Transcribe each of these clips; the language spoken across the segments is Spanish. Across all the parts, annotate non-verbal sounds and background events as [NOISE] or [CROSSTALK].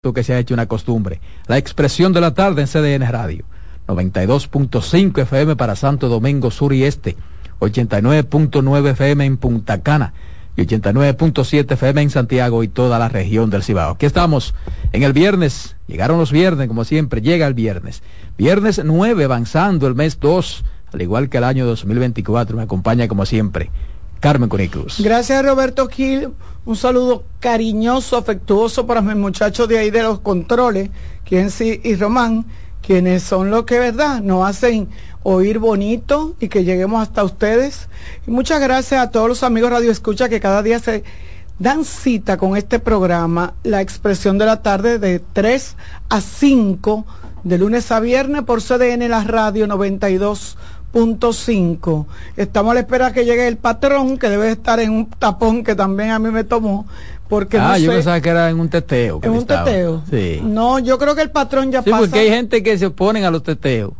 que se ha hecho una costumbre. La expresión de la tarde en CDN Radio. 92.5 FM para Santo Domingo Sur y Este. 89.9 FM en Punta Cana. Y 89.7 FM en Santiago y toda la región del Cibao. Aquí estamos en el viernes. Llegaron los viernes, como siempre. Llega el viernes. Viernes 9, avanzando el mes 2. Al igual que el año 2024. Me acompaña como siempre Carmen Conicruz. Gracias Roberto Gil. Un saludo cariñoso, afectuoso para mis muchachos de ahí de los controles, sí y Román, quienes son los que, verdad, nos hacen oír bonito y que lleguemos hasta ustedes. Y muchas gracias a todos los amigos Radio Escucha que cada día se dan cita con este programa, la expresión de la tarde de 3 a 5, de lunes a viernes por CDN La Radio 92 punto cinco. Estamos a la espera que llegue el patrón, que debe estar en un tapón que también a mí me tomó. Porque ah, yo pensaba que era en un teteo. ¿En un teteo? Sí. No, yo creo que el patrón ya sí, porque hay gente que se oponen a los teteos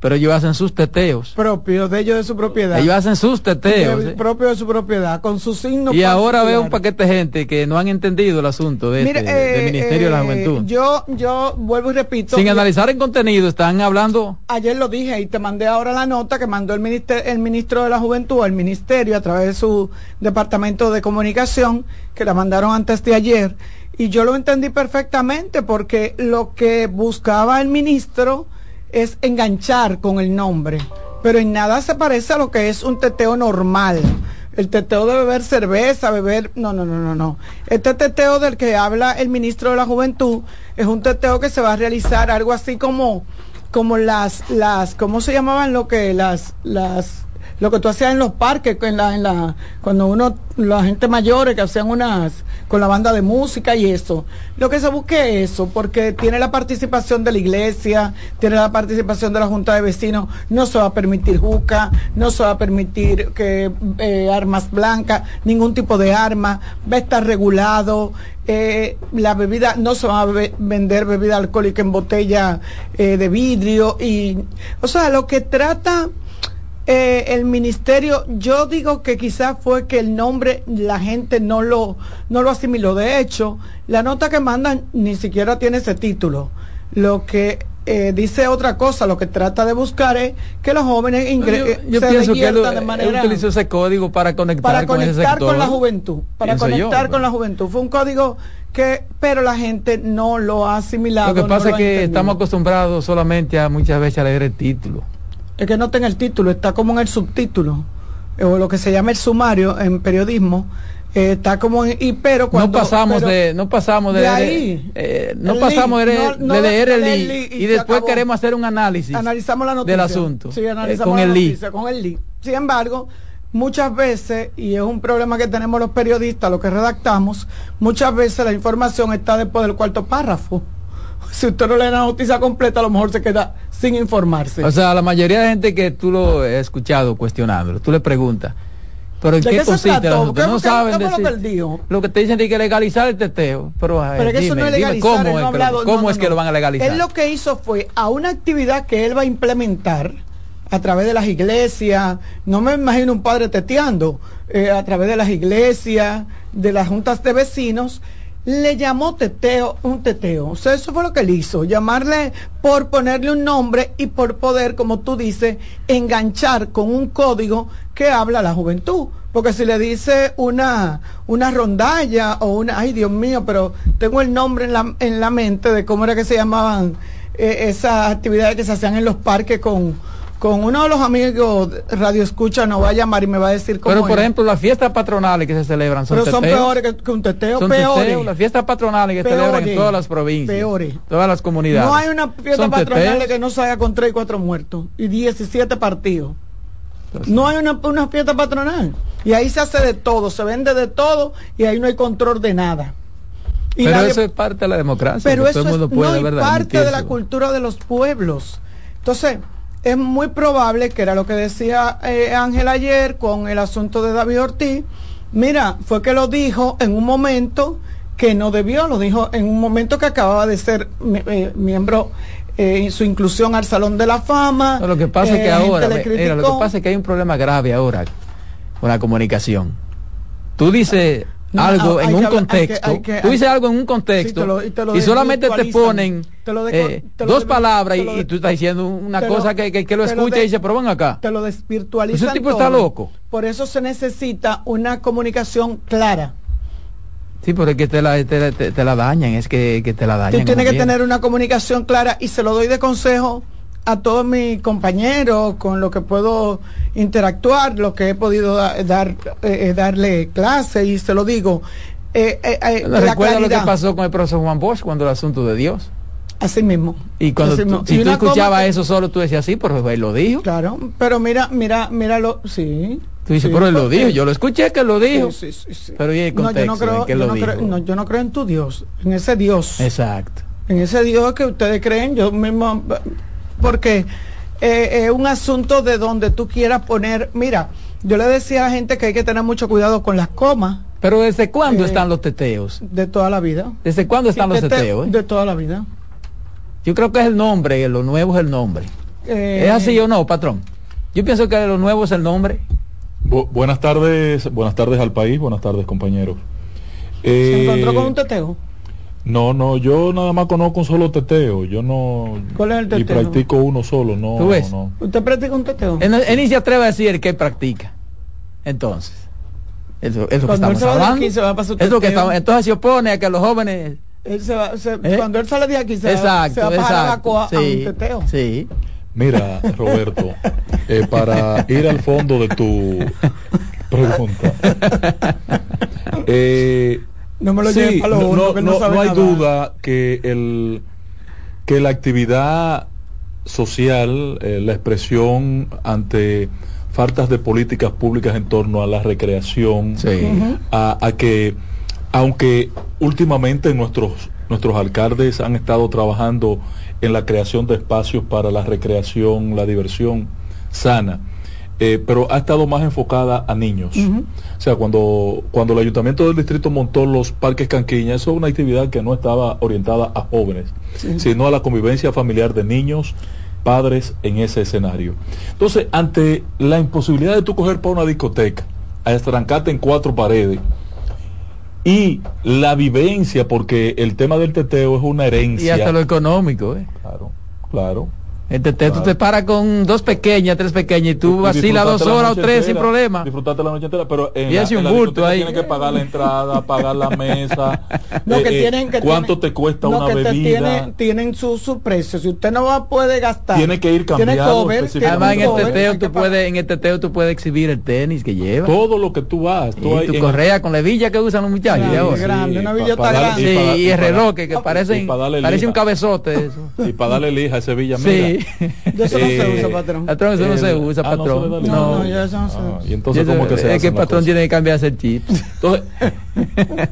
pero ellos hacen sus teteos. Propios de ellos de su propiedad. Ellos hacen sus teteos. De, propio de su propiedad, con su signo. Y ahora veo un paquete de gente que no han entendido el asunto de este, del eh, Ministerio de la eh, Juventud. Yo, yo vuelvo y repito. Sin analizar el contenido, están hablando. Ayer lo dije y te mandé ahora la nota que mandó el, minister, el ministro de la Juventud al ministerio a través de su departamento de comunicación, que la mandaron antes de ayer. Y yo lo entendí perfectamente porque lo que buscaba el ministro es enganchar con el nombre, pero en nada se parece a lo que es un teteo normal. El teteo de beber cerveza, beber... No, no, no, no, no. Este teteo del que habla el ministro de la Juventud es un teteo que se va a realizar algo así como, como las, las, ¿cómo se llamaban lo que? Las, las, lo que tú hacías en los parques, en la, en la, cuando uno, la gente mayores que hacían unas, con la banda de música y eso. Lo que se busque es eso, porque tiene la participación de la iglesia, tiene la participación de la Junta de Vecinos, no se va a permitir juca, no se va a permitir que eh, armas blancas, ningún tipo de arma, va a estar regulado, eh, la bebida, no se va a vender bebida alcohólica en botella eh, de vidrio y, o sea, lo que trata eh, el ministerio, yo digo que quizás fue que el nombre la gente no lo, no lo asimiló. De hecho, la nota que mandan ni siquiera tiene ese título. Lo que eh, dice otra cosa, lo que trata de buscar es que los jóvenes ingresen. Yo, pienso que él, de manera, utilizó ese código para conectar, para conectar con, la juventud, para conectar con la juventud. Fue un código que, pero la gente no lo ha asimilado. Lo que pasa es que estamos acostumbrados solamente a muchas veces a leer el título es que no tenga el título, está como en el subtítulo, eh, o lo que se llama el sumario en periodismo, eh, está como en, y pero cuando no pasamos de no pasamos de, ahí eh, no pasamos de, leer el y, después queremos hacer un análisis analizamos la noticia. del asunto sí, analizamos con el noticia, con el sin embargo muchas veces y es un problema que tenemos los periodistas los que redactamos muchas veces la información está después del cuarto párrafo si usted no lee la noticia completa, a lo mejor se queda sin informarse. O sea, la mayoría de gente que tú lo has escuchado cuestionándolo, tú le preguntas, pero ¿en qué, consiste? no saben decir, lo, que te dicen es que legalizar el teteo. Pero, pero eso no es legalizar, ¿cómo, es, hablado, ¿cómo es que lo van a legalizar? Él lo que hizo fue a una actividad que él va a implementar a través de las iglesias, no me imagino un padre teteando, eh, a través de las iglesias, de las juntas de vecinos, le llamó teteo un teteo. O sea, eso fue lo que él hizo, llamarle por ponerle un nombre y por poder, como tú dices, enganchar con un código que habla la juventud. Porque si le dice una, una rondalla o una, ay Dios mío, pero tengo el nombre en la, en la mente de cómo era que se llamaban eh, esas actividades que se hacían en los parques con, con uno de los amigos Radio Escucha nos va a llamar y me va a decir cómo Pero por ejemplo, las fiestas patronales que se celebran son Pero son peores que, un teteo, son peores. Las fiestas patronales que se celebran en todas las provincias. Peores. Todas las comunidades. No hay una fiesta patronal que no salga con 3 y 4 muertos y 17 partidos. no hay una, una fiesta patronal. Y ahí se hace de todo, se vende de todo y ahí no hay control de nada. pero eso es parte de la democracia. Pero eso es parte de la cultura de los pueblos. Entonces, es muy probable, que era lo que decía eh, Ángel ayer con el asunto de David Ortiz, mira, fue que lo dijo en un momento que no debió, lo dijo en un momento que acababa de ser eh, miembro en eh, su inclusión al Salón de la Fama. lo que pasa es que ahora, lo que pasa es que hay un problema grave ahora con la comunicación. Tú dices algo en un contexto, tú dices algo en un contexto y, solamente te ponen eh, dos palabras y, tú estás diciendo una cosa que, que, lo escucha y dice, pero ven acá. Te lo desvirtualizan. Ese tipo está loco. Por eso se necesita una comunicación clara. Sí, porque que te la, te, la dañan, es que, te la dañan. Tú tienes que tener una comunicación clara y se lo doy de consejo a todos mis compañeros con lo que puedo interactuar, lo que he podido dar, eh, darle clase y se lo digo. Eh, eh, ¿Recuerda lo que pasó con el profesor Juan Bosch cuando el asunto de Dios? Así mismo. Y cuando tú, si tú escuchabas eso solo, tú decías, sí, pero él lo dijo. Claro, pero mira, mira, míralo, sí. Tú dices, pero él lo dijo, yo lo escuché que lo dijo. Sí, sí, sí, pero ¿y el contexto, no, yo no creo, yo no creo, no, yo no creo en tu Dios, en ese Dios. Exacto. En ese Dios que ustedes creen, yo mismo porque eh, es un asunto de donde tú quieras poner, mira, yo le decía a la gente que hay que tener mucho cuidado con las comas. Pero ¿desde cuándo eh, están los teteos? De toda la vida. ¿Desde cuándo están los teteos? Eh? De toda la vida. Yo creo que es el nombre, lo nuevo es el nombre. ¿Es así o no, patrón? Yo pienso que lo nuevo es el nombre. buenas tardes, buenas tardes al país, buenas tardes compañeros. ¿Se encontró con un teteo? No, no, yo nada más conozco un solo teteo. Yo no. ¿Cuál es el teteo? Y practico uno solo, no. ¿Tú ves? no. ¿Usted practica un teteo? Él, ni se atreve a decir que practica. Entonces. Eso, es lo que estamos hablando. es lo que estamos, entonces se opone a que los jóvenes. Él se va, se, ¿Eh? Cuando él sale de aquí, se, exacto, va, se va a exacto, a, sí, a un teteo. Sí. Mira, Roberto, eh, para ir al fondo de tu pregunta. [LAUGHS] Eh, no me lo sí, no, no, hay duda que el que la actividad social, eh, la expresión ante faltas de políticas públicas en torno a la recreación, a, que aunque últimamente nuestros nuestros alcaldes han estado trabajando en la creación de espacios para la recreación, la diversión sana, eh, pero ha estado más enfocada a niños. O sea, cuando, cuando el ayuntamiento del distrito montó los parques Canquiña, eso es una actividad que no estaba orientada a jóvenes, sino a la convivencia familiar de niños, padres en ese escenario. Entonces, ante la imposibilidad de tú coger para una discoteca, a estrancarte en cuatro paredes, y la vivencia, porque el tema del teteo es una herencia. Y hasta lo económico, ¿eh? Claro, claro. Este, tú te paras con dos pequeñas, tres pequeñas y tú vacilas dos horas o tres sin problema. Disfrutarte la noche entera, pero en y la, un bulto ahí. Tienes que pagar la entrada, pagar la mesa. [LAUGHS] no, que eh, tienen, que ¿Cuánto te cuesta una bebida? Tienen, tienen su, su precio. Si usted no va, puede gastar. Tiene que ir cambiando. Además, en el, teteo, tú puedes, en el teteo tú puedes exhibir el tenis que lleva. Todo lo que tú vas. Tú y tu correa con la villa que usan los muchachos. Sí, grande, una villa tan grande. Sí, y el reloj que, parece, parece un cabezote. Eso. Y para darle lija a ese villa. Sí no se usa, eh, patrón. Patrón, eso no se usa, ah, patrón. No, no, ya eso no se ah, Y entonces, ¿cómo que se Es que el patrón tiene que cambiarse el chip. Entonces,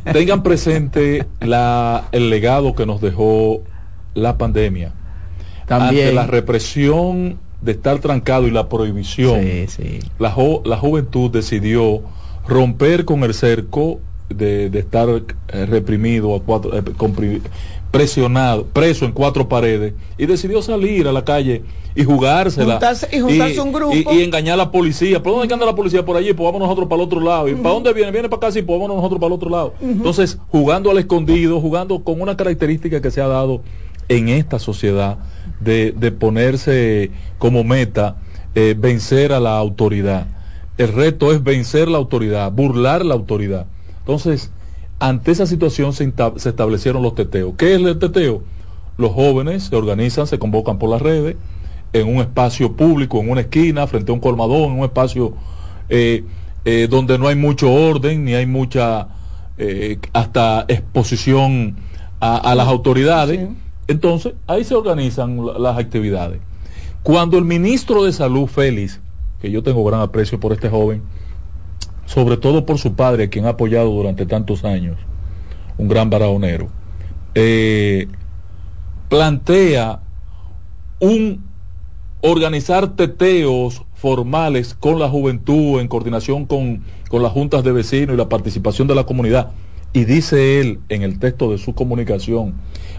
[LAUGHS] tengan presente la, el legado que nos dejó la pandemia. También. Ante la represión de estar trancado y la prohibición, sí, sí. La, la juventud decidió romper con el cerco de, de estar eh, reprimido a cuatro, eh, presionado, preso en cuatro paredes, y decidió salir a la calle y jugársela. y juntarse un grupo. Y, engañar a la policía. ¿Por dónde anda la policía? Por allí, pues vamos nosotros para el otro lado. ¿Y para dónde viene? Viene para acá, sí, pues vamos nosotros para el otro lado. Entonces, jugando al escondido, jugando con una característica que se ha dado en esta sociedad de, de ponerse como meta eh, vencer a la autoridad. El reto es vencer la autoridad, burlar la autoridad. Entonces, ante esa situación se, establecieron los teteos. ¿Qué es el teteo? Los jóvenes se organizan, se convocan por las redes, en un espacio público, en una esquina, frente a un colmadón, en un espacio eh, eh, donde no hay mucho orden, ni hay mucha eh, hasta exposición a, las autoridades. Entonces, ahí se organizan las actividades. Cuando el ministro de Salud, Félix, que yo tengo gran aprecio por este joven, sobre todo por su padre, quien ha apoyado durante tantos años, un gran baraonero, eh, plantea un organizar teteos formales con la juventud, en coordinación con, con las juntas de vecinos y la participación de la comunidad. Y dice él en el texto de su comunicación,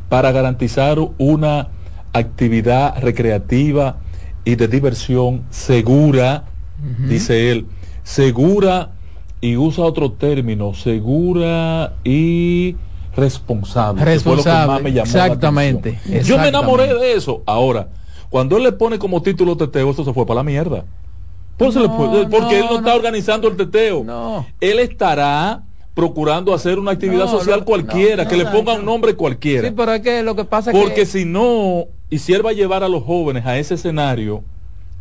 para garantizar una actividad recreativa y de diversión segura, dice él, segura y usa otro término, segura y responsable. Responsable, me exactamente. Yo me enamoré de eso. Ahora, cuando él le pone como título teteo, esto se fue para la mierda. Pues se le No, fue- porque él no no, está no. organizando el teteo. No. Él estará procurando hacer una actividad No, social no, cualquiera, no, que le no, ponga no. un nombre cualquiera. Sí, pero es que lo que pasa Porque que... si no, y si él va a llevar a los jóvenes a ese escenario,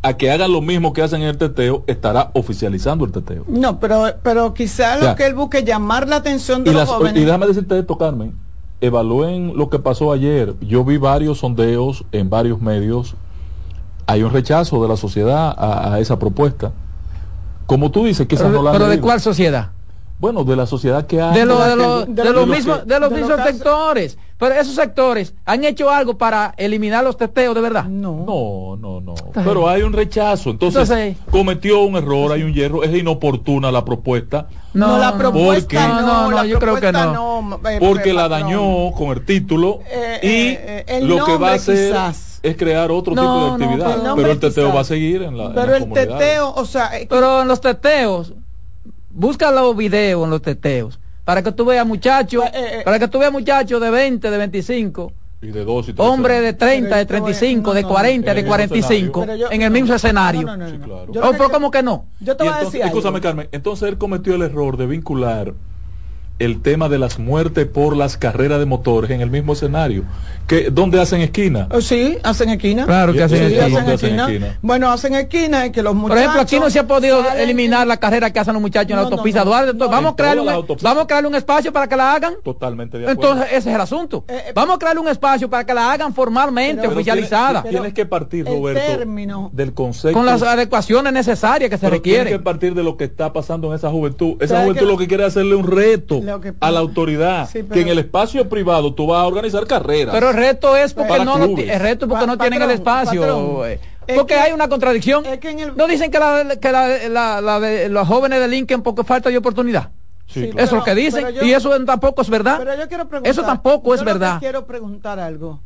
a que hagan lo mismo que hacen en el teteo, estará oficializando el teteo. No, pero, pero quizá lo Ya. que él busque es llamar la atención de Y, los las- jóvenes. y déjame decirte esto, Carmen, evalúen lo que pasó ayer. Yo vi varios sondeos en varios medios. Hay un rechazo de la sociedad a, a esa propuesta. Como tú dices, quizás pero, no la han pero ¿de cuál sociedad? Bueno, de la sociedad que hay. de, lo- la de, que- lo- de de lo los que- mismos de los de lo mismos que hace- sectores pero esos sectores han hecho algo para eliminar los teteos de verdad No. No, no, no. Pero hay un rechazo. Entonces, Entonces- cometió un error, hay un hierro. Es inoportuna la propuesta. No, la propuesta Porque- no, No, no, la yo creo que no. eh, Porque eh, la dañó con el título Eh, y eh, eh, el lo que va a hacer quizás. es crear otro No, tipo no, de actividad. pero el pero nombre el teteo quizás. va a seguir en la en Pero las el comunidades. teteo, o sea, eh, pero en los teteos busca los videos en los teteos para que tú veas muchachos Eh, eh, para que tú veas muchachos de 20 de 25 Y de dos y tres hombres de años. 30 de Pero yo te voy a- 35 de no, no. 40 En de el mismo 45 Pero yo- en el mismo escenario no, no, no, Sí, claro. Oh, pero yo- cómo que no Yo te voy a decir escúchame, Carmen. Entonces él cometió el error de vincular el tema de las muertes por las carreras de motores en el mismo escenario. que ¿Dónde hacen esquina? Oh, Sí, hacen esquina. Claro que hacen Sí, ¿dónde esquina. hacen hacen esquina. esquina? Bueno, hacen esquina y que los Por muchachos. ejemplo, aquí no se ha podido salen- eliminar la carrera que hacen los muchachos en la No, autopista no. Duarte. Entonces, No, vamos, en a las un, autopistas. vamos a crearle un espacio para que la hagan. Totalmente de acuerdo. Entonces, ese es el asunto. Eh, eh, Vamos a crearle un espacio para que la hagan formalmente, Pero- oficializada, Tienes, tienes que partir, el Roberto, término- del concepto. con las adecuaciones necesarias que se pero tienes que requieren. partir de lo que está pasando en esa juventud. Esa ¿Sabes juventud lo que quiere es hacerle un reto Lo que a la autoridad. Sí, pero- que en el espacio privado tú vas a organizar carreras. Pero el reto es porque Para no, lo el reto es porque Pa- no tienen el espacio. patrón. eh. Es Porque que- hay una contradicción. es que en el- no dicen que, la, que la, la- la de los jóvenes delinquen porque falta de oportunidad. Sí, Sí, claro. Eso es lo que dicen. yo- y eso tampoco es verdad. Pero yo quiero preguntar. Eso tampoco es yo lo que verdad. quiero preguntar algo.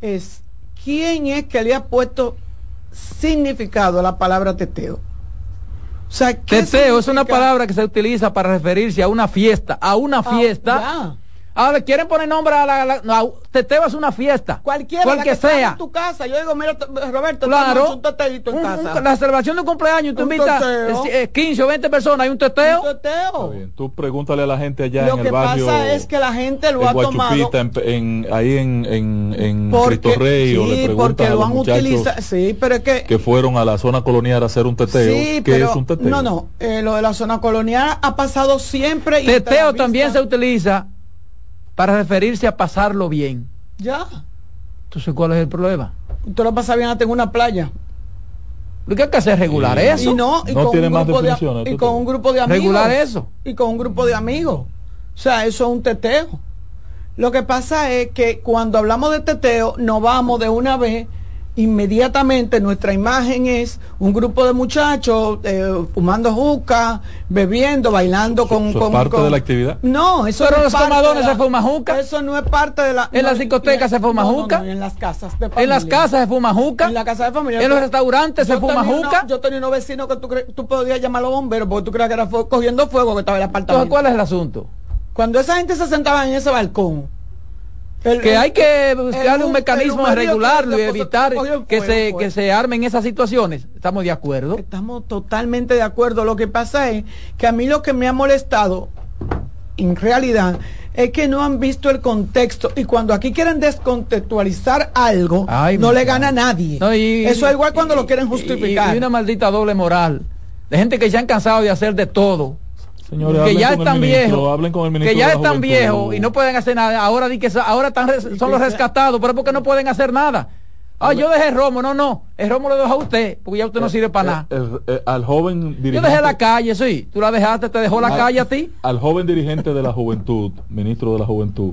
Es, ¿quién es que le ha puesto significado a la palabra teteo? O sea, ¿qué Teteo es una palabra que se utiliza para referirse a una fiesta, a una Ah, fiesta. Ahora quieren poner nombre a la, la- no, teteo es una fiesta. Cualquiera Cual que que sea. en tu casa. Yo digo, mira, Roberto, Claro. tenemos un teteito en Un- casa. un- la celebración de un cumpleaños, tú Un invitas eh, eh, 15 o 20 personas, hay un teteo. Un teteo. Está bien. Tú pregúntale a la gente allá Lo en que el barrio. pasa es que la gente lo ha tomado. En, en- ahí en, en, en Porque, Cristo Rey, o le sí, preguntas porque a lo han utilizado. Sí, pero es que. que fueron a la zona colonial a hacer un teteo. sí, ¿Qué pero. es un teteo? No, no. eh, lo de la zona colonial ha pasado siempre. y te Teteo también se utiliza para referirse a pasarlo bien. Ya. Entonces, ¿cuál es el problema? Tú lo pasas bien hasta en una playa. Lo que hay que hacer es regular Y- eso. Y no, y No con tiene un más grupo de, definiciones, y con un grupo de amigos. Regular eso. Y con un grupo de amigos. O sea, eso es un teteo. Lo que pasa es que cuando hablamos de teteo, nos vamos de una vez, inmediatamente nuestra imagen es un grupo de muchachos eh, fumando juca, bebiendo, bailando con... eso es con- parte con- de la actividad. No, eso Pero no en es los parte comadones de la- se fuma juca. Eso no es parte de la... En las no, discotecas y- se fuma juca. no, en las casas de En las familia. casas se fuma juca. En la casa de familia. En los restaurantes se fuma una- juca. yo tenía unos vecinos que tú, cre- tú podías llamar a los bomberos porque tú creías que era fuego- cogiendo fuego que estaba el Entonces, apartamento. ¿cuál es el asunto? Cuando esa gente se sentaba en ese balcón. El- Que hay que buscarle el un mecanismo de regularlo y evitar que se, que se armen esas situaciones. Estamos de acuerdo. Estamos totalmente de acuerdo. Lo que pasa es que a mí lo que me ha molestado, en realidad, es que no han visto el contexto. Y cuando aquí quieren descontextualizar algo, Ay, no le gana a nadie. No, y- Eso es igual cuando y- lo quieren y- justificar. Y, una maldita doble moral. De gente que se han cansado de hacer de todo. Señores, que ya están viejos. Que ya están viejos y no pueden hacer nada. Ahora di que ahora están res- son los rescatados, pero es porque no pueden hacer nada. Ah, yo dejé el romo. No, no. El romo lo dejo a usted, porque ya usted no sirve para nada. El- el- al joven Yo dejé la calle, sí. Tú la dejaste, te dejó la al- calle a ti. Al joven dirigente de la juventud, ministro de la juventud,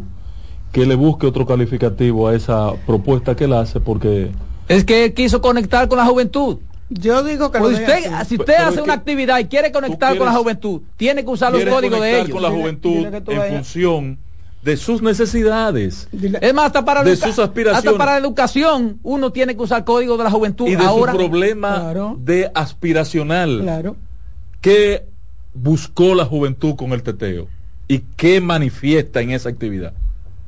que le busque otro calificativo a esa propuesta que él hace, porque Es que él quiso conectar con la juventud. Yo digo que Pues usted, así. si usted Pero hace que una actividad y quiere conectar con la juventud, tiene que usar los códigos de conectar ellos. con la juventud dile en vayas. función de sus necesidades Dile- Es más, hasta para, de educa- sus aspiraciones. hasta para la educación uno tiene que usar código de la juventud. y de ahora, su problema Claro. de aspiracional. Claro. que buscó la juventud con el teteo? ¿Y qué manifiesta en esa actividad?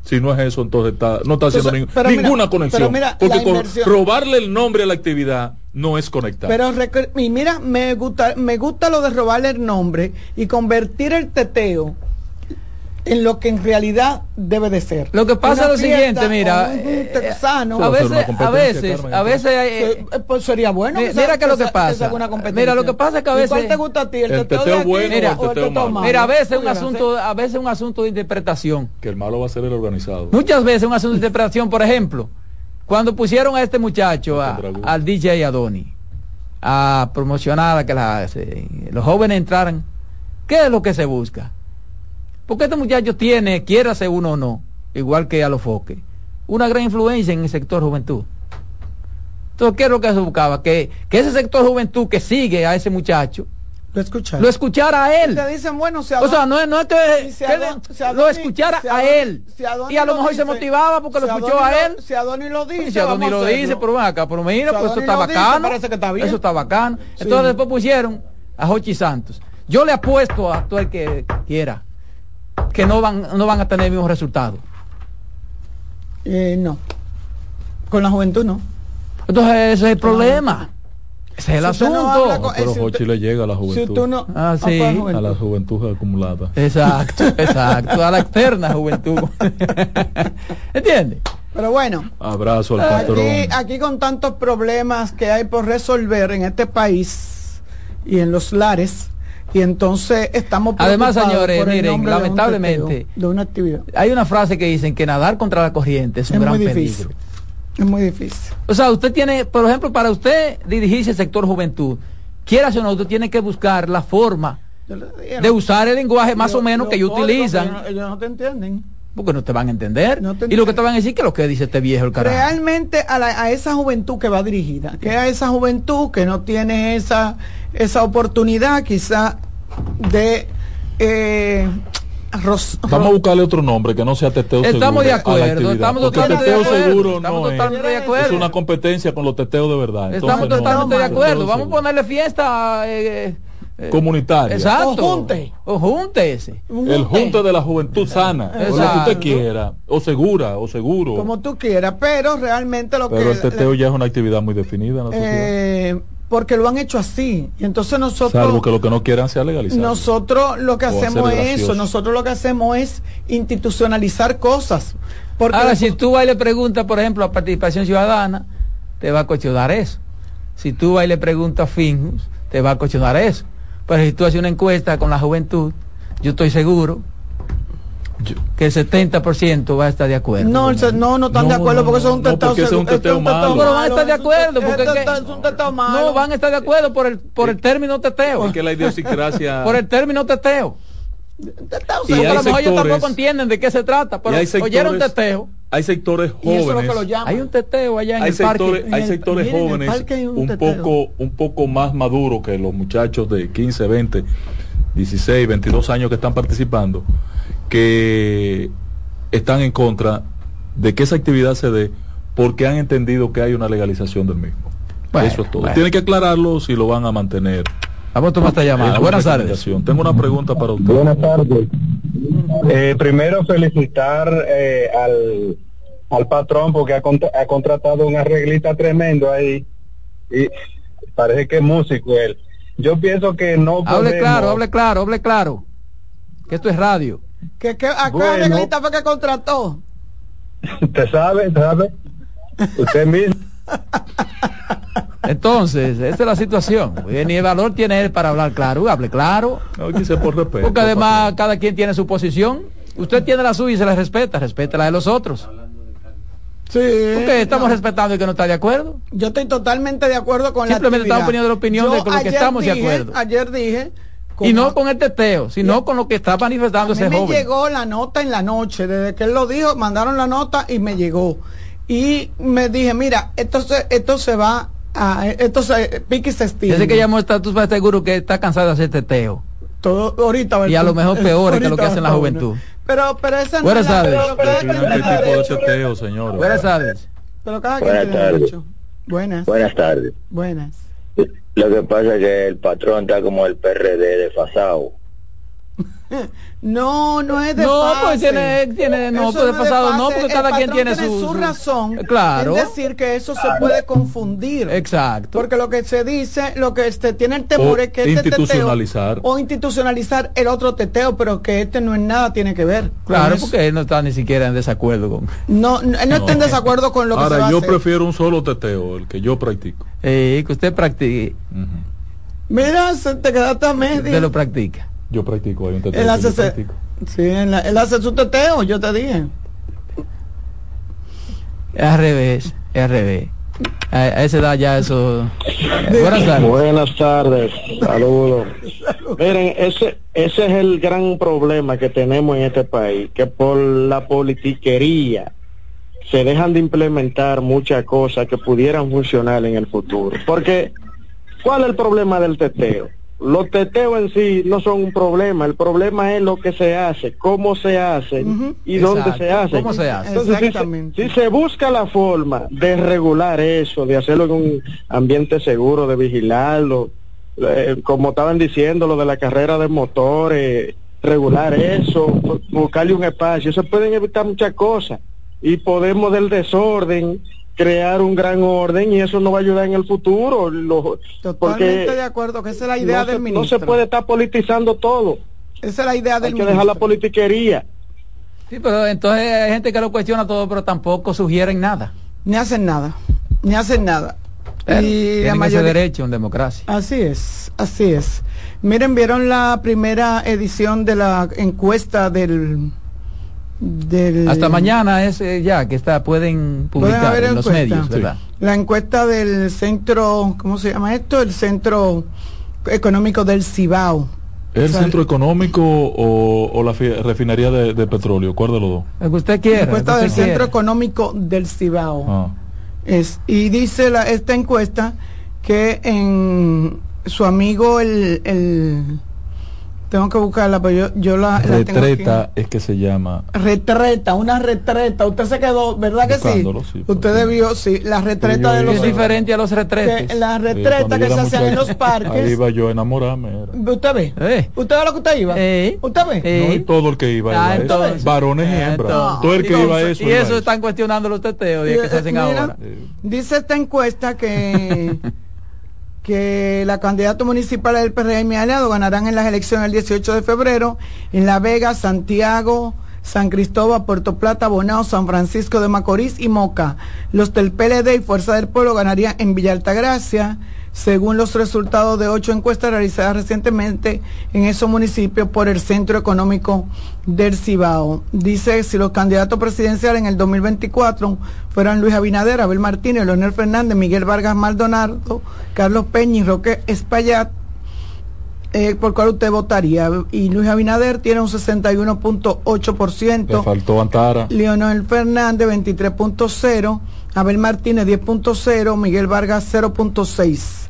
Si no es eso, entonces está, no está haciendo Entonces, ning- pero mira, ninguna conexión. mira, porque con robarle el nombre a la actividad no es conectar. Pero y mira, me gusta, me gusta lo de robarle el nombre y convertir el teteo en lo que en realidad debe de ser. Lo que pasa es lo siguiente, mira, o un eh, texano. va a veces, a veces, Carmen, a veces, eh, Eh, eh, pues sería bueno. mi- que mira sea- que lo que pasa. Mira, lo que pasa es que a ¿Y ¿Cuál veces- te gusta a ti? ¿El, el teteo, teteo de aquí bueno o el o el teteo teteo malo? malo? mira, a veces un asunto, a veces un asunto de interpretación. que el malo va a ser el organizado. Muchas veces un asunto de interpretación, por ejemplo, cuando pusieron a este muchacho, a- al DJ Adoni, a promocionar a que la- se- los jóvenes entraran, ¿qué es lo que se busca? Porque este muchacho tiene, quiera ser uno o no, igual que a los foques, una gran influencia en el sector juventud. Entonces, ¿qué es lo que se buscaba? Que, que ese sector juventud que sigue a ese muchacho, Lo escucharon. lo escuchara a él. Te dicen, bueno, se O sea, no es, no es que, Y si que Adon- Adoni- lo escuchara a él. y a lo lo mejor se dice- motivaba porque lo escuchó a él. Si Adoni lo dice, Y si Adoni vamos a lo dice, pero ven acá, pero mira, pues eso está lo dice, bacano. parece que está bien. Eso está bacano. Sí. Entonces después pusieron a Hochi Santos. Yo le apuesto a todo el que quiera que no van, no van a tener el mismo resultado. Eh, no. Con la juventud no. Entonces ese es el problema. Ese es el Si no asunto. con- Pero eh, si Jochi usted- le llega a la Si juventud. tú no. Ah, sí. ¿cuál a juventud? la juventud acumulada. Exacto, [LAUGHS] exacto. A la externa juventud. [LAUGHS] ¿Entiendes? Pero bueno. Abrazo al patrón. Aquí, aquí con tantos problemas que hay por resolver en este país y en los lares, y entonces estamos Además, señores, miren, nombre de un lamentablemente- teteo, de una actividad. Hay una frase que dicen que nadar contra la corriente es un Es gran muy difícil. peligro. Es muy difícil. O sea, usted tiene, por ejemplo, para usted dirigirse al sector juventud, quiera o no, usted tiene que buscar la forma de usar el lenguaje más yo- o menos que ellos utilizan, ellos no te entienden. Porque no te van a entender. No y lo que te van a decir que lo que dice este viejo el carajo. Realmente a, la- a esa juventud que va dirigida, que a esa juventud que no tiene esa, esa oportunidad quizá de... Eh, ros- Vamos a buscarle otro nombre que no sea teteo seguro. Estamos de a la acuerdo, estamos totalmente de acuerdo, seguro estamos no es, totalmente de es acuerdo. una competencia con los teteos de verdad. Estamos Entonces, no, totalmente de acuerdo. Vamos a seguro. ponerle fiesta eh, eh, comunitaria. Exacto. O junte. O junte ese. El junte, de la juventud sana, o lo que Exacto. usted quiera, o segura, o seguro. Como tú quieras, pero realmente lo Pero que... el teteo ya es una actividad muy definida en la sociedad. eh, porque lo han hecho así. Y entonces nosotros... Salvo que lo que no quieran sea legalizado. Nosotros lo que hacemos es eso, nosotros lo que hacemos es institucionalizar cosas. Porque Ahora, si tú vas y le preguntas, por ejemplo, a participación ciudadana, te va a cuestionar eso. Si tú vas y le preguntas a Finjus, te va a cuestionar eso. Pero si tú haces una encuesta con la juventud, yo estoy seguro que el 70% va a estar de acuerdo. no, no, no están No, de acuerdo no, porque eso es un no, es segu- teteo malo. Pero van a estar de acuerdo, porque es que- un teteo malo. No, van a estar de acuerdo por el, por el término teteo. Porque la idiosincrasia. [LAUGHS] Por el término teteo. Teteo a lo mejor ellos sectores- tampoco entienden de qué se trata. Pero sectores- oyeron teteo. Hay sectores Y eso es lo que lo jóvenes. Hay un teteo allá en Hay el parque. sectores, En hay el- sectores miren, jóvenes parque hay un poco, un poco más maduros que los muchachos de 15, 20, 16, 22 años que están participando, que están en contra de que esa actividad se dé porque han entendido que hay una legalización del mismo. Bueno, Eso es todo. bueno. Tienen que aclararlo si lo van a mantener. Vamos a tomar esta llamada. Es Buenas tardes. Tengo una pregunta para usted. Buenas tardes. Eh, primero felicitar eh, al, al patrón porque ha, contra- ha contratado un arreglista tremendo ahí y parece que es músico él. Yo pienso que no Hable podemos- claro, hable claro, hable claro. Que esto es radio. Que acá Bueno. el arreglista fue que contrató. [LAUGHS] ¿Usted sabe? ¿Sabe? [LAUGHS] Usted mismo. [LAUGHS] Entonces, esa es la situación. Eh, Ni el valor tiene él para hablar claro. Hable claro. No, quise por respeto. Porque además cada quien tiene su posición. Usted tiene la suya y se la respeta. Respeta la de los otros. Sí. Porque estamos respetando el que no está de acuerdo. Yo estoy totalmente de acuerdo con Simplemente la estamos poniendo la opinión Yo de con lo que estamos de acuerdo. Ayer dije... Y no con el teteo, sino con lo que está manifestando A mí ese me joven. llegó la nota en la noche, desde que él lo dijo, mandaron la nota y me llegó. Y me dije, mira, esto se, esto se va a, esto se, pique y se estira. Desde que llamó tú estás seguro que está cansado de hacer teteo. Todo, ahorita Y a lo mejor eh, peor que lo que hace la juventud. Pero, pero esa no Buenas es la- tipo de teteo, señores. Buenas tardes. pero cada quien Buenas tiene tardes. Buenas, Buenas tardes. buenas. Lo que pasa es que el patrón está como el PRD desfasado. [LAUGHS] No, no es de No, pues tiene, tiene, no, pues de no, porque El cada quien patrón tiene su, su razón. Claro. Es decir, que eso se puede confundir. Exacto. Porque lo que se dice, lo que se tiene el temor O es que este institucionalizar. teteo, o institucionalizar el otro teteo, pero que este no es nada tiene que ver. Claro, porque él no está ni siquiera en desacuerdo con. no, no, él no está en desacuerdo con lo que se va a yo hacer. prefiero un solo teteo, el que yo practico. Eh, que usted practique. Mira, se te quedaste a medio. Usted lo practica. Yo practico, hay un teteo Él que hace, yo se- practico. sí, él, él hace su teteo, yo te dije. Es al revés, es al revés. A, a esa edad ya eso. [LAUGHS] Eh, buenas tardes. Buenas tardes, saludos. Miren, ese, ese es el gran problema que tenemos en este país, que por la politiquería se dejan de implementar muchas cosas que pudieran funcionar en el futuro. Porque, ¿cuál es el problema del teteo? Los teteos en sí no son un problema, el problema es lo que se hace, cómo se hace y dónde se hace. ¿Cómo se hace? Entonces, si se- Exactamente. si se busca la forma de regular eso, de hacerlo en un ambiente seguro, de vigilarlo, eh, como estaban diciendo, lo de la carrera de motores, regular eso, bu- buscarle un espacio, eso pueden evitar muchas cosas y podemos del desorden crear un gran orden y eso nos va a ayudar en el futuro. Lo- Totalmente porque de acuerdo, que esa es la idea no, del se, no ministro. se puede estar politizando todo, Esa es la idea hay del que dejar la ministro. politiquería. Sí, pero entonces hay gente que lo cuestiona todo, pero tampoco sugieren nada. Ni hacen nada, ni hacen nada. Pero y la ese mayoría... derecho en democracia. Así es, así es. Miren, vieron la primera edición de la encuesta del... del Hasta mañana es eh, ya que está pueden publicar haber en los encuesta. medios, ¿verdad? La encuesta del centro, ¿cómo se llama esto? El centro económico del Cibao. ¿Es el O sea, centro económico o, o la fi- refinería de, de petróleo? ¿Cuál de los dos? Lo que usted La quiera. encuesta del centro económico del Cibao. Ah. Es, y dice la, esta encuesta que en su amigo el, el tengo que buscarla, pero yo, yo la, la tengo. Retreta es que se llama. Retreta, una retreta. Usted se quedó, ¿verdad que sí? Usted debió, sí, la retreta de iba- los... Es diferente a los retretes. que la retreta que se hacían en los parques. Ahí iba yo a enamorarme. era. ¿Usted ve? Eh. ¿Usted ve lo que usted iba? Eh. ¿Usted ve? Eh. No, y todo el que iba, Ah, iba a eso. varones y Ah, hembras. entonces. todo el que iba a Entonces, eso. Y iba eso están cuestionando los teteos y es que se hacen Mira, ahora. Eh, Dice esta encuesta que [LAUGHS] que la candidata municipal del PRM aliado ganarán en las elecciones el 18 de febrero en La Vega, Santiago, San Cristóbal, Puerto Plata, Bonao, San Francisco de Macorís y Moca. Los del PLD y Fuerza del Pueblo ganarían en Villa Altagracia, según los resultados de ocho encuestas realizadas recientemente en esos municipios por el Centro Económico del Cibao. Dice si los candidatos presidenciales en el 2024 fueran Luis Abinader, Abel Martínez, Leonel Fernández, Miguel Vargas Maldonado, Carlos Peña y Roque Espaillat, eh, ¿por cuál usted votaría? Y Luis Abinader tiene un Le 61.8%. faltó Antara. Leonel Fernández 23.0, Abel Martínez 10.0, Miguel Vargas 0.6.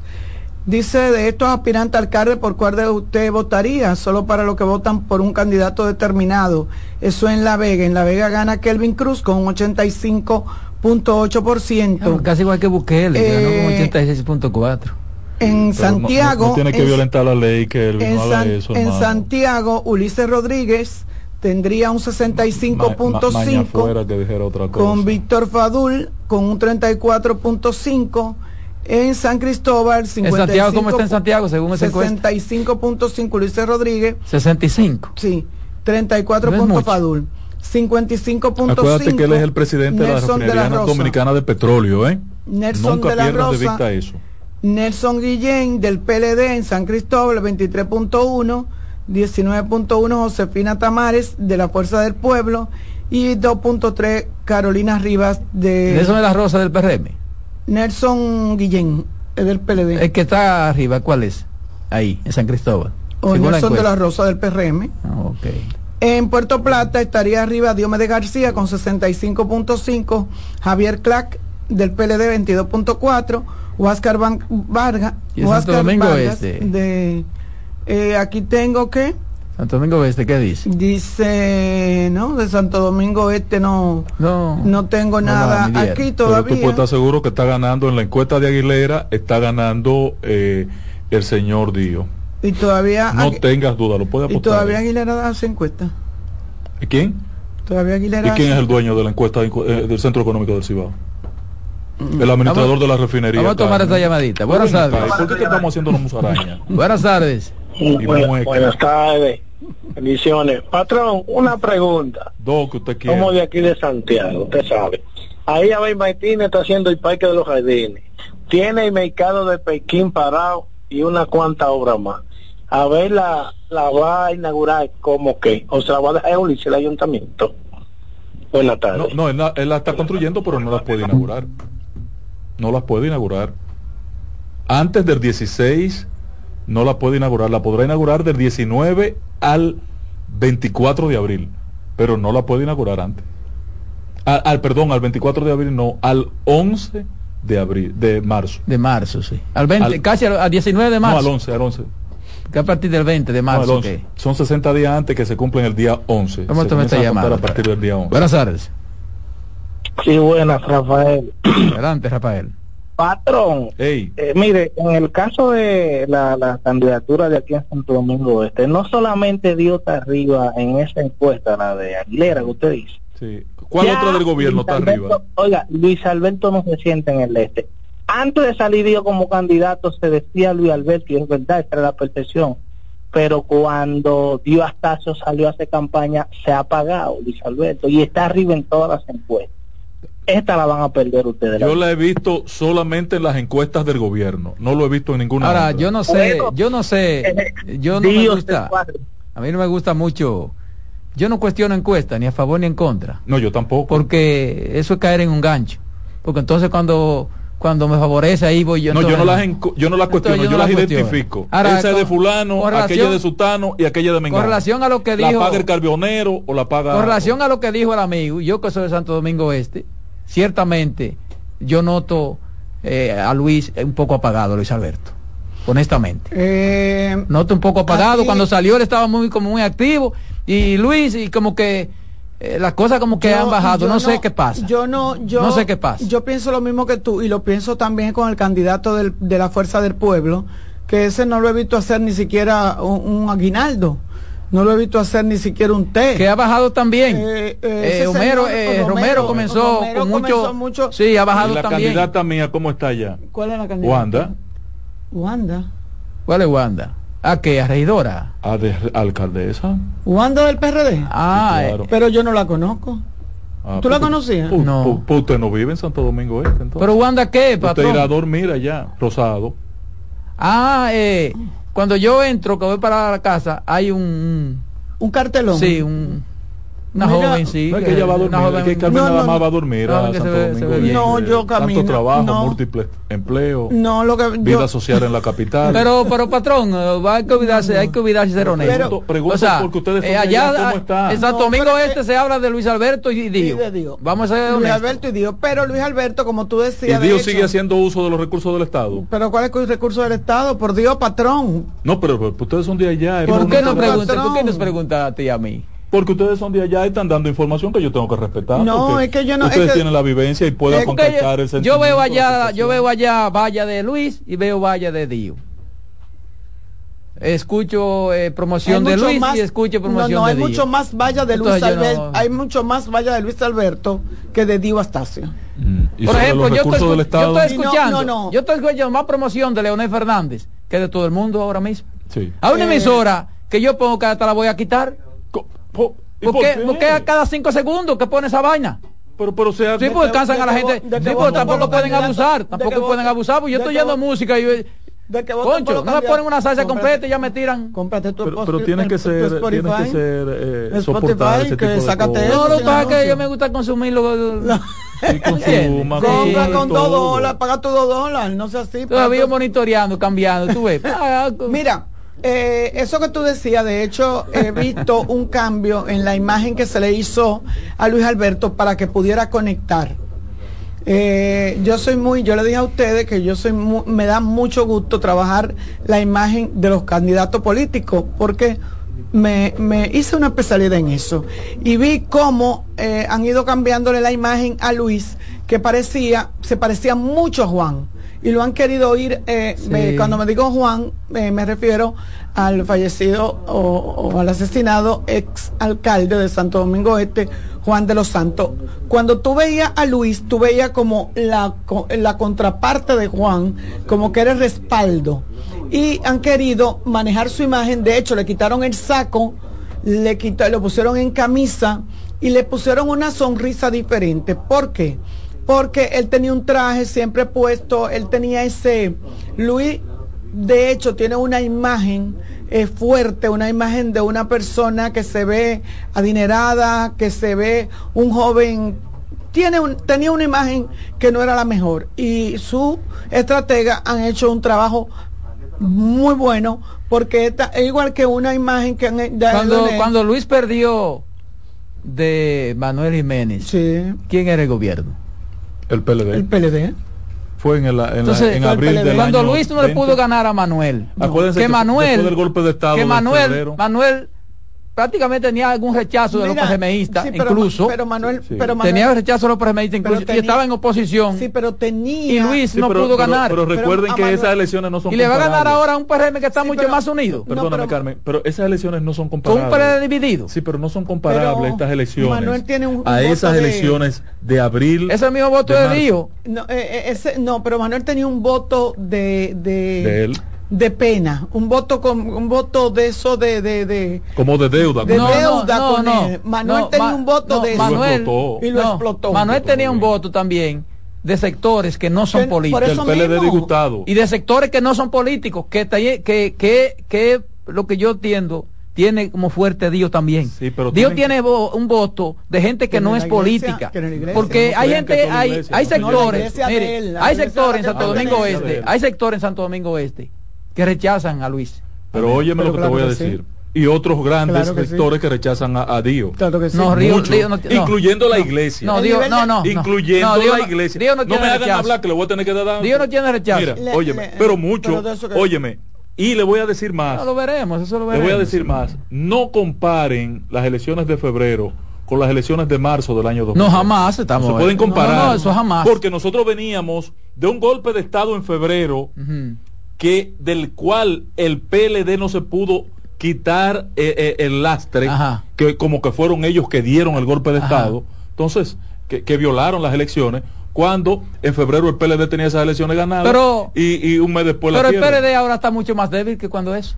Dice de estos aspirantes a alcalde por cuál de usted votaría, solo para los que votan por un candidato determinado. Eso en La Vega. En La Vega gana Kelvin Cruz con un 85.8%. Ah, Casi igual que Bukele, que ganó Eh, con 86.4. En Pero no- Santiago. No, tiene que en- violentar la ley que él en, San- eso. en. Santiago, Ulises Rodríguez tendría un Ma- ma- maña 65.5 fuera que dijera otra cosa. con Víctor Fadul con un 34.5 en San Cristóbal ¿En Santiago cómo está en 55 Santiago según esa encuesta? 65.5 Ulises Rodríguez 65. sí 34 No. Fadul 55.5 Acuérdate que él es el presidente de la Nelson refinería Rosa. Dominicana de Petróleo, ¿eh? Nelson Nunca de la pierdas de Rosa. vista eso. Nelson Guillén del PLD en San Cristóbal 23.1, 19.1 Josefina Tamares de la Fuerza del Pueblo y 2.3 Carolina Rivas de Eso es la rosa del PRM. Nelson Guillén es del PLD El que está arriba, ¿cuál es? Ahí, en San Cristóbal. o Según la Nelson de la. Rosa del PRM. Ah, ok. En Puerto Plata estaría arriba Diomedes García con 65.5, Javier Clack del PLD 22.4, Huáscar Vargas, ¿Y en Santo Huáscar Domingo Vargas Este? de eh, aquí tengo que Santo Domingo Este, ¿qué dice? dice, no, de Santo Domingo Este no No. no tengo No, nada aquí Pero tú todavía. puedes estar seguro que está ganando en la encuesta de Aguilera, está ganando eh, el señor Dío. Y todavía. No tengas duda, lo puede y apostar. todavía Aguilera hace encuesta. ¿Y quién? Todavía Aguilera. ¿Y quién es el dueño de la encuesta eh, del Centro Económico del Cibao? El administrador Vamos- de la refinería. vamos a tomar esta llamadita. Buenas tardes. ¿Por qué que estamos haciendo una musaraña? Buenas tardes. Mueca. Buenas tardes. Bendiciones. Patrón, una pregunta. Dos que usted quiere. Somos de aquí de Santiago, usted sabe. Ahí Abel Martínez está haciendo el Parque de los Jardines. Tiene el mercado de Pekín parado y una cuanta obra más. A ver, la, la va a inaugurar como que, o se la va a dejar Ulises el ayuntamiento. Buenas No, tardes. no él, la, él la está construyendo, pero no las puede inaugurar. No las puede inaugurar. Antes del 16 no la puede inaugurar. La podrá inaugurar del 19 al 24 de abril, pero no la puede inaugurar antes. Al, al- perdón, al 24 de abril no, al 11 de abril, de marzo. De marzo, sí. Al 20, Al- casi al, al 19 de No, al marzo. 11, al 11. que a partir del 20 de No, al marzo. 11. que- Son 60 días antes que se cumplen el día 11. Vamos Se esta a llamada. a partir del día 11. Buenas tardes. Sí, buenas, Rafael. Adelante, Rafael. Patrón, Eh, mire, en el caso de la, la candidatura de aquí en Santo Domingo Este, no solamente dio está arriba en esa encuesta, la de Aguilera, que usted dice. sí. ¿Cuál Ya otra del gobierno Luis está Alberto- arriba? Oiga, Luis Alberto no se siente en el este. Antes de salir Dios como candidato se decía Luis Alberto, y es verdad, esa era la percepción. Pero cuando Dio Astacio salió a hacer campaña, se ha apagado Luis Alberto y está arriba en todas las encuestas. Esta la van a perder ustedes. Yo la he visto solamente en las encuestas del gobierno. No lo he visto en ninguna Ahora, otra. yo no sé, Bueno, yo no sé, [LAUGHS] yo no me Dios gusta, a mí no me gusta mucho, yo no cuestiono encuestas, ni a favor ni en contra, No, yo tampoco. porque eso es caer en un gancho, porque entonces cuando cuando me favorece ahí voy yo. no, yo no las, yo no las entonces cuestiono, yo, no las cuestiono. identifico. Ahora, Esa es de fulano, con aquella relación- de sutano y aquella de mengano. Con relación a lo que ¿La dijo, paga el carbionero o la paga...? con relación a lo que dijo el amigo, yo que soy de Santo Domingo Este, ciertamente yo noto eh, a Luis un poco apagado, Luis Alberto, honestamente. Eh, noto un poco apagado. Aquí- Cuando salió él estaba muy como muy activo y Luis y como que eh, las cosas como que yo- han bajado. No, sé qué pasa. Yo no, yo No sé qué pasa. Yo pienso lo mismo que tú y lo pienso también con el candidato del- de la fuerza del pueblo, que ese no lo he visto hacer ni siquiera un, un aguinaldo, no lo he visto hacer ni siquiera un té. que ha bajado también. Eh, eh, Eh, Homero, señor, eh, Romero, Romero comenzó Romero con comenzó mucho, Sí, ha ¿Y bajado la también. candidata mía cómo está ya? ¿Cuál es la candidata? Wanda, Wanda. ¿Cuál es Wanda? ¿A qué? ¿A regidora? a de- alcaldesa. Wanda del PRD. Ah, claro. eh, Pero yo no la conozco. Ah, ¿Tú la conocías? No. pues, usted no vive en Santo Domingo Este, entonces. pero Wanda qué, usted patrón? irá a dormir allá, Rosado. Ah, eh, cuando yo entro, que voy para la casa, hay un, Un cartelón. sí, un, una Mira, joven, sí. No es que ella va a dormir, joven- es que Carmen No, nada más va a dormir No, a que se Santo ve- se Domingo ve bien. No, yo camino, Tanto trabajo, no. múltiples empleos, No, lo que vida yo, social en la capital. [LAUGHS] Pero, pero patrón, eh, hay que olvidarse, hay que olvidarse de ser honesto. Pregunto- pregunto porque ustedes eh, allá, ¿cómo está? en Santo No, Domingo Este que- se habla de Luis Alberto y Sí, Dios. Vamos a ser Luis. Alberto y Dios, pero Luis Alberto, como tú y decías, de Dios hecho- sigue haciendo uso de los recursos del Estado. Pero ¿cuál es el recurso del Estado? Por Dios, patrón. No, pero, pero ustedes son de allá. ¿Por qué no preguntas? ¿Por qué nos preguntas a ti y a mí? Porque ustedes son de allá y están dando información que yo tengo que respetar. No, es que yo no- Ustedes es que- tienen la vivencia y pueden contactar el yo sentimiento. veo la allá, yo veo allá valla de Luis y veo valla de Dio. Escucho eh, promoción Hay de Luis más- y escucho promoción no, no, de hay Dio. mucho más valla de Luis yo Alberto. no- Hay mucho más valla de Luis Alberto que de Dio Astacio. Mm. Y Por ejemplo, yo estoy, del yo Estado. estoy Y no, escuchando, no, no. yo estoy escuchando más promoción de Leonel Fernández que de todo el mundo ahora mismo. Sí. A una Eh, emisora que yo pongo que hasta la voy a quitar. Co- po- ¿y ¿Por por qué? qué? Porque a cada cinco segundos que pone esa vaina. Pero, pero sea, Sí, porque que- cansan a la gente. Sí, que porque tampoco pueden abusar. Tampoco pueden abusar. Porque yo estoy voten- música y Concho, no me ponen una salsa completa y ya me tiran. Cómprate tu pero, pero tiene que ser, tiene que Spotify. ser eh, soportar ese que tipo de sácate cosas. eso. No, lo que pasa es que yo me gusta consumirlo. [LAUGHS] Sí, consuma, Compra con todo. dos dólares, paga tus dos dólares, no sea así. Todavía monitoreando, cambiando. Tú ves. [LAUGHS] Ah, Mira, eh, eso que tú decías, de hecho, he visto [LAUGHS] un cambio en la imagen que se le hizo a Luis Alberto para que pudiera conectar. Eh, yo soy muy, yo le dije a ustedes que yo soy, mu- me da mucho gusto trabajar la imagen de los candidatos políticos, porque me, me hice una especialidad en eso y vi cómo eh, han ido cambiándole la imagen a Luis, que parecía, se parecía mucho a Juan. Y lo han querido oír. Eh, Sí. me- cuando me digo Juan, eh, me refiero al fallecido o, o al asesinado ex alcalde de Santo Domingo Este, Juan de los Santos. Cuando tú veías a Luis, tú veías como la, la contraparte de Juan, como que era el respaldo. Y han querido manejar su imagen. De hecho, le quitaron el saco, le, quitó, lo pusieron en camisa y le pusieron una sonrisa diferente. ¿Por qué? Porque él tenía un traje siempre puesto, él tenía ese... Luis, de hecho, tiene una imagen eh, fuerte, una imagen de una persona que se ve adinerada, que se ve un joven tiene un, tenía una imagen que no era la mejor y su estratega han hecho un trabajo muy bueno porque esta, es igual que una imagen que han Cuando, cuando Luis perdió de Manuel Jiménez, sí, ¿quién era el gobierno? El PLD. el PLD Fue en, el, en, la- Entonces, en fue el abril del Cuando año Luis no le 20. pudo ganar a Manuel, Acuérdense que que Manuel, después del golpe de Estado que de Manuel, febrero. Manuel prácticamente tenía algún rechazo de los PRMistas, sí, incluso pero Manuel, Sí. pero Manuel- tenía rechazo de los PRMistas, incluso, y estaba en oposición, sí, pero tenía y Luis Sí, no pero- pudo pero- ganar, Pero recuerden que Manuel- esas elecciones no son y le va a ganar comparables. ahora a un PRM que está Sí, mucho pero- más unido, No, Perdóname, pero- Carmen, pero esas elecciones no son con comparables. un PRM dividido. Sí, pero no son comparables Pero estas elecciones Manuel tiene un- un a esas de- elecciones de abril. Ese mismo voto de de, no, eh, eh, ese, no, pero Manuel tenía un voto de de, De él. De pena, un voto con un voto de eso de de, de como de deuda. de él. deuda con él. Manuel tenía Ma- un voto no, de eso. Manuel, explotó. Y lo no, explotó. Manuel tenía un voto también de sectores que no son Que- políticos. Del PLD disgustado. y de sectores que no son políticos, que, que, que, que lo que yo entiendo tiene como fuerte Dios también. Sí, pero Dios tiene vo- un voto de gente que Que no es iglesia- política. iglesia. Porque No hay gente, hay, iglesia, hay no, no, sectores, mire, él, hay sectores en Santo Domingo Este, hay sectores en Santo Domingo Este que rechazan a Luis. Pero óyeme Pero lo que claro te voy a sí. decir. Y otros grandes Claro que sí. sectores que rechazan a, a Dio. Claro que sí. No, Río- Muchos, Río no- no. incluyendo la iglesia. No, Dios, no, no. incluyendo No, Dios la iglesia. Dios no, me hagan rechazo. hablar que le voy a tener que dar. Dios no tiene rechazo. Mira, Le- óyeme, le- pero pero mucho, que- óyeme, y le voy a decir más. No, lo veremos, eso lo Le veremos. voy a decir más. No comparen las elecciones de febrero con las elecciones de marzo del año 2000. No, jamás estamos. No se pueden comparar. No, no, eso jamás. Porque nosotros veníamos de un golpe de Estado en febrero. Que del cual el PLD no se pudo quitar eh, eh, el lastre, Ajá. que como que fueron ellos que dieron el golpe de Ajá. Estado. Entonces, que, que violaron las elecciones cuando en febrero el PLD tenía esas elecciones ganadas Pero- y, y un mes después Pero la el pierden. PRD ahora está mucho más débil que cuando es.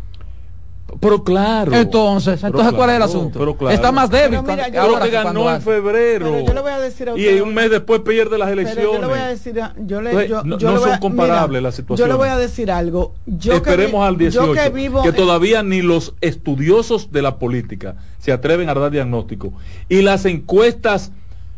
Pero claro. Entonces, Pero entonces ¿cuál es el asunto? pero claro. Está más débil Pero mira, yo- que ganó en febrero. Pero yo le voy a decir a y un mes después pierde las elecciones. Pero yo le voy a decir, a- yo le, Entonces, yo, no- yo no le voy son a- comparables mira, las Yo situaciones. le voy a decir algo. Yo Esperemos que al 18, Yo que vivo que en- todavía ni los estudiosos de la política se atreven a dar diagnóstico. Y las encuestas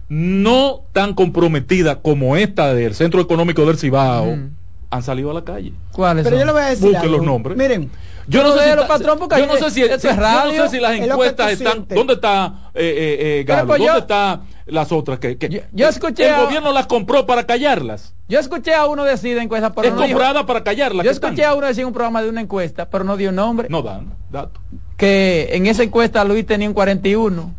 no tan comprometidas como esta del Centro Económico del Cibao Ujú. Han salido a la calle. ¿Cuáles Pero son? yo le voy a decir Busquen algo. los nombres. Miren, Yo no, sé si, ta- patrón, porque yo no sé si, yo no sé si las encuestas están. sientes. ¿Dónde está eh, eh, eh, Galo? pues yo- ¿Dónde están las otras que, que- Yo- yo escuché el a- gobierno las compró para callarlas? Yo escuché a uno decir en encuesta, pero es no dijo- comprada para callarlas. Yo ¿qué escuché están? a uno decir un programa de una encuesta, pero no dio nombre. No dan datos. Que en esa encuesta Luis tenía un 41,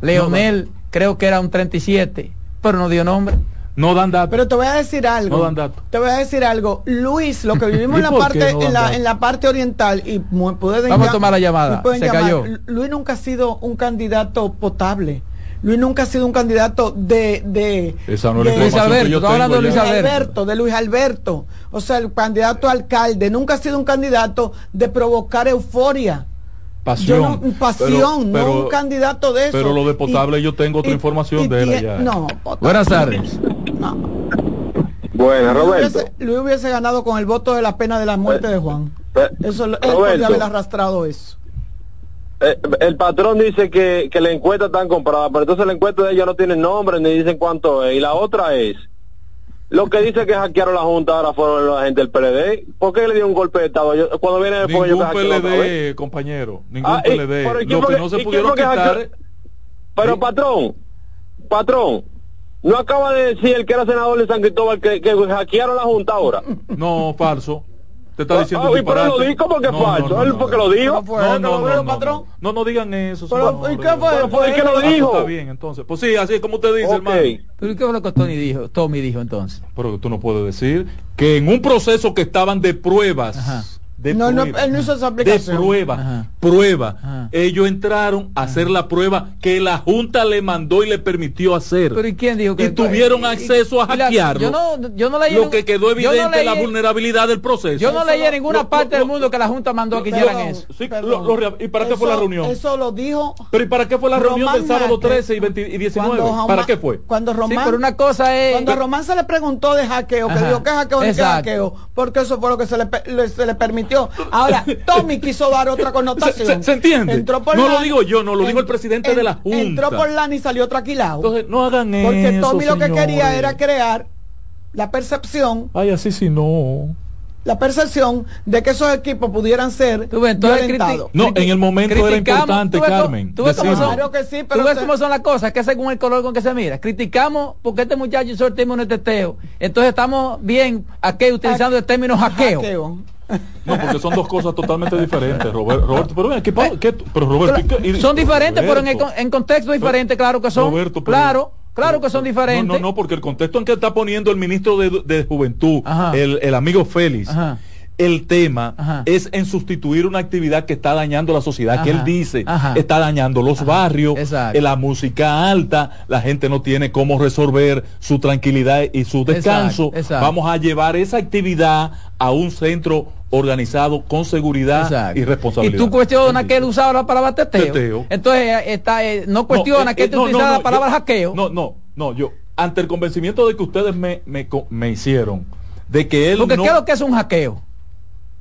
Leonel creo que era un 37, pero no dio nombre. No dan datos. pero te voy a decir algo. No dan datos. Te voy a decir algo. Luis, lo que [LAUGHS] vivimos ¿Y en la parte no en la, en la parte oriental y pueden Vamos a tomar la llamada. Se llamar. cayó. Lu- Luis nunca ha sido un candidato potable. Luis nunca ha sido un candidato de de Esa no de- Luis Alberto, hablando de Luis Alberto. Alberto, de Luis Alberto. O sea, el candidato a alcalde nunca ha sido un candidato de provocar euforia. Pasión. No, pasión, Pero- no un candidato de eso. pero lo de potable yo tengo otra información de él allá. No, potable. Buenas tardes. No. Luis Roberto. hubiese, Luis hubiese ganado con el voto de la pena de la muerte de Juan. Eh, Eso, él Roberto. podía haber arrastrado eso. Eh, el patrón dice que, que la encuesta está comprada, pero entonces la encuesta de ella no tiene nombre ni dicen cuánto es. Y la otra es, lo que dice que hackearon la Junta ahora fueron la gente del PLD. ¿Por qué le dio un golpe de Estado? Yo- cuando viene después ellos Ningún vez. PLD, compañero. Ningún Ah, y- PLD. pero ¿y quién Lo que que- no se pudieron que quitar. Pero Sí. patrón, patrón, ¿no acaba de decir el que era senador de San Cristóbal que, que hackearon la Junta ahora? No, falso. Te está diciendo Ah, un y pero lo dijo porque No, falso. no, no, Él porque lo dijo. ¿Cómo fue? No, ¿Que no, lo no, dijo, no, patrón? no, no, no digan eso. Pero. ¿y qué fue? Pero ¿por qué lo Ah, pues dijo? Está bien, entonces. Pues sí, así es como usted dice, Ok. hermano. Pero ¿y qué fue lo que Tony dijo, Tommy dijo entonces? Pero tú no puedes decir que en un proceso que estaban de pruebas, Ajá. De No, no, pruebas, él no hizo esa de aplicación. prueba, Ajá. prueba, Ajá. ellos entraron a hacer la prueba que la Junta le mandó y le permitió hacer. Pero ¿y quién dijo que Y tuvieron y- acceso a la- hackearlo. Yo no, yo no leí Lo que quedó evidente es la leí- vulnerabilidad del proceso. Yo no leí en ninguna Lo- parte lo- del mundo que la Junta mandó a que hicieran eso. Sí, perdón. lo- lo rea- ¿y para qué fue la reunión? Eso lo dijo. Pero ¿y para qué fue la reunión Román del sábado Márquez, 13 y, 20 y 19? cuando Román- ¿Para qué fue? Cuando Sí, Román, pero una cosa es... cuando a Román se le preguntó de hackeo, que dijo que hackeo que hackeo, porque eso fue lo que se le, pe- le- se le permitió. Ahora, Tommy quiso dar otra connotación. Se- se- se entiende. Entró por No lo digo yo, no lo dijo el presidente de la Junta. Entró por Lani y salió traquilado. Entonces, no hagan eso. porque Tommy lo que quería era crear la percepción Ay, así sí no. la percepción de que esos equipos pudieran ser Tú ves, entonces, violentados. No, en el momento era criticamos- importante, tú ves cómo- Carmen, Tú ves cómo son, Claro que sí, tú pero ves se- cómo son las cosas, que según el color con que se mira. Criticamos porque este muchacho hizo el término de teteo. Entonces estamos bien aquí utilizando el término hackeo. Hackeo. No, porque son dos cosas totalmente diferentes, Robert- Roberto. Pero, ¿qué, qué- pero Roberto, ¿y qué- y- Son diferentes, pero en, el en contexto diferente, claro que son. Roberto, pero- claro, claro que son diferentes. No, no, no, porque el contexto en que está poniendo el ministro de, de Juventud, Ajá. el, el amigo Félix, Ajá. El tema Ajá. es en sustituir una actividad que está dañando la sociedad, que él dice, Ajá. está dañando los barrios, Exacto. eh, la música alta, la gente no tiene cómo resolver su tranquilidad y su descanso. Exacto, exacto. Vamos a llevar esa actividad a un centro organizado con seguridad Exacto. y responsabilidad. Y tú cuestionas que él usaba la palabra teteo. Teteo. Entonces eh, está, eh, no cuestiona No, eh, que él no, utilizaba no, la palabra yo- hackeo. No, no, no, yo, ante el convencimiento de que ustedes me, me, co- me hicieron, de que él Porque ¿qué es lo que es un hackeo?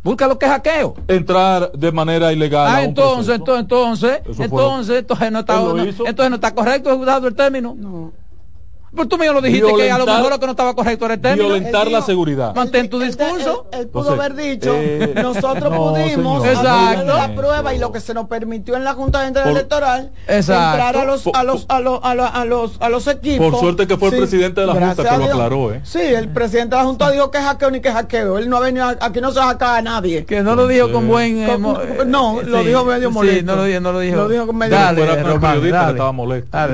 Busca lo que es hackeo. entrar de manera ilegal. a Ah, un entonces, proceso. entonces, fue entonces, entonces no está, no- entonces no está correcto usado el término. No. Pero tú mismo lo dijiste que a lo mejor lo que no estaba correcto era el término. Violentar la seguridad. Mantén tu discurso. Él, pudo Entonces, haber dicho, eh, nosotros no, pudimos no digan la prueba y lo que se nos permitió en la Junta Por- Electoral Exacto. entrar a los, a los, a los, a los, a los, a los equipos. Por suerte que fue el presidente de la Junta que lo aclaró, ¿eh? Sí, el presidente de la Junta dijo que hackeo ni que hackeo. Él no ha venido, a- aquí no se hacka a nadie. Que no lo dijo con buen... eh, Con- mo- eh, no, lo sí, dijo medio sí, molesto. no lo dijo, no lo dijo. Lo dijo con medio- Román, que estaba molesto. Dale.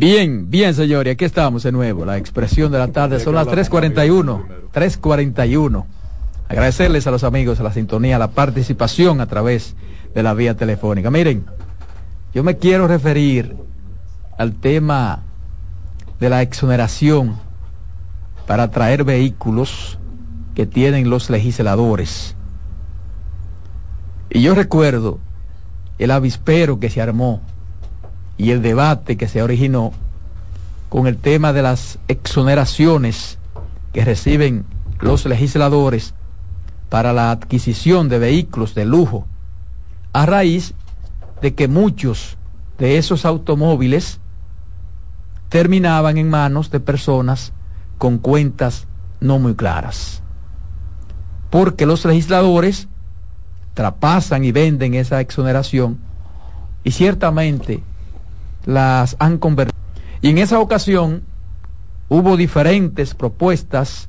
Bien, bien, señores, aquí estamos de nuevo. La expresión de la tarde son las 3:41. 3:41. Agradecerles a los amigos a la sintonía, a la participación a través de la vía telefónica. Miren, yo me quiero referir al tema de la exoneración para traer vehículos que tienen los legisladores. Y yo recuerdo el avispero que se armó y el debate que se originó con el tema de las exoneraciones que reciben los legisladores para la adquisición de vehículos de lujo, a raíz de que muchos de esos automóviles terminaban en manos de personas con cuentas no muy claras. Porque los legisladores trapasan y venden esa exoneración y ciertamente las han convertido. Y en esa ocasión hubo diferentes propuestas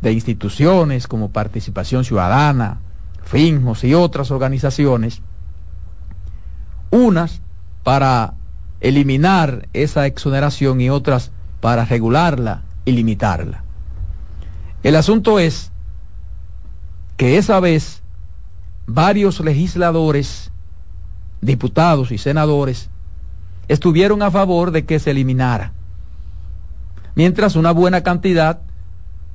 de instituciones como Participación Ciudadana, FINJOS y otras organizaciones, unas para eliminar esa exoneración y otras para regularla y limitarla. El asunto es que esa vez varios legisladores, diputados y senadores estuvieron a favor de que se eliminara. Mientras una buena cantidad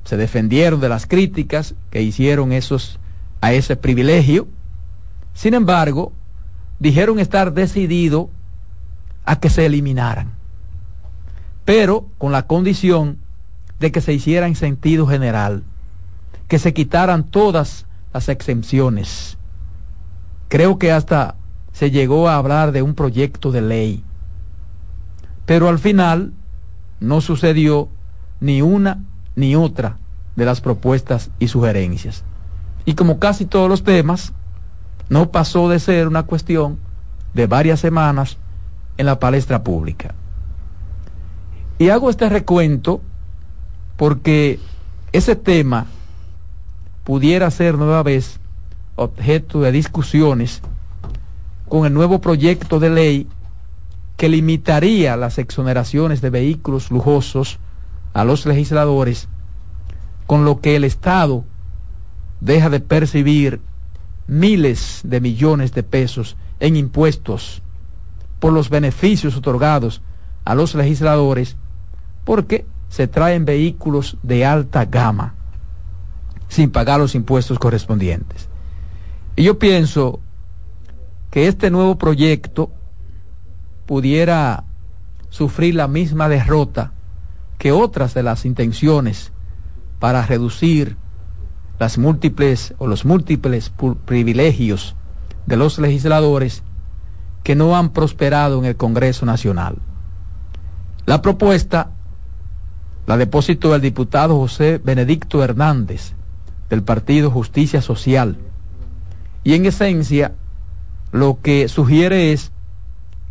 se defendieron de las críticas que hicieron esos a ese privilegio. Sin embargo, dijeron estar decidido a que se eliminaran, pero con la condición de que se hiciera en sentido general, que se quitaran todas las exenciones. Creo que hasta se llegó a hablar de un proyecto de ley pero al final no sucedió ni una ni otra de las propuestas y sugerencias. Y como casi todos los temas, no pasó de ser una cuestión de varias semanas en la palestra pública. Y hago este recuento porque ese tema pudiera ser nueva vez objeto de discusiones con el nuevo proyecto de ley que limitaría las exoneraciones de vehículos lujosos a los legisladores, con lo que el Estado deja de percibir miles de millones de pesos en impuestos por los beneficios otorgados a los legisladores, porque se traen vehículos de alta gama sin pagar los impuestos correspondientes. Y yo pienso que este nuevo proyecto pudiera sufrir la misma derrota que otras de las intenciones para reducir las múltiples o los múltiples privilegios de los legisladores que no han prosperado en el Congreso Nacional. La propuesta la depositó el diputado José Benedicto Hernández del Partido Justicia Social y en esencia lo que sugiere es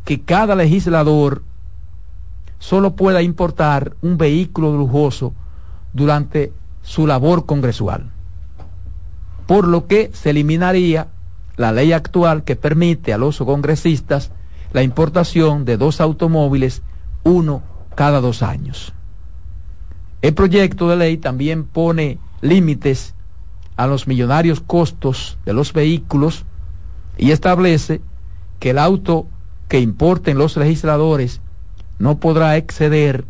que cada legislador solo pueda importar un vehículo lujoso durante su labor congresual. Por lo que se eliminaría la ley actual que permite a los congresistas la importación de dos automóviles, uno cada dos años. El proyecto de ley también pone límites a los millonarios costos de los vehículos y establece que el auto que importen los legisladores no podrá exceder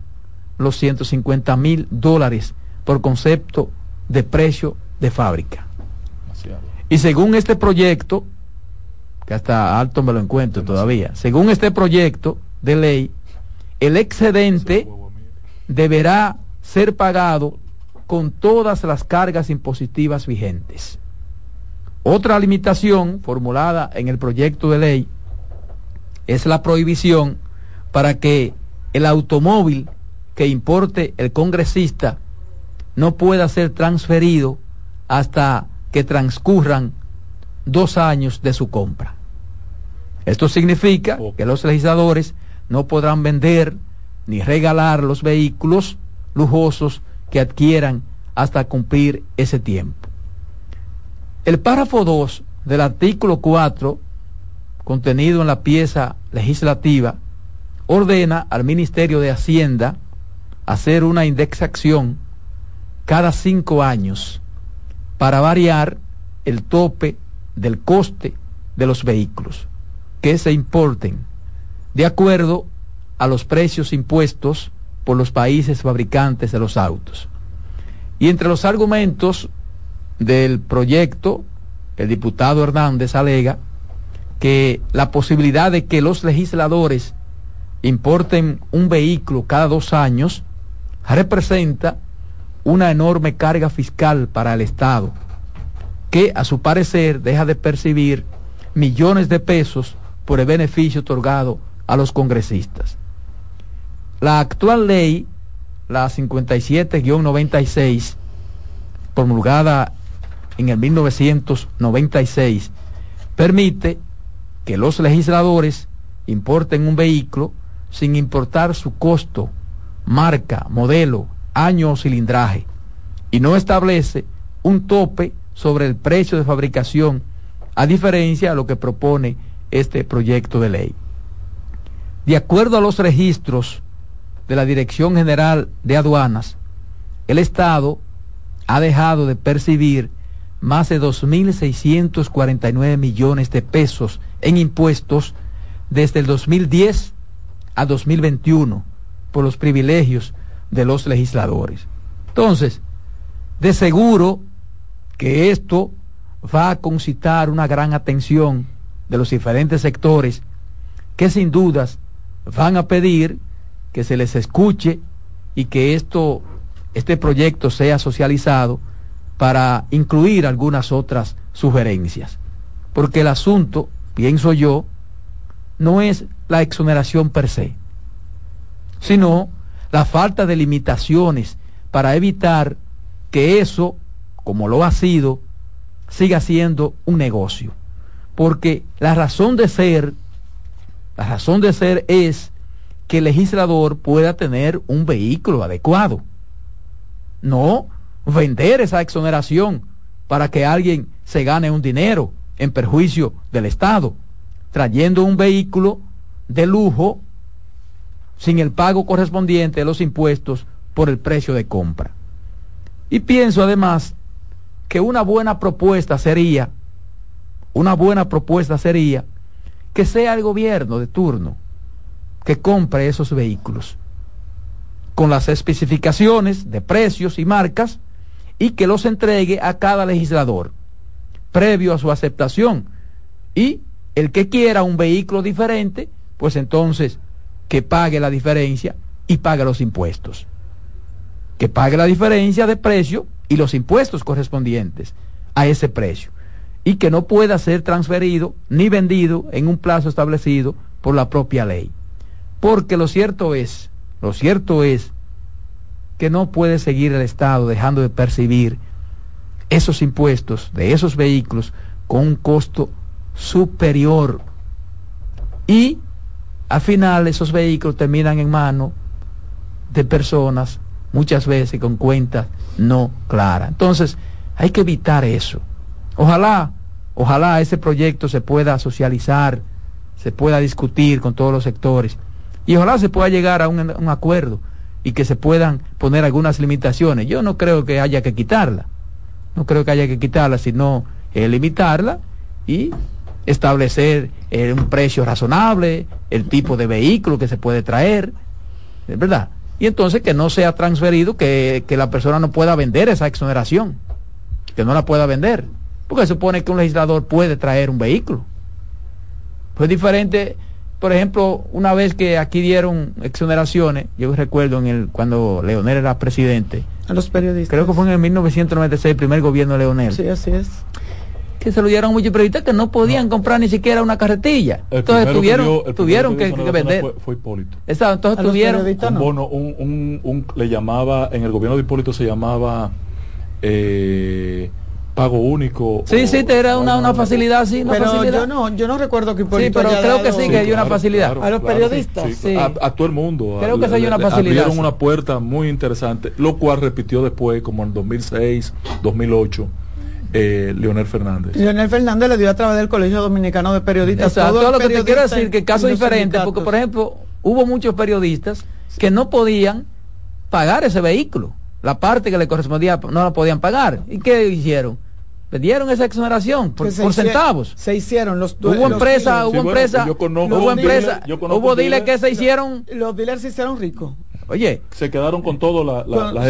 los 150 mil dólares por concepto de precio de fábrica. Y según este proyecto, que hasta alto me lo encuentro todavía, según este proyecto de ley, el excedente deberá ser pagado con todas las cargas impositivas vigentes. Otra limitación formulada en el proyecto de ley es la prohibición para que el automóvil que importe el congresista no pueda ser transferido hasta que transcurran dos años de su compra. Esto significa que los legisladores no podrán vender ni regalar los vehículos lujosos que adquieran hasta cumplir ese tiempo. El párrafo 2 del artículo 4, contenido en la pieza legislativa, ordena al Ministerio de Hacienda hacer una indexación cada cinco años para variar el tope del coste de los vehículos que se importen de acuerdo a los precios impuestos por los países fabricantes de los autos. Y entre los argumentos del proyecto, el diputado Hernández alega que la posibilidad de que los legisladores importen un vehículo cada dos años representa una enorme carga fiscal para el Estado, que a su parecer deja de percibir millones de pesos por el beneficio otorgado a los congresistas. La actual ley, la 57-96, promulgada en el 1996, permite que los legisladores importen un vehículo sin importar su costo, marca, modelo, año o cilindraje, y no establece un tope sobre el precio de fabricación, a diferencia de lo que propone este proyecto de ley. De acuerdo a los registros de la Dirección General de Aduanas, el Estado ha dejado de percibir más de 2.649 millones de pesos en impuestos desde el 2010 a 2021 por los privilegios de los legisladores. Entonces, de seguro que esto va a concitar una gran atención de los diferentes sectores que sin dudas van a pedir que se les escuche y que esto, este proyecto sea socializado para incluir algunas otras sugerencias. Porque el asunto, pienso yo, no es la exoneración per se, sino la falta de limitaciones para evitar que eso, como lo ha sido, siga siendo un negocio. Porque la razón de ser, la razón de ser es que el legislador pueda tener un vehículo adecuado. No vender esa exoneración para que alguien se gane un dinero en perjuicio del Estado, trayendo un vehículo de lujo sin el pago correspondiente de los impuestos por el precio de compra. Y pienso además que una buena propuesta sería, una buena propuesta sería que sea el gobierno de turno que compre esos vehículos con las especificaciones de precios y marcas y que los entregue a cada legislador previo a su aceptación. Y el que quiera un vehículo diferente, pues entonces que pague la diferencia y pague los impuestos. Que pague la diferencia de precio y los impuestos correspondientes a ese precio. Y que no pueda ser transferido ni vendido en un plazo establecido por la propia ley. Porque lo cierto es, lo cierto es que no puede seguir el Estado dejando de percibir esos impuestos de esos vehículos con un costo superior. Y al final esos vehículos terminan en manos de personas muchas veces con cuentas no claras. Entonces, hay que evitar eso. Ojalá, ojalá ese proyecto se pueda socializar, se pueda discutir con todos los sectores y ojalá se pueda llegar a un, acuerdo y que se puedan poner algunas limitaciones. Yo no creo que haya que quitarla, no creo que haya que quitarla, sino eh, limitarla y establecer eh, un precio razonable, el tipo de vehículo que se puede traer verdad. Y entonces que no sea transferido, que, que la persona no pueda vender esa exoneración, que no la pueda vender, porque se supone que un legislador puede traer un vehículo. Pues diferente, por ejemplo, una vez que aquí dieron exoneraciones, yo recuerdo en el cuando Leonel era presidente, A los periodistas. creo que fue en el 1996, el primer gobierno de Leonel, Sí, así es. que se lo dieron a muchos periodistas que no podían comprar ni siquiera una carretilla. El Entonces primero que tuvieron, dio- tuvieron que vender. Fue, fue Hipólito. Exacto, entonces A tuvieron. Un no. bono, un, un, un- le llamaba, en el gobierno de Hipólito se llamaba eh, pago único. Sí, o- sí, te era una, una facilidad, sí, una Pero facilidad. yo no, yo no recuerdo que Sí, Hipólito pero haya creo que sí, que dio una facilidad. A los periodistas, sí. A, a todo el mundo. Creo que A- se dio una le- facilidad, Abrieron sí. una puerta muy interesante, lo cual repitió después, como en 2006, 2008, eh, Leonel Fernández. Leonel Fernández le dio a través del Colegio Dominicano de Periodistas. Exacto, todo el lo que te quiero decir, que caso diferente, porque por ejemplo, hubo muchos periodistas que no podían pagar ese vehículo. La parte que le correspondía no la podían pagar. ¿Y qué hicieron? Pidieron esa exoneración por, centavos. Se hicieron los Hubo empresa, hubo empresa, yo conozco hubo empresa, hubo dealer. que se hicieron, Los dealers se hicieron ricos. oye, Se quedaron con todo la, la,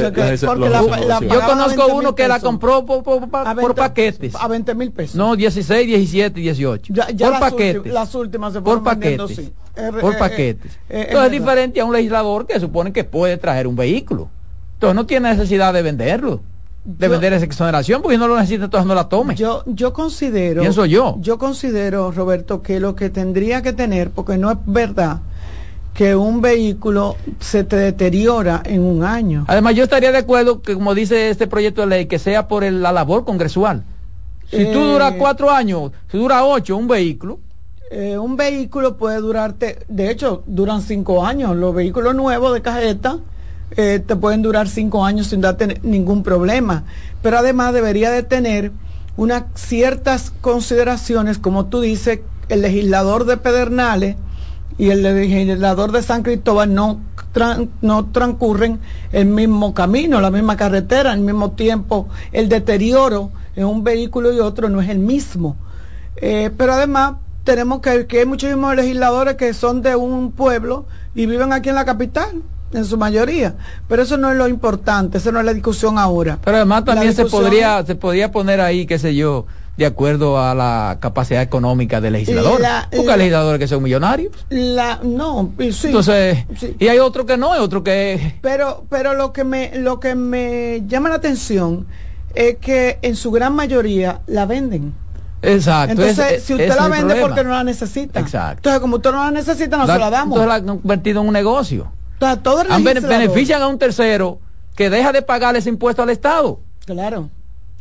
yo conozco 20 uno que la compró por, por- por- A por 20 paquetes. A 20 mil pesos. No, 16, 17 y 18. Ya- ya por las paquetes. últimas- las últimas se por paquetes. sí. Eh, por eh, paquetes. eh, eh, Entonces es es diferente a un legislador que supone que puede traer un vehículo. Entonces no tiene necesidad de venderlo. De Yo- vender esa exoneración porque no lo necesita, entonces no la tome. Yo, yo considero. Pienso yo. Yo considero, Roberto, que lo que tendría que tener, porque no es verdad que un vehículo se te deteriora en un año. Además, yo estaría de acuerdo que, como dice este proyecto de ley, que sea por el- la labor congresual. Si tú Eh, duras cuatro años, si dura ocho, un vehículo, Eh, un vehículo puede durarte, de hecho, duran cinco años. Los vehículos nuevos de cajeta eh, te pueden durar cinco años sin darte ningún problema. Pero además debería de tener unas ciertas consideraciones, como tú dices, el legislador de Pedernales y el legislador de San Cristóbal no, no transcurren el mismo camino, la misma carretera, al mismo tiempo el deterioro en un vehículo y otro no es el mismo. Eh, pero además tenemos que, que hay muchísimos legisladores que son de un pueblo y viven aquí en la capital, en su mayoría. Pero eso no es lo importante, esa no es la discusión ahora. pero además también se podría, se podría poner ahí, qué sé yo, de acuerdo a la capacidad económica del legislador. La- Porque la- hay legisladores que son millonarios. La, no, sí, Entonces, sí. y hay otro que no, hay otro que Pero, pero lo que me, lo que me llama la atención es que en su gran mayoría la venden. Exacto. Entonces, si usted la vende porque no la necesita. Exacto. Entonces, como usted no la necesita, no La- se la damos. Entonces la han convertido en un negocio. Entonces, todo el Han bene- legislador- benefician a un tercero que deja de pagar ese impuesto al Estado. Claro.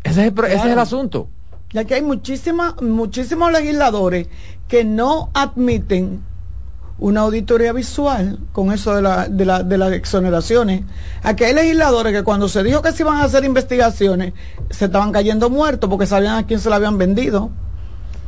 Ese es el, pro- ese es el Claro. asunto. Ya que hay muchísimas, muchísimos legisladores que no admiten una auditoría visual con eso de, la, de, la- de las exoneraciones. Aquí hay legisladores que cuando se dijo que se iban a hacer investigaciones, se estaban cayendo muertos porque sabían a quién se la habían vendido.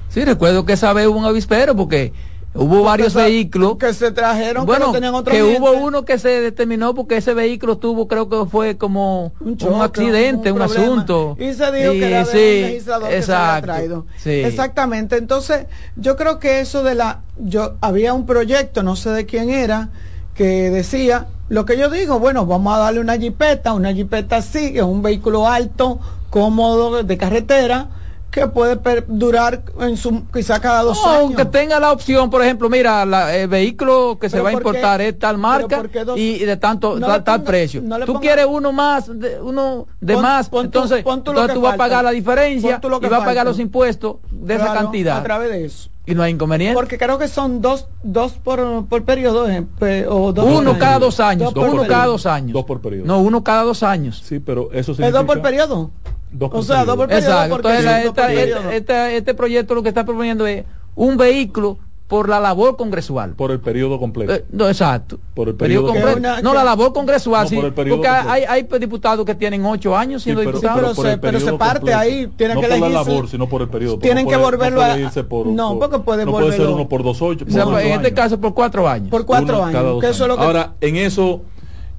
Sí, recuerdo que esa vez hubo un avispero porque hubo varios vehículos. que se trajeron que Bueno, no tenían otro que hubo uno que se determinó porque ese vehículo tuvo, creo que fue como un, choque, accidente, un, asunto. Y se dijo que era de un legislador que se había exacto, traído. sí. Exactamente. Entonces, yo creo que eso de la. yo Había un proyecto, no sé de quién era, que decía. Lo que yo digo, bueno, vamos a darle una jipeta, una jipeta así, que es un vehículo alto, cómodo, de carretera, que puede per- durar en su, quizá cada dos No, años. que tenga la opción, por ejemplo, mira, la- el vehículo que se va a importar es tal marca y de tanto No tal, le tal ponga- precio. no tú quieres uno más, de, uno de Pon- más, pon entonces, pon tú entonces tú vas a pagar la diferencia y vas a pagar los impuestos de esa cantidad. A través de eso. Y no hay inconveniente. Porque creo que son dos, dos por, por periodo. eh, pe- o dos uno cada dos años, Dos por uno periodo. cada dos años. Dos por periodo. No, uno cada dos años. Sí, pero eso ¿Es significa... dos por periodo? Dos por o sea, dos por periodo. periodo. Exacto. Entonces, sí, la- dos por esta- periodo. este, proyecto lo que está proponiendo es un vehículo por la labor congresual. Por el periodo completo. Eh, no, exacto. Por el Periodo periodo completo. No, Que la labor congresual, No, sí. por Porque hay, hay diputados que tienen ocho años siendo Sí, pero- diputados. pero se- pero parte completo. ahí, tienen no que por la labor, sino por el periodo. tienen no que puede- volverlo no a- por, no, por- porque puede no puede ser volverlo- uno por dos ocho. O sea, por en este años. caso por cuatro años. Por cuatro Uno años. eso es lo que- Ahora, en eso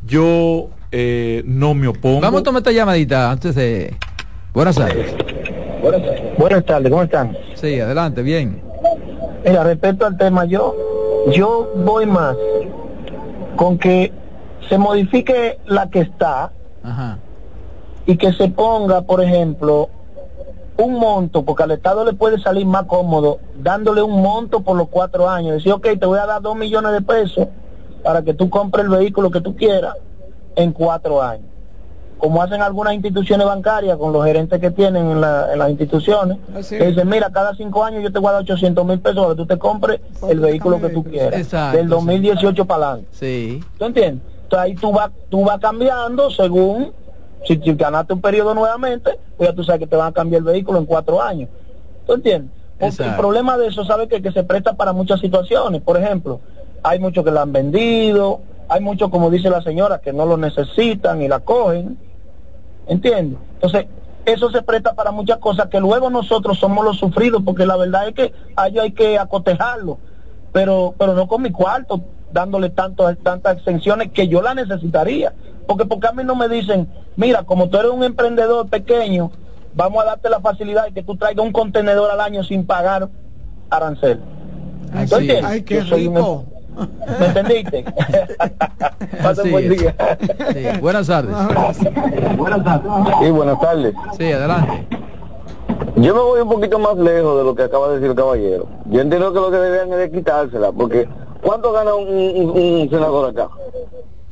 yo eh, no me opongo. Vamos a tomar esta llamadita antes de... Buenas tardes. Buenas tardes, ¿cómo están? Sí, adelante, bien. Mira, respecto al tema, yo, yo voy más con que se modifique la que está Ajá. y que se ponga, por ejemplo, un monto, porque al Estado le puede salir más cómodo dándole un monto por los cuatro años. Decir, ok, te voy a dar dos millones de pesos para que tú compres el vehículo que tú quieras en cuatro años. Como hacen algunas instituciones bancarias con los gerentes que tienen en, la- en las instituciones, Así que dicen, mira, cada cinco años yo te voy a dar 800 mil pesos para que tú te compres el vehículo que tú quieras. Exacto, del 2018 para adelante. Sí. ¿Tú entiendes? Entonces ahí tú vas, tú vas cambiando según, si, si ganaste un periodo nuevamente, pues ya tú sabes que te van a cambiar el vehículo en cuatro años. ¿Tú entiendes? Porque el problema de eso, ¿sabes que Que se presta para muchas situaciones. Por ejemplo, hay muchos que la han vendido, hay muchos, como dice la señora, que no lo necesitan y la cogen. ¿Entiendes? Entonces, eso se presta para muchas cosas que luego nosotros somos los sufridos, porque la verdad es que a ellos hay que acotejarlo, pero, pero no con mi cuarto, dándole tanto, tantas exenciones que yo la necesitaría. Porque porque a mí no me dicen, mira, como tú eres un emprendedor pequeño, vamos a darte la facilidad de que tú traigas un contenedor al año sin pagar arancel. Ay, ¿Tú Así entiendes? es. Ay, qué Yo soy un- rico. ¿Me entendiste? [LAUGHS] Buen día. Sí. Buenas tardes. Buenas tardes. Sí, buenas tardes. Sí, adelante. Yo me voy un poquito más lejos de lo que acaba de decir el caballero. Yo entiendo que lo que deberían es quitársela, porque ¿cuánto gana un, un- un senador acá?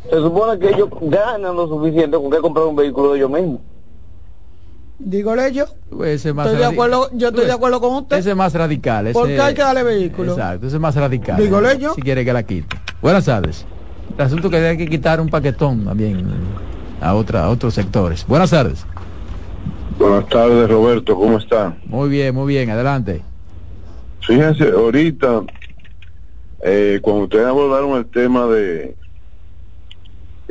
Se supone que ellos ganan lo suficiente con que comprar un vehículo de ellos mismos. Dígole yo. Ese es más Estoy de acuerdo, yo estoy de acuerdo con usted. Ese es más radical. Ese... ¿Por qué hay que darle vehículo? Exacto, ese es más radical. Dígole yo. Si quiere que la quite. Buenas tardes. El asunto que hay que quitar un paquetón también a, otra, a otros sectores. Buenas tardes. Buenas tardes, Roberto, ¿cómo está? Muy bien, muy bien, adelante. Fíjense, ahorita, eh, cuando ustedes abordaron el tema de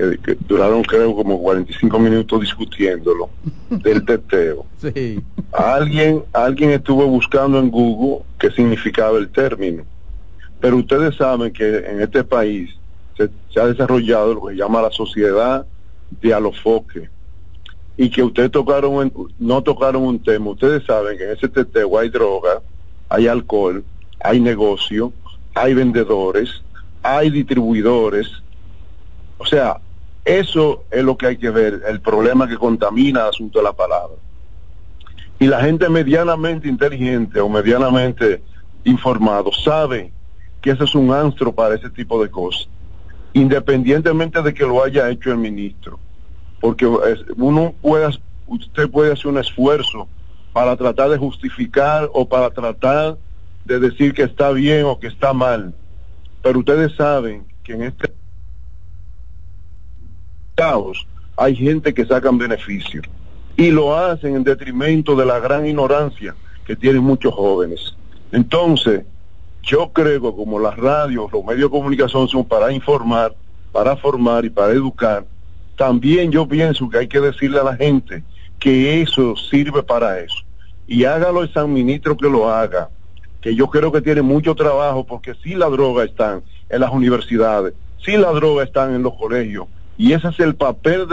que, que duraron creo como 45 minutos discutiéndolo, del [LAUGHS] teteo. Sí. Alguien, alguien estuvo buscando en Google qué significaba el término. Pero ustedes saben que en este país se, se ha desarrollado lo que se llama la sociedad de alofoque. Y que ustedes tocaron, no tocaron un tema. Ustedes saben que en ese teteo hay droga, hay alcohol, hay negocio, hay vendedores, hay distribuidores. O sea, eso es lo que hay que ver, el problema que contamina el asunto de la palabra. Y la gente medianamente inteligente o medianamente informado sabe que ese es un astro para ese tipo de cosas, independientemente de que lo haya hecho el ministro, porque uno puede, usted puede hacer un esfuerzo para tratar de justificar o para tratar de decir que está bien o que está mal, pero ustedes saben que en este caos hay gente que sacan beneficio y lo hacen en detrimento de la gran ignorancia que tienen muchos jóvenes. Entonces, yo creo que como las radios, los medios de comunicación son para informar, para formar y para educar, también yo pienso que hay que decirle a la gente que eso sirve para eso. Y hágalo el San Ministro que lo haga, que yo creo que tiene mucho trabajo porque si la droga están en las universidades, si la droga están en los colegios, y ese es el papel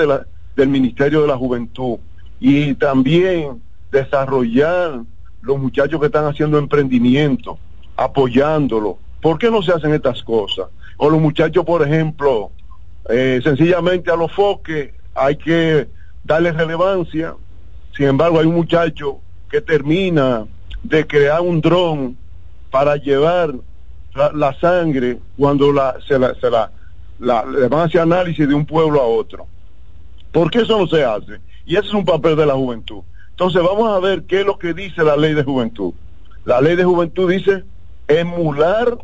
del Ministerio de la Juventud, y también desarrollar los muchachos que están haciendo emprendimiento, apoyándolo. ¿Por qué no se hacen estas cosas? O los muchachos, por ejemplo, eh, sencillamente a los foques hay que darle relevancia. Sin embargo, hay un muchacho que termina de crear un dron para llevar la, la sangre cuando la, se la, se la, la- le van a hacer análisis de un pueblo a otro. ¿Por qué eso no se hace? Y ese es un papel de la juventud. Entonces vamos a ver qué es lo que dice la ley de juventud. La ley de juventud dice emular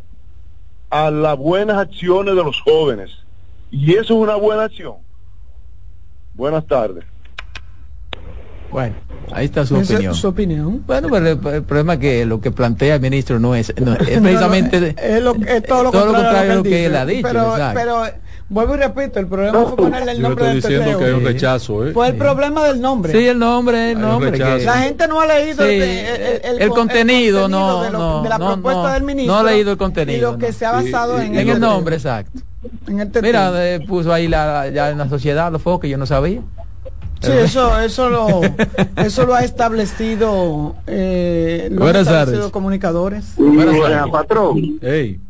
a las buenas acciones de los jóvenes. Y eso es una buena acción. Buenas tardes. Bueno, ahí está su Esa opinión. es su opinión. Bueno, pero el, el problema es que lo que plantea el ministro no es, no, es [LAUGHS] precisamente es, lo- es todo lo [LAUGHS] todo lo contrario, contrario a de lo que dice. él ha dicho, Pero, exacto. pero vuelvo y repito, el problema fue ponerle el Yo nombre estoy del diciendo que hay un rechazo, ¿eh? Fue el problema del nombre. Sí, el nombre, el Hay nombre. que- La gente no ha leído Sí, el, el- el con- contenido, no, de, lo- no, de la no, propuesta no, del ministro. no ha leído el contenido, Y lo que no. se ha basado Y- en, y- en el nombre, exacto. En el. Mira, eh, puso ahí la, ya en la sociedad los focos, yo no sabía. Sí, eso, eso lo, eso lo ha establecido, eh, lo han Buenas establecido tardes. comunicadores. Buenas Oiga, tardes. patrón, Ey,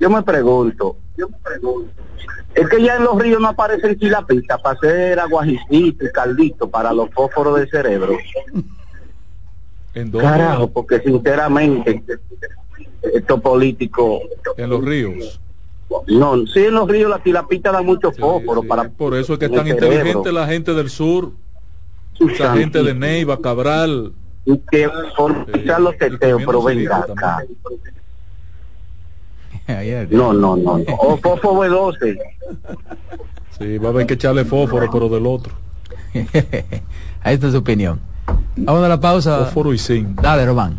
yo me pregunto, Es que ya en los ríos no aparecen tilapita para hacer aguajicito y caldito para los fósforos del cerebro. ¿En dónde? Carajo, porque sinceramente estos políticos... En los ríos. No, sí en los ríos la tilapita da mucho fósforo para... Por eso es que es tan cerebro. inteligente la gente del sur, esa gente de Neiva, Cabral. Y que por los teteos, pero venga acá. [LAUGHS] No, no, no, no. [LAUGHS] O fósforo B12. Sí, va a haber que echarle fósforo, pero del otro. [LAUGHS] Ahí está su opinión. Vamos a la pausa. Fósforo y zinc. Dale, Román.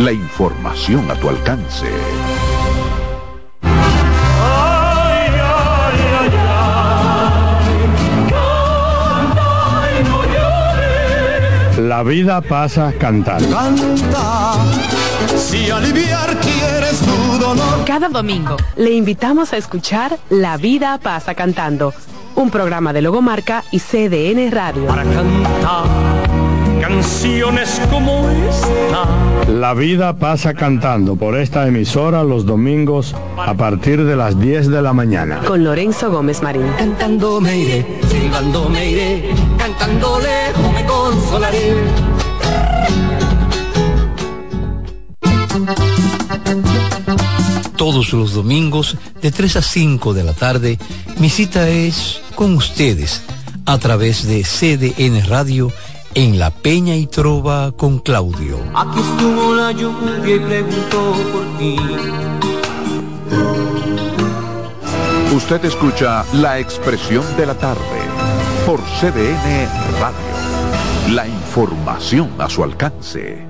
La información a tu alcance. La vida pasa cantando. Canta, si aliviar quieres tu dolor. Cada domingo le invitamos a escuchar La vida pasa cantando, un programa de Logomarca y CDN Radio. Para cantar canciones como esta. La vida pasa cantando por esta emisora los domingos a partir de las 10 de la mañana. Con Lorenzo Gómez Marín. Cantando me iré, silbando me iré, cantando lejos me consolaré. Todos los domingos de 3 a 5 de la tarde, mi cita es con ustedes a través de CDN Radio en La Peña y Trova con Claudio. Aquí estuvo la lluvia y preguntó por ti. Usted escucha la expresión de la tarde por CDN Radio. La información a su alcance.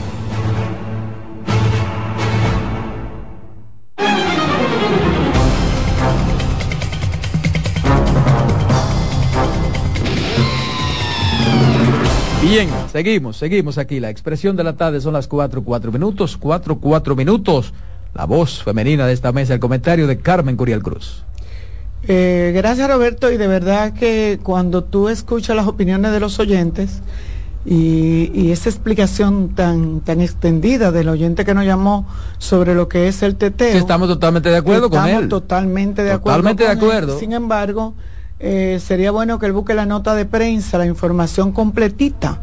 Bien, seguimos, seguimos aquí. La expresión de la tarde son las 4, 4 minutos, 4, 4 minutos. La voz femenina de esta mesa, el comentario de Carmen Curiel Cruz. Eh, gracias Roberto y de verdad que cuando tú escuchas las opiniones de los oyentes y, y esa explicación tan tan extendida del oyente que nos llamó sobre lo que es el teteo Sí, estamos totalmente de acuerdo con estamos él. totalmente de Totalmente acuerdo de con él. acuerdo. sin embargo eh, sería bueno que él busque la nota de prensa la información completita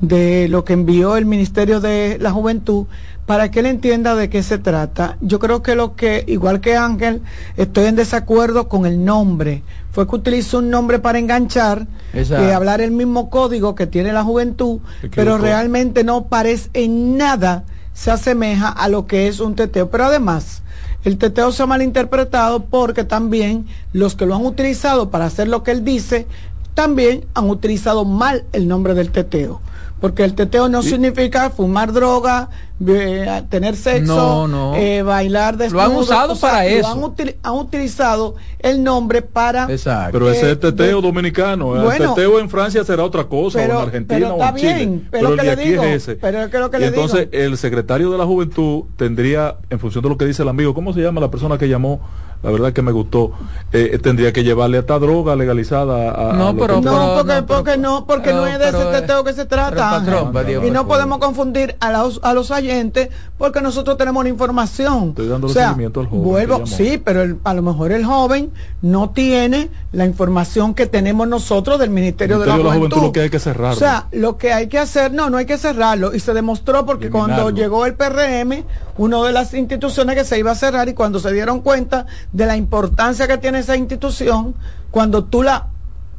de lo que envió el Ministerio de la Juventud para que él entienda de qué se trata. Yo creo que lo que, igual que Ángel, estoy en desacuerdo con el nombre. Fue que utilizó un nombre para enganchar, Esa- que hablar el mismo código que tiene la juventud, pero realmente no parece en nada se asemeja a lo que es un teteo. Pero además, el teteo se ha malinterpretado porque también los que lo han utilizado para hacer lo que él dice, también han utilizado mal el nombre del teteo. Porque el teteo no significa fumar droga, eh, tener sexo, No, no. eh, bailar Lo desnudo. han usado o sea, para lo eso. Han, util- han utilizado el nombre para... Exacto. Pero ese Eh, es teteo de- dominicano. El Bueno, teteo en Francia será otra cosa, o pero- en Argentina pero o está en Chile. bien, pero pero el que de le aquí digo, es ese. pero es que lo que y le entonces digo. el secretario de la juventud tendría, en función de lo que dice el amigo, ¿cómo se llama la persona que llamó la verdad que me gustó. Eh, tendría que llevarle hasta droga legalizada a, no, a pero, no, porque, porque no, porque no es de ese teteo que se trata. patrón, Ángel. Dios, y no podemos confundir a los, a los agentes porque nosotros tenemos la información. Estoy dando o sea, seguimiento al joven vuelvo, sí, pero el- a lo mejor el joven no tiene la información que tenemos nosotros del Ministerio, Ministerio de la, Juventud. lo que hay que cerrarlo. O sea, lo que hay que hacer, no, no hay que cerrarlo. Y se demostró porque cuando llegó el PRM, una de las instituciones que se iba a cerrar y cuando se dieron cuenta de la importancia que tiene esa institución, cuando tú la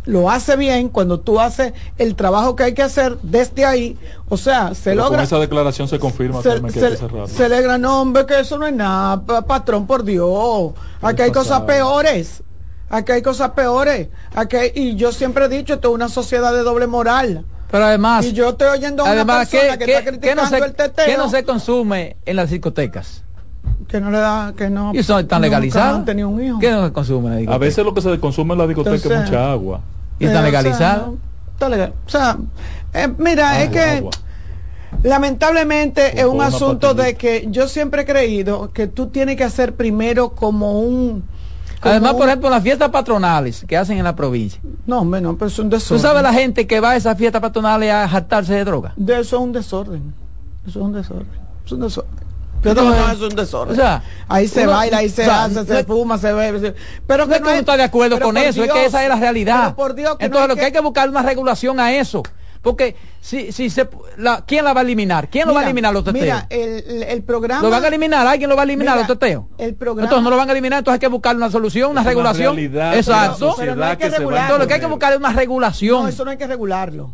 lo haces bien, cuando tú haces el trabajo que hay que hacer desde ahí, o sea, se Pero logra... Con esa declaración se confirma Se, que que le granó, hombre, que eso no es nada, pa- patrón, por Dios. Aquí hay cosas peores. Aquí hay cosas peores. Aquí hay- y yo siempre he dicho, esto es una sociedad de doble moral. Pero además, Y yo estoy oyendo a una además persona ¿qué, que está qué criticando no se, el teteo. qué no se consume en las discotecas? Que no le da, que no. Y son están nunca legalizadas. han tenido un hijo. ¿Qué no se consume en A veces lo que se consume en la discoteca es mucha agua. Y están Eh, o sea, legalizadas. no, está legal. O sea, eh, mira, es Agua, que agua. lamentablemente es un asunto de que yo siempre he creído que tú tienes que hacer primero como un... como Además, por ejemplo, las fiestas patronales que hacen en la provincia. No, hombre, no, pero es un ¿Tú desorden. sabes la gente que va a esas fiestas patronales a jartarse de droga? De eso es un desorden. Eso es un desorden. Es un desorden. Yo Entonces, no, no, es un desorden. o sea, ahí se uno- baila, ahí se o sea, hace, no se fuma, se bebe. se- Pero No es que uno está de acuerdo pero con eso, es que esa es la realidad. pero por Dios que no Entonces lo que hay que buscar es una regulación a eso. Porque si, si se, la, ¿quién la va a eliminar? ¿Quién lo va a eliminar los teteos? Mira, el, el- programa... ¿Lo van a eliminar? ¿Alguien lo va a eliminar Mira, los teteos? El programa... Entonces no lo van a eliminar, entonces hay que buscar una solución, una Es una regulación. realidad Exacto. Pero no hay que que se va regularlo. Entonces lo que hay que buscar es una regulación. No, eso no hay que regularlo.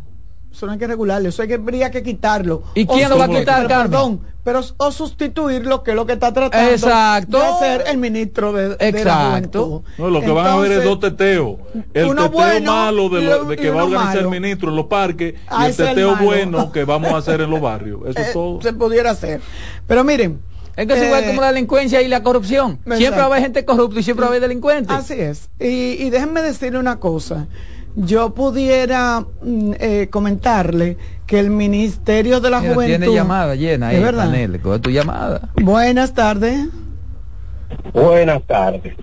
Eso no hay que regularlo, eso hay que, habría que quitarlo. ¿Y O quién lo va a quitar, pero? Perdón, pero o sustituirlo, que es lo que está tratando Exacto. de hacer el ministro de, de la Exacto. juventud. No, lo que van a ver es dos teteos. El teteo bueno malo de, lo- de que va a organizar malo. el ministro en los parques Ah, y el es el teteo bueno que vamos a hacer en los [LAUGHS] barrios. Eso es eh, todo. se pudiera hacer. Pero miren. Es que es igual eh, como la delincuencia y la corrupción. Siempre va a haber gente corrupta y siempre va a haber delincuentes. Así es. Y, y déjenme decirle una cosa. Yo pudiera mm, eh, comentarle que el Ministerio de la Mira, Juventud... tiene llamada llena ahí, ¿Es verdad? panel, coge tu llamada. Buenas tardes. Buenas tardes.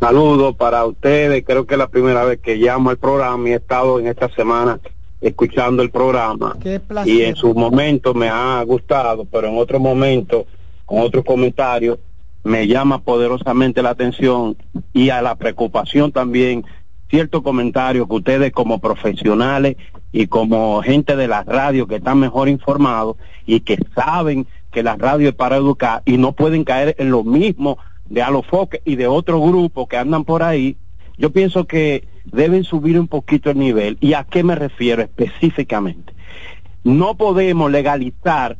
Saludos para ustedes. Creo que es la primera vez que llamo al programa y he estado en esta semana escuchando el programa. Qué placer. Y en su momento me ha gustado, pero en otro momento, con otros comentarios, me llama poderosamente la atención y a la preocupación también ciertos comentarios que ustedes como profesionales y como gente de la radio que están mejor informados y que saben que la radio es para educar y no pueden caer en lo mismo de Alofoque y de otro grupo que andan por ahí, yo pienso que deben subir un poquito el nivel. ¿Y a qué me refiero específicamente? No podemos legalizar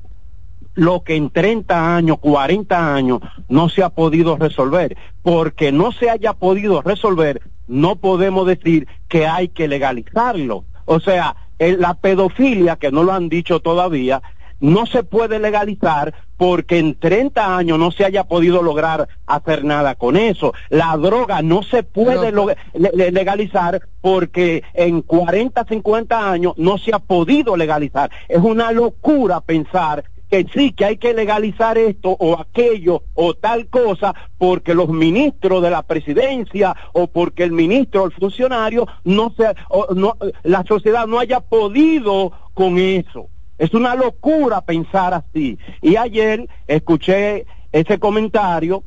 lo que en 30 años, 40 años no se ha podido resolver. Porque no se haya podido resolver, no podemos decir que hay que legalizarlo. O sea, el- la pedofilia, que no lo han dicho todavía, no se puede legalizar porque en 30 años no se haya podido lograr hacer nada con eso. La droga no se puede le- legalizar porque en 40, 50 años no se ha podido legalizar. Es una locura pensar que sí, que hay que legalizar esto o aquello o tal cosa porque los ministros de la presidencia o porque el ministro o el funcionario no se, o no, la sociedad no haya podido con eso. Es una locura pensar así. Y ayer escuché ese comentario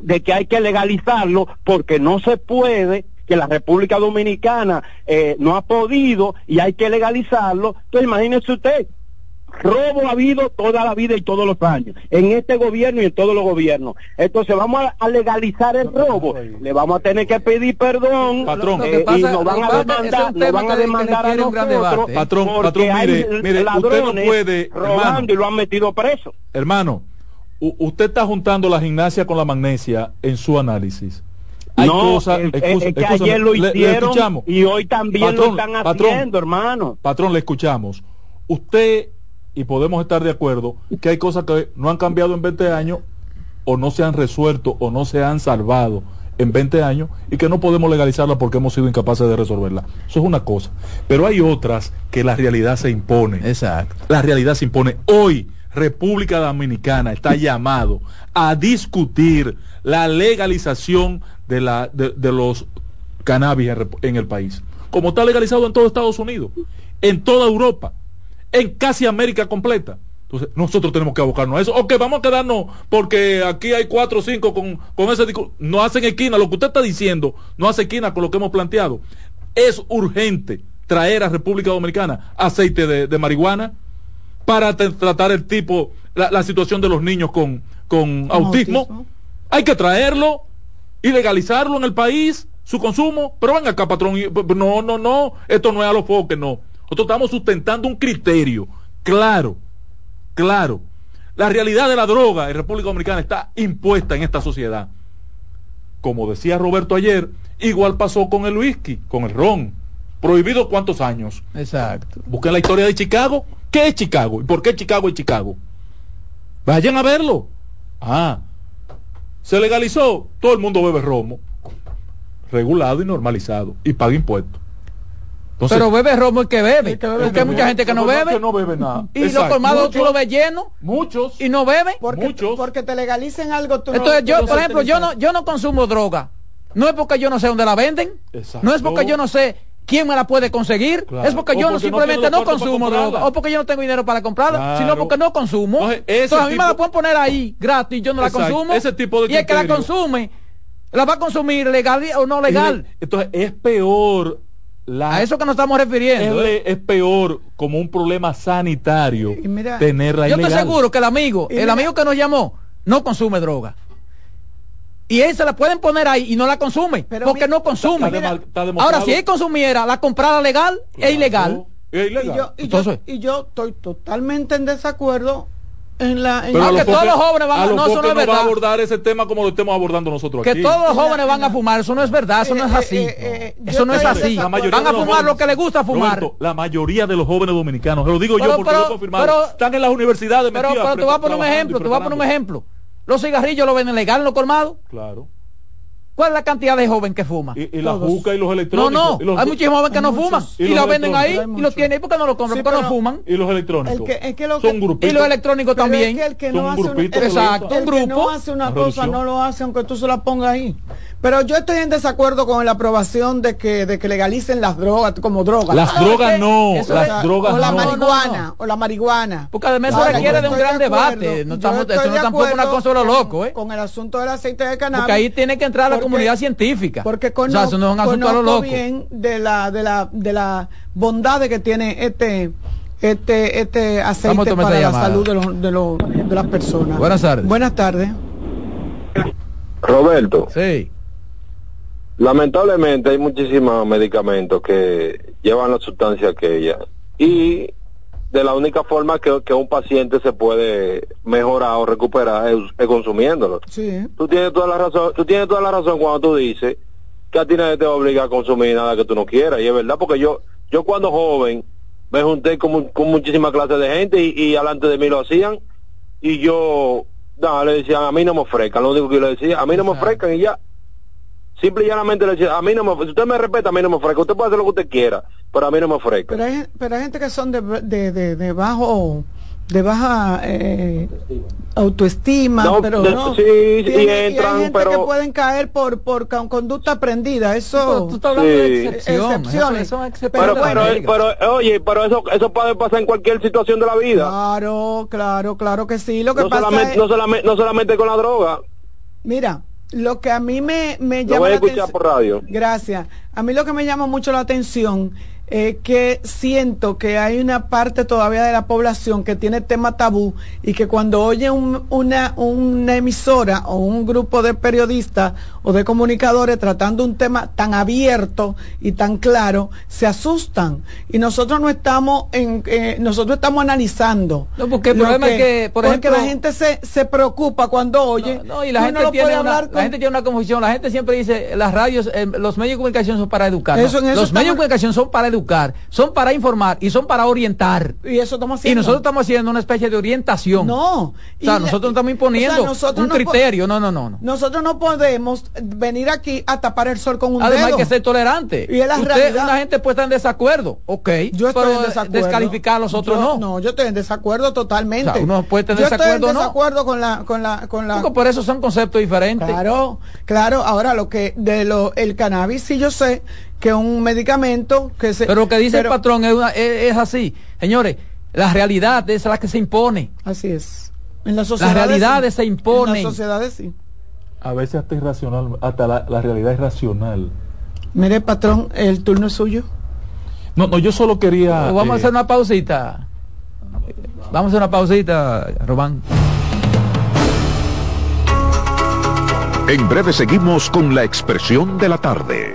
de que hay que legalizarlo porque no se puede, que la República Dominicana eh, no ha podido y hay que legalizarlo. Entonces imagínese usted, robo ha habido toda la vida y todos los años, en este gobierno y en todos los gobiernos. Entonces vamos a, a legalizar el robo, le vamos a tener que pedir perdón Patrón. eh, y nos van a demandar, nos van a que- que demandar a nosotros. Patrón, patrón, mire, mire, usted no puede, robando hermano. y lo han metido preso. Hermano, usted está juntando la gimnasia con la magnesia en su análisis. Hay No, cosas, es- excusa- es que ayer lo le- le hicieron escuchamos. y hoy también lo están patrón, haciendo, hermano. Patrón, le escuchamos. Usted, y podemos estar de acuerdo, que hay cosas que no han cambiado en 20 años, o no se han resuelto, o no se han salvado en 20 años, y que no podemos legalizarla porque hemos sido incapaces de resolverla. Eso es una cosa. Pero hay otras que la realidad se impone. Exacto. La realidad se impone. Hoy República Dominicana está llamado a discutir la legalización de, la, de, de los cannabis en, el país, como está legalizado en todo Estados Unidos, en toda Europa, en casi América completa. Entonces, nosotros tenemos que abocarnos a eso. Ok, vamos a quedarnos porque aquí hay cuatro o cinco con, con ese discurso. No hacen esquina. Lo que usted está diciendo no hace esquina con lo que hemos planteado. Es urgente traer a República Dominicana aceite de, de marihuana para tratar el tipo, la, la situación de los niños con, con autismo. Hay que traerlo y legalizarlo en el país, su consumo. Pero venga acá, patrón. No, no, no. Esto no es a los foques, no. Nosotros estamos sustentando un criterio claro, claro. La realidad de la droga en República Dominicana está impuesta en esta sociedad. Como decía Roberto ayer, igual pasó con el whisky, con el ron. Prohibido cuántos años. Exacto. Busquen la historia de Chicago. ¿Qué es Chicago? ¿Y por qué Chicago es Chicago? Vayan a verlo. Ah, se legalizó. Todo el mundo bebe romo. Regulado y normalizado. Y paga impuestos. Entonces- Pero bebe romo el que bebe. El que porque bebe hay mucha gente que no bebe. que no bebe nada. Y los Exacto. colmados tú Muchos. lo ves lleno. Muchos. Y no beben. Porque, porque te legalicen algo, tú no- Entonces tú yo, no por ejemplo, yo no, yo no consumo droga. No es porque yo no sé dónde la venden. No es porque yo no sé quién me la puede conseguir. Claro. Es porque O yo no porque no simplemente no, los consumo droga. O porque yo no tengo dinero para comprarla. Claro. Sino porque no consumo. Entonces, Entonces, a mí me la pueden poner ahí gratis. Yo no la Exacto. consumo. Ese tipo de y el que la consume, la va a consumir legal o no legal. Entonces es peor. La, A eso que nos estamos refiriendo. Es, ¿eh? es peor como un problema sanitario mira, tenerla Yo estoy ilegal. seguro que el amigo, Y el mira- amigo que nos llamó, no consume droga. Y él se la pueden poner ahí y no la consume, porque no consume. está está. Ahora, si él consumiera, la comprara legal, es ilegal. Es Y yo, y, yo, Entonces- y yo estoy totalmente en desacuerdo en la... En Pero los todos los jóvenes van a- a no, eso no es va a verdad. abordar ese tema como lo estemos abordando nosotros Que aquí. todos los jóvenes van a fumar, eso no es verdad, eso no es así. eso no es así. La mayoría Van a de los fumar lo jóvenes- que les gusta fumar. Roberto, la mayoría de los jóvenes dominicanos, lo digo Pero- yo porque pero- lo he confirmado, pero- están en las universidades Pero, metidas, pero te voy a poner un ejemplo, te voy a poner un ejemplo. Los cigarrillos lo venden legal en los colmados. Claro. ¿Cuál es la cantidad de joven que fuma? Y, y la Todos. juca y los No, electrónicos. no, y los- hay muchísimos jóvenes que no fuman Y y, los lo venden ahí y lo tienen. ¿Y por qué no lo compran? Sí, ¿Por qué no fuman? Y los electrónicos. El que, es que lo Son que- grupitos. Y los electrónicos Pero también. Es que el que Son no un hace un, grupito el que que- Exacto, el un que grupo. no hace una Una cosa no lo hace aunque tú se la pongas ahí. Pero yo estoy en desacuerdo con la aprobación de que de que legalicen las drogas como drogas. Las ¿Sabes drogas no, Eso las es- drogas o la no. marihuana, o la marihuana. Porque además eso requiere de un gran debate. No estamos, estoy eso no es tampoco una cosa de lo con- loco, ¿eh? Con el asunto del aceite de cannabis. Porque ahí tiene que entrar la Porque- comunidad científica. Porque o conozco, sea, eso no es un asunto a lo loco. bien de la de la de la bondades que tiene este este este aceite para la llamada. salud de, los, de, los, de las personas. Buenas tardes. Buenas tardes. Roberto, Sí. lamentablemente hay muchísimos medicamentos que llevan la sustancia aquella y de la única forma que, que un paciente se puede mejorar o recuperar es, es consumiéndolo. Sí. Tú tienes toda la razón, tú tienes toda la razón cuando tú dices que a ti nadie te va a obligar a consumir nada que tú no quieras y es verdad porque yo yo cuando joven me junté con, con muchísimas clases de gente y, y alante de mí lo hacían y yo no, le decían a mí no me ofrezcan, lo único que yo le decía, a mí no me ofrezcan y ya simple y llanamente le decía, a mí no me si usted me respeta, a mí no me ofrezca, usted puede hacer lo que usted quiera, pero a mí no me ofrezca. Pero hay, pero hay gente que son de, de, de, de bajo de baja eh, autoestima, No, pero de- no. sí, Tiene- y entran, hay gente pero- que pueden caer por por con- conducta aprendida, eso Tú estás hablando de Sí. excepción. Excepciones. Eso, eso es excepción Pero, pero, pero, oye, pero eso eso puede pasar en cualquier situación de la vida. Claro, claro, claro que sí. Lo que No pasa solamente, es, no, solamente, no solamente con la droga. mira, lo que a mí me, me Lo llama voy a la escuchar atención. por radio. Gracias. A mí lo que me llama mucho la atención es que siento que hay una parte todavía de la población que tiene tema tabú y que cuando oye un- una, una emisora o un grupo de periodistas o de comunicadores tratando un tema tan abierto y tan claro, se asustan. Y nosotros no estamos en, eh, nosotros estamos analizando. No, porque el problema es que, por porque ejemplo- la gente se, se preocupa cuando oye. No, y la gente, no tiene puede una, hablar la con- gente tiene una confusión. La gente siempre dice, las radios, eh, los medios de comunicación son para educar. Eso- los medios de comunicación son para educar educar, son para informar y son para orientar. Y eso estamos Y haciendo. nosotros estamos haciendo una especie de orientación. No. O sea, Y- nosotros no estamos imponiendo o sea, un no criterio. No, no, no. no. Nosotros no podemos venir aquí a tapar el sol con un Además dedo. hay que ser tolerante. Y es la Usted, realidad. una gente puede estar en desacuerdo, ok. Yo estoy pero en desacuerdo. descalificar a los otros Yo- no. No, yo estoy en desacuerdo totalmente. O sea, uno puede tener yo estoy desacuerdo o en no. desacuerdo con la, con la, con la. Porque por eso son conceptos diferentes. Claro, claro. Ahora lo que de lo el cannabis sí yo sé que un medicamento que se. Pero lo que dice pero- el patrón es, una- es, es así. Señores, la realidad es la que se impone. Así es. En las Las sociedades realidades sí. se imponen. En las sociedades sí. A veces hasta irracional, hasta la, la realidad es racional. Mire, patrón, el turno es suyo. No, no, yo solo quería. Vamos a eh, hacer una pausita. Vamos a hacer una pausita, Román. En breve seguimos con la expresión de la tarde.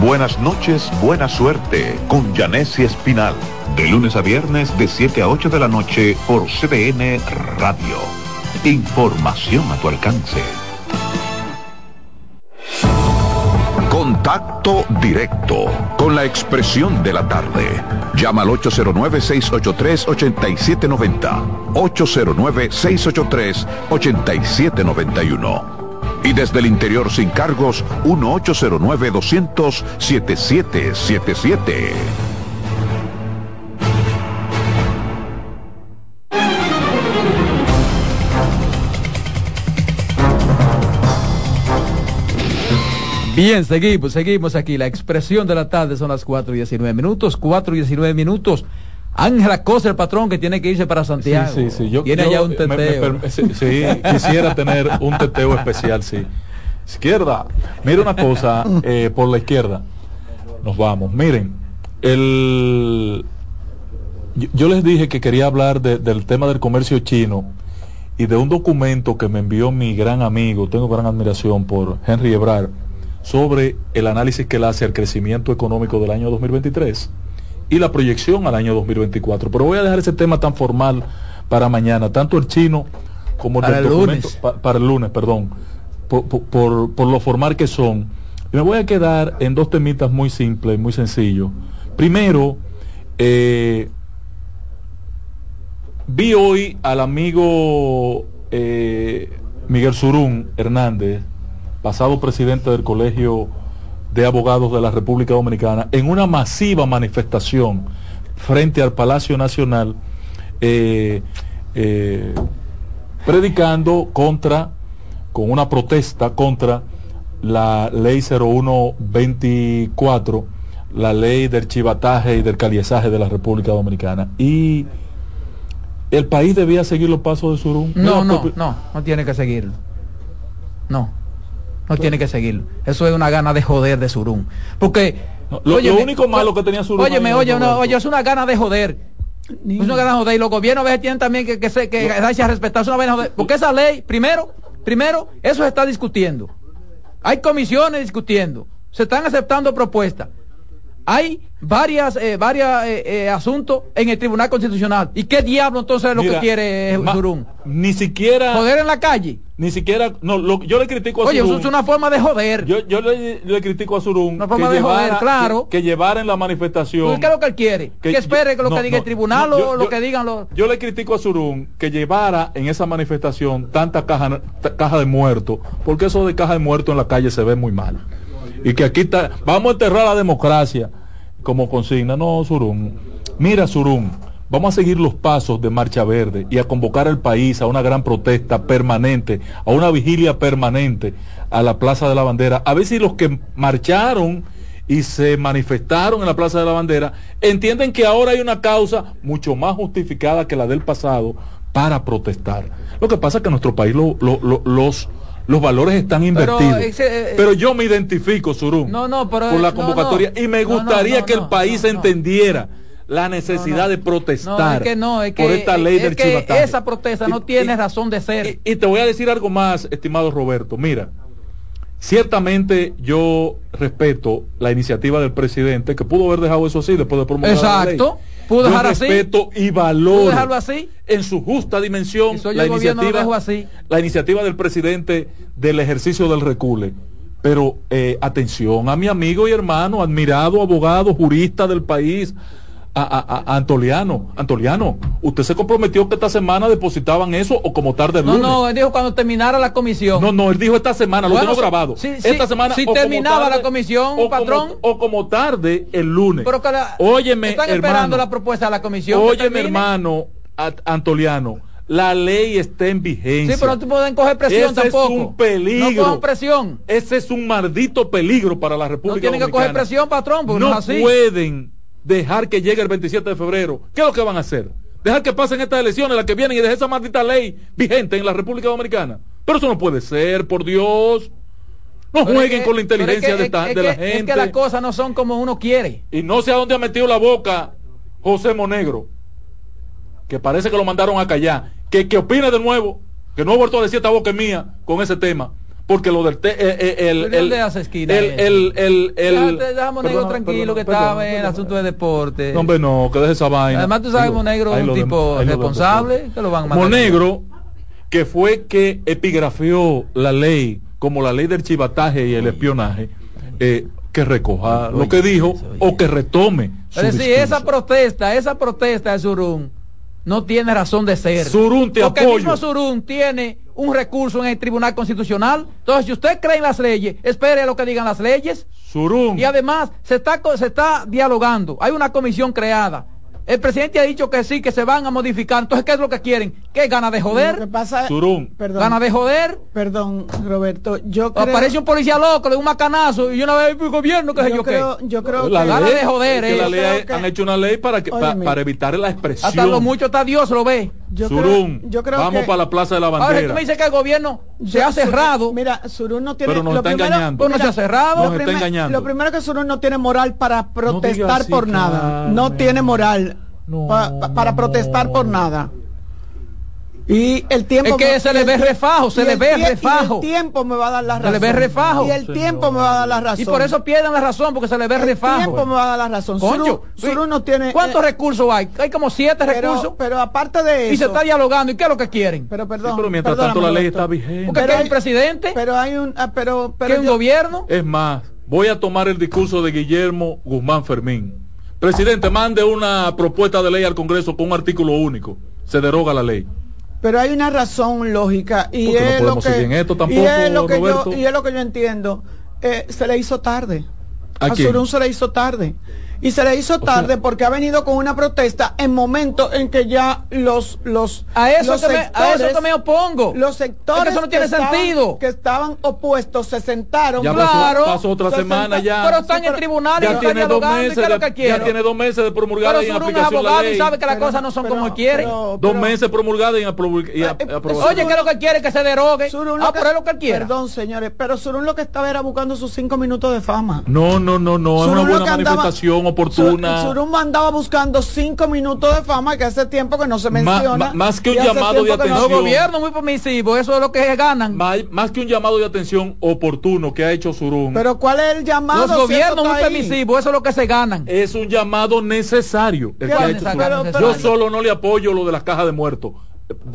Buenas noches, buena suerte con Janessi Espinal. De lunes a viernes de 7 a 8 de la noche por CDN Radio. Información a tu alcance. Contacto directo con la expresión de la tarde. Llama al 809-683-8790. 809-683-8791 y desde el interior sin cargos 1-809-200-7777. Bien, seguimos, seguimos aquí. La expresión de la tarde son las 4 y 19 minutos. 4 y 19 minutos. Ángela Cosa, el patrón que tiene que irse para Santiago. Sí, sí, sí. Yo, Tiene yo, allá un eh, me- me teteo. per- sí, sí, quisiera tener un teteo especial, sí. Izquierda. Mira una cosa, eh, por la izquierda. Nos vamos. Miren, el... yo, yo les dije que quería hablar de- del tema del comercio chino y de un documento que me envió mi gran amigo, tengo gran admiración por Henry Ebrard, sobre el análisis que él hace al crecimiento económico del año 2023 y la proyección al año 2024. Pero voy a dejar ese tema tan formal para mañana, tanto el chino como el Para del el documento, lunes. pa- para el lunes, perdón, por, por- por- por lo formal que son, Y me voy a quedar en dos temitas muy simples, muy sencillos. Primero, eh, vi hoy al amigo eh, Miguel Surún Hernández, pasado presidente del Colegio de Abogados de la República Dominicana, en una masiva manifestación frente al Palacio Nacional, eh, eh, predicando contra, con una protesta contra la ley 0124, la ley del chivataje y del caliezaje de la República Dominicana. Y el país debía seguir los pasos de Surún. No, no, no, no tiene que seguirlo. No, no tiene que seguirlo. Eso es una gana de joder de Surún. Porque... lo- lo óyeme, único malo que tenía Surún Óyeme, oye, no, oye, es una gana de joder. Es una gana de joder. Y los gobiernos a veces tienen también que, que, se- que darse a respetar. Es una gana de joder. Porque esa ley, primero, primero, eso se está discutiendo. Hay comisiones discutiendo. Se están aceptando propuestas. Hay varias, eh, varias eh, eh, asuntos en el Tribunal Constitucional. ¿Y qué diablo entonces es lo Mira, que quiere eh, Surún? Ni siquiera. Joder en la calle. Ni siquiera. No, lo- yo le critico a Oye, eso Surún. es una forma de joder. Yo, yo le, le critico a Surún Una forma de joder, claro. que, que llevara en la manifestación. Pues, ¿Qué es lo que él quiere? Que, que espere que lo no, que diga el tribunal no, o lo yo- que digan los... Yo le critico a Surún que llevara en esa manifestación tanta caja, caja de muertos, porque eso de caja de muertos en la calle se ve muy mal. Y que aquí está, vamos a enterrar la democracia como consigna. No, Surún. Mira, Surún, vamos a seguir los pasos de Marcha Verde y a convocar al país a una gran protesta permanente, a una vigilia permanente a la Plaza de la Bandera. A ver si los que marcharon y se manifestaron en la Plaza de la Bandera entienden que ahora hay una causa mucho más justificada que la del pasado para protestar. Lo que pasa es que nuestro país lo- lo- lo- los, los valores están Pero, invertidos. ese, eh, Pero yo me identifico, Surún, No, no, pero... por la no, convocatoria no. y me gustaría que el país entendiera la necesidad de protestar es que no, es que, por esta ley es del que chivataje. esa protesta no Y- tiene razón de ser. y te voy a decir algo más, estimado Roberto. Mira, ciertamente yo respeto la iniciativa del presidente, que pudo haber dejado eso así después de promulgar la ley. Pudo dejar así. respeto y ¿Pudo valoro dejarlo así? en su justa dimensión Eso la iniciativa, así. la iniciativa del presidente del ejercicio del recule. Pero eh, atención a mi amigo y hermano, admirado abogado, jurista del país, a, a- a- a Antoliano. Antoliano, usted se comprometió que esta semana depositaban eso o como tarde el No, lunes. no, él dijo cuando terminara la comisión. No, no, él dijo esta semana, lo tengo si- grabado. si- esta si- semana si terminaba tarde- la comisión, o patrón. como, o como tarde el lunes. Pero que la- Óyeme, están hermano. esperando la propuesta de la comisión. Óyeme, hermano Antoliano, la ley está en vigencia. Sí, pero no te pueden coger presión Ese tampoco. es un peligro. No cojan presión. Ese es un maldito peligro para la República No tienen que coger presión, patrón, porque no, no, es así. pueden dejar que llegue el 27 de febrero. ¿Qué es lo que van a hacer? Dejar que pasen estas elecciones, las que vienen, y dejar esa maldita ley vigente en la República Dominicana. Pero eso no puede ser, por Dios. No Pero es jueguen que- con la es inteligencia que- de, es de la gente. Es que las cosas no son como uno quiere. Y no sé a dónde ha metido la boca José Monegro, que parece que lo mandaron a callar. Que, que opine de nuevo, que no he vuelto a decir esta boca mía con ese tema. Porque lo del... te- eh, eh, el, ¿Pero el, dónde hace esquina el, el, el, el- Déjate, deja a Monegro Perdona, tranquilo que estaba en el asunto de deporte. No, hombre, no, que deje esa vaina. Además, tú sabes, Monegro es un de- tipo de- responsable, que lo van a mandar. Monegro, que fue que epigrafió la ley como la ley del chivataje y el espionaje, eh, que recoja lo que dijo o que retome. Pero si esa protesta, esa protesta de Surún no tiene razón de ser. Surún, te Porque el mismo Surún tiene un recurso en el Tribunal Constitucional. Entonces, si usted cree en las leyes, espere a lo que digan las leyes. Surún. Y además, se está, se está dialogando. Hay una comisión creada. El presidente ha dicho que sí, que se van a modificar. Entonces, ¿qué es lo que quieren? ¿Qué gana de Lo que joder? pasa, perdón, ¿Gana de joder? perdón, Roberto, yo creo, Aparece un policía loco, le da un macanazo y una vez el gobierno, que sé yo yo, creo, qué. yo creo La que, Gana ley- de joder, es que eh. la Yo ley creo hay- que- han hecho una ley para, que, pa- para evitar la expresión. Hasta lo mucho está Dios lo ve. yo creo, yo creo vamos que- para la Plaza de la Ahora, tú Bandera. me dices que el gobierno se yo- ha cerrado. Mira, Surún no tiene Pero nos lo está primero- engañando. Pues no se ha cerrado. Nos lo, está primer- engañando. lo primero que Surún no tiene moral para protestar por nada. No tiene moral pa- pa- para protestar por nada. Y el tiempo Es que me- se le el ve refajo, se le el ve tie- y refajo. el tiempo me va a dar la Se razón. le ve refajo. Y el tiempo me va a dar la razón. Y por eso pierden la razón, porque se le ve el refajo. tiempo me va a dar la razón. Surún no tiene ¿Cuántos eh, recursos hay? Hay como siete pero, recursos. pero aparte de eso. Y se está dialogando. ¿Y qué es lo que quieren? Pero Sí, perdón. pero mientras tanto la ley está vigente. Porque pero ¿qué es hay- un presidente? Pero hay un ah, pero ¿Qué pero es un yo- gobierno? Es más, voy a tomar el discurso de Guillermo Guzmán Fermín. Presidente, mande una propuesta de ley al Congreso con un artículo único. Se deroga la ley. Pero hay una razón lógica y Porque no es lo que seguir en esto y es lo que yo Roberto. y es lo que yo entiendo. Eh, se le hizo tarde. ¿A A, quién? Se le hizo tarde. Y se le hizo tarde porque ha venido con una protesta en momentos en que ya los los A eso los que me- a eso que me opongo. Los sectores Es que eso no tiene estaban- sentido. que estaban opuestos se sentaron. Ya pasó- pasó otra se semana senta- ya. Pero están en tribunales, Ya tiene están dos dialogando, ¿y meses es lo de, que ya tiene dos meses de promulgada Pero y en es la abogado ley. y sabe que las cosas no son como él quiere. dos meses promulgada y, apro- y a- aprobación. Oye, ¿qué es lo que quiere? Que se derogue. Ah, lo pero es lo que él quiere. Perdón, señores, pero Surún lo que estaba era buscando sus cinco minutos de fama. No, no, no, no, es una buena manifestación oportuna. Sur- Surún andaba buscando cinco minutos de fama que hace tiempo que no se menciona. ma- más que un llamado de no- atención. El gobierno muy permisivo, eso es lo que ganan. Más, más que un llamado de atención oportuno que ha hecho Surún. Pero ¿cuál es el llamado? Los gobiernos muy permisivos, eso es lo que se ganan. es un llamado necesario. el ¿Qué que ha hecho necesario? Surún. Pero- Yo solo no le apoyo lo de las cajas de muertos.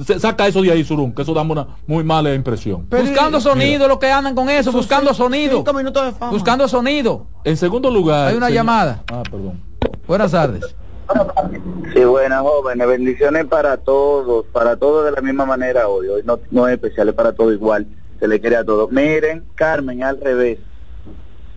Se- Saca eso de ahí, Surún, que eso da una muy mala impresión. Pero- buscando sonido, lo que andan con eso, buscando sonido. Cinco minutos de fama. Buscando sonido. En segundo lugar. Hay una señor- llamada. Ah, perdón. Buenas tardes. Sí, buenas jóvenes, bendiciones para todos, para todos de la misma manera hoy, hoy no, no es especial, es para todos igual, se le quiere a todos. Miren, Carmen, al revés,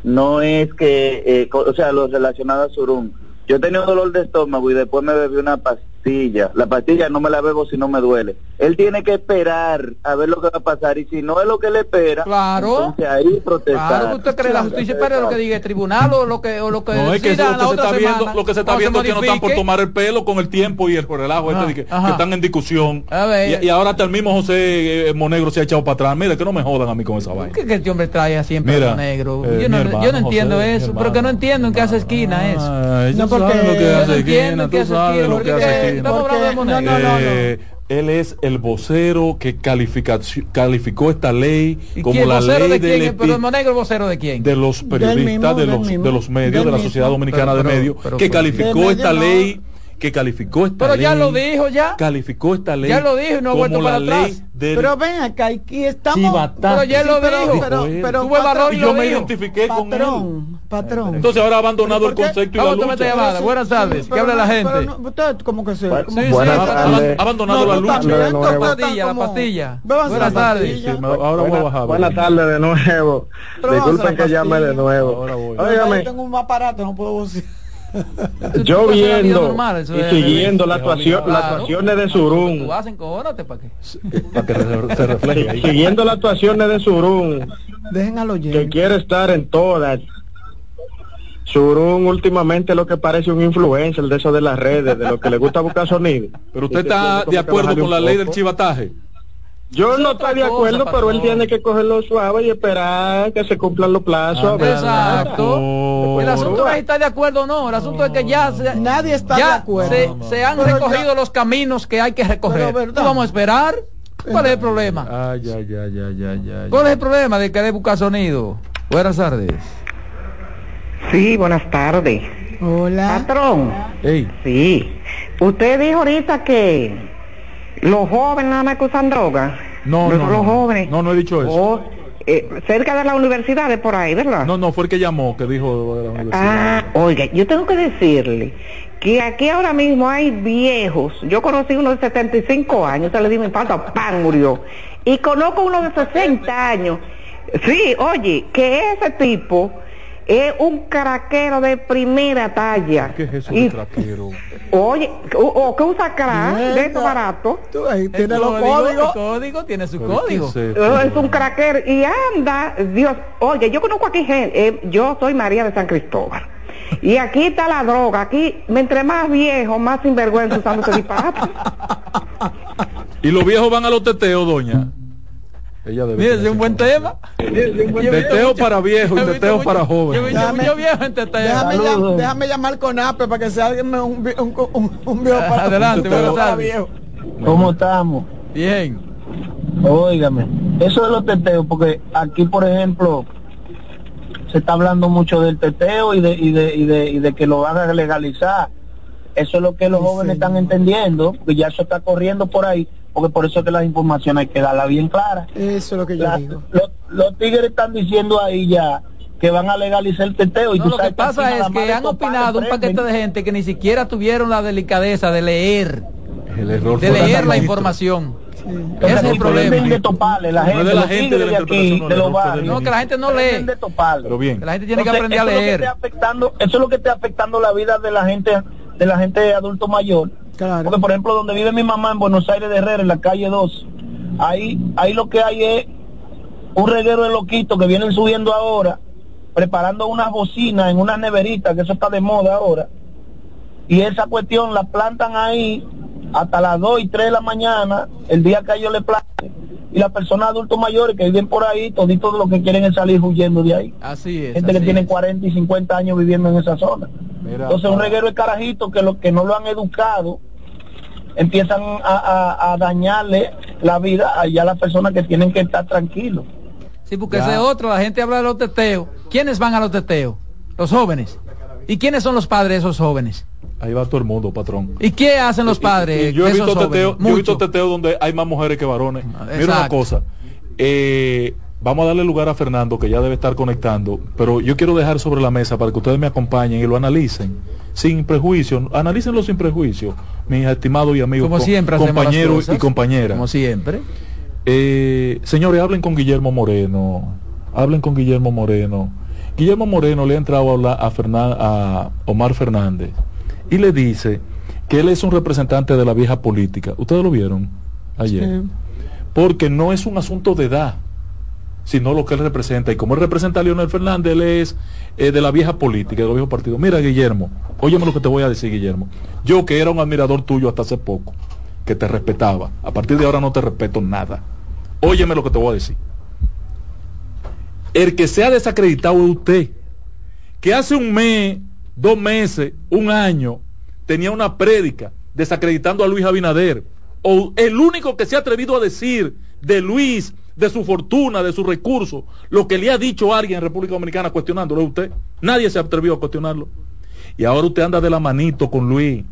no es que, eh, o sea, lo relacionado a Surún, yo tenía un dolor de estómago y después me bebí una pastilla, la pastilla no me la bebo si no me duele, él tiene que esperar a ver lo que va a pasar y si no es lo que le espera, Claro. entonces ahí protestar. Claro, usted cree la justicia espera lo que diga el tribunal o lo que o lo que No, es que decida eso lo que la se otra está viendo, semana, lo que se está viendo es que no están por tomar el pelo con el tiempo y el relajo este Ajá, de que, que están en discusión. A ver. Y, y ahora hasta el mismo José eh, Monegro se ha echado para atrás. Mira, que no me jodan a mí con esa vaina. ¿Qué que este hombre trae así en Mira, pelo negro? eh, yo, no, hermano, yo no entiendo José, eso, hermano, porque no entiendo en qué hace esquina eso. Ay, No, porque- lo que hace no entiendo esquina, tú sabes lo que hace esquina. Porque- no, no, no, Eh, él es el vocero que calificaci- calificó esta ley ¿Y como la ley de quién? epi- ¿Pero Monegro vocero de quién? de los periodistas, mismo, de, los, de los medios, de la. Sociedad Dominicana Pero- de Medios, pero- que pero- calificó esta ley, que calificó esta Pero ley. ya lo dijo ya. Calificó esta ley. Ya lo dijo y no ha como vuelto para la ley atrás. Del Pero ven acá, aquí estamos. Pero ya lo pero- dijo. pero- valor y yo lo me dijo. identifiqué con él. Patrón, patrón. Entonces ahora ha abandonado el concepto y la lucha. llamada. Buenas tardes. ¿Qué habla la gente? pero no- usted como que se... Bueno, como- Sí, Buenas sí, Ha- tardes. ha abandonado No, la lucha. La pastilla, la pastilla. Buenas tardes. pastilla. Sí, me- ahora voy a bajar. Buenas tardes de nuevo. Disculpen que llame de nuevo. Ahora voy. Pero Óigame, Yo tengo un aparato, no puedo. Yo la viendo normal, eso y es- siguiendo la Claro. actuación, las actuaciones de Surún, Tú hacen cónate para qué. Para que se, se refleje ahí. siguiendo las actuaciones de Surún, Dejen que quiere estar en todas. Surún últimamente lo que parece un influencer de eso de las redes, de lo que le gusta buscar sonido. Pero usted está de acuerdo con la ley del chivataje. Yo no estoy de cosa, acuerdo, pero él tiene que cogerlo suave y esperar que se cumplan los plazos. Exacto. El asunto no es si está de acuerdo o no. El asunto es que ya, se- Nadie está ya de acuerdo. se, se han Pero recogido los caminos que hay que recoger. Pero, ¿verdad? ¿Qué vamos a esperar? ¿Cuál es el problema? Ay, ay, ay, ay, ay, ay. ¿Cuál es el problema de querer buscar sonido? Buenas tardes. Sí, buenas tardes. Hola. Patrón, sí. Usted dijo ahorita que los jóvenes nada más que usan droga. no, los, no, los no. jóvenes. No, no he dicho eso. Oh, eh, cerca de las universidades por ahí, ¿verdad? No, no, fue el que llamó, que dijo de la universidad. Ah, oiga, yo tengo que decirle que aquí ahora mismo hay viejos. Yo conocí uno de 75 años, se le dio un infarto, ¡pam! murió. Y conozco uno de 60 años. Sí, oye, que ese tipo es un caraquero de primera talla. ¿Qué es eso Y- de traquero? Oye, o, o que usa crack de estos baratos. Tú ahí El los código, el códigos. código tiene su código. Eh, Es un craquero y anda, Dios, oye, yo conozco aquí gente, eh, yo soy María de San Cristóbal. Y aquí está la droga, aquí, entre más viejo, más sinvergüenza usando ese disparate. [LAUGHS] Y los viejos van a los teteos, doña. Ella debe es un buen tema. Teteo para viejos y Yo teteo para Yo he visto mucho viejo en teteo. Déjame, Saludos. llam- déjame llamar con APE para que sea alguien un, un, un, un viejo para Adelante, buenas viejo. ¿Cómo estamos? Bien. Óigame, eso de los teteos, porque aquí, por ejemplo, se está hablando mucho del teteo y de, y de, y de, y de que lo van a legalizar. Eso es lo que los Sí, jóvenes señor. están entendiendo, que ya eso está corriendo por ahí, porque por eso es que las informaciones hay que darlas bien claras. Eso es lo que yo La- digo. los, los tigres están diciendo ahí ya que van a legalizar el teteo. Y No, tú lo que sabes aquí pasa es que han opinado un paquete de gente que ni siquiera tuvieron la delicadeza de leer, El error de leer la información. Ese es el problema. de toparle, la No es gente, de la gente, de la de aquí, de los barrios. No, que la gente no lee. de toparle. Pero bien. Que la gente tiene que aprender a eso es lo que leer. está afectando, eso es lo que está afectando la vida de la gente, de la gente adulto mayor. Porque por ejemplo, donde vive mi mamá en Buenos Aires de Herrera, en la calle 2, ahí, ahí lo que hay es un reguero de loquitos que vienen subiendo ahora, preparando unas bocinas en unas neveritas, que eso está de moda ahora. Y esa cuestión la plantan ahí hasta las 2 y 3 de la mañana, el día que a ellos le place. Y las personas adultos mayores que viven por ahí, toditos lo que quieren es salir huyendo de ahí. Así es. Gente que tiene es. 40 y 50 años viviendo en esa zona. Mira, Entonces un reguero de carajitos que, lo, que no lo han educado empiezan a, a- a dañarle la vida allá a las personas que tienen que estar tranquilos. Sí, porque Ya. ese es otro, la gente habla de los teteos. ¿Quiénes van a los teteos? Los jóvenes. ¿Y quiénes son los padres de esos jóvenes? Ahí va todo el mundo, patrón. ¿Y qué hacen los padres Y yo he de esos teteo, yo he visto teteo donde hay más mujeres que varones. Mira una exacto. cosa. eh, vamos a darle lugar a Fernando, que ya debe estar conectando, pero yo quiero dejar sobre la mesa para que ustedes me acompañen y lo analicen sin prejuicio. Analícenlo sin prejuicio, mis estimados y amigos, Como siempre compañeros cosas. y compañeras. Como siempre. Eh, señores, hablen con Guillermo Moreno. Hablen con Guillermo Moreno. Guillermo Moreno le ha entrado a hablar a, Fernan- a Omar Fernández y le dice que él es un representante de la vieja política. ¿Ustedes lo vieron ayer? Porque no es un asunto de edad, sino lo que él representa. Y como él representa a Leonel Fernández, él es eh, de la vieja política, de los viejos partidos. Mira, Guillermo, óyeme lo que te voy a decir, Guillermo. Yo que era un admirador tuyo hasta hace poco, que te respetaba, a partir de ahora no te respeto nada. Óyeme lo que te voy a decir. El que se ha desacreditado es usted, que hace un mes, dos meses, un año, tenía una prédica desacreditando a Luis Abinader. O el único que se ha atrevido a decir de Luis, de su fortuna, de sus recursos, lo que le ha dicho alguien en República Dominicana cuestionándolo es usted. Nadie se ha atrevido a cuestionarlo. Y ahora usted anda de la manito con Luis.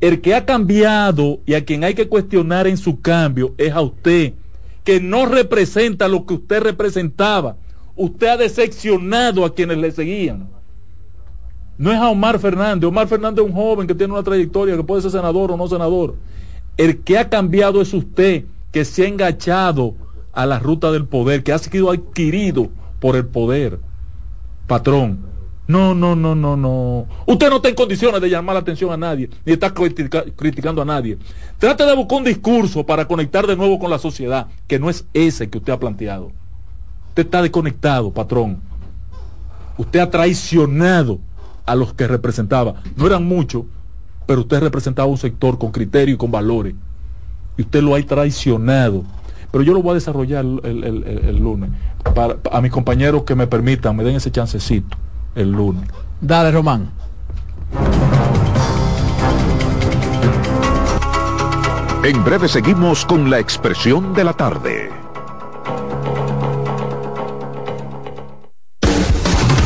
El que ha cambiado y a quien hay que cuestionar en su cambio es a usted, que no representa lo que usted representaba. Usted ha decepcionado a quienes le seguían. No es a Omar Fernández. Omar Fernández es un joven que tiene una trayectoria, que puede ser senador o no senador. El que ha cambiado es usted, que se ha engachado a la ruta del poder, que ha sido adquirido por el poder. Patrón, no, no, no, no, no. Usted no está en condiciones de llamar la atención a nadie, ni está critica- criticando a nadie. Trate de buscar un discurso para conectar de nuevo con la sociedad, que no es ese que usted ha planteado. Usted está desconectado, patrón. Usted ha traicionado a los que representaba. No eran muchos, pero usted representaba un sector con criterio y con valores. Y usted lo ha traicionado. Pero yo lo voy a desarrollar el, el- el- el lunes. Para, a mis compañeros que me permitan, me den ese chancecito el lunes. Dale, Román. En breve seguimos con la expresión de la tarde.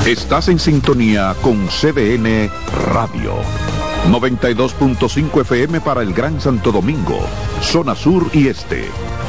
Estás en sintonía con CDN Radio. 92.5 FM para el Gran Santo Domingo, zona sur y este.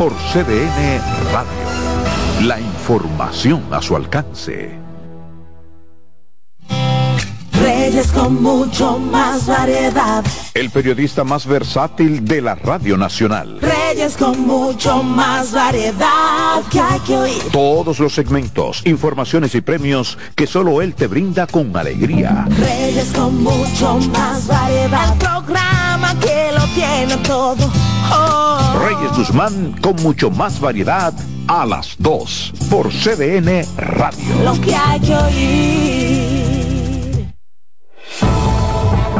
por CDN Radio. La información a su alcance. Reyes con mucho más variedad. El periodista más versátil de la Radio Nacional. Reyes con mucho más variedad que hay que oír. Todos los segmentos, informaciones y premios que solo él te brinda con alegría. Reyes con mucho más variedad. El programa que lo tiene todo. Reyes Guzmán con mucho más variedad a las 2 por CDN Radio. Lo que hay que oír.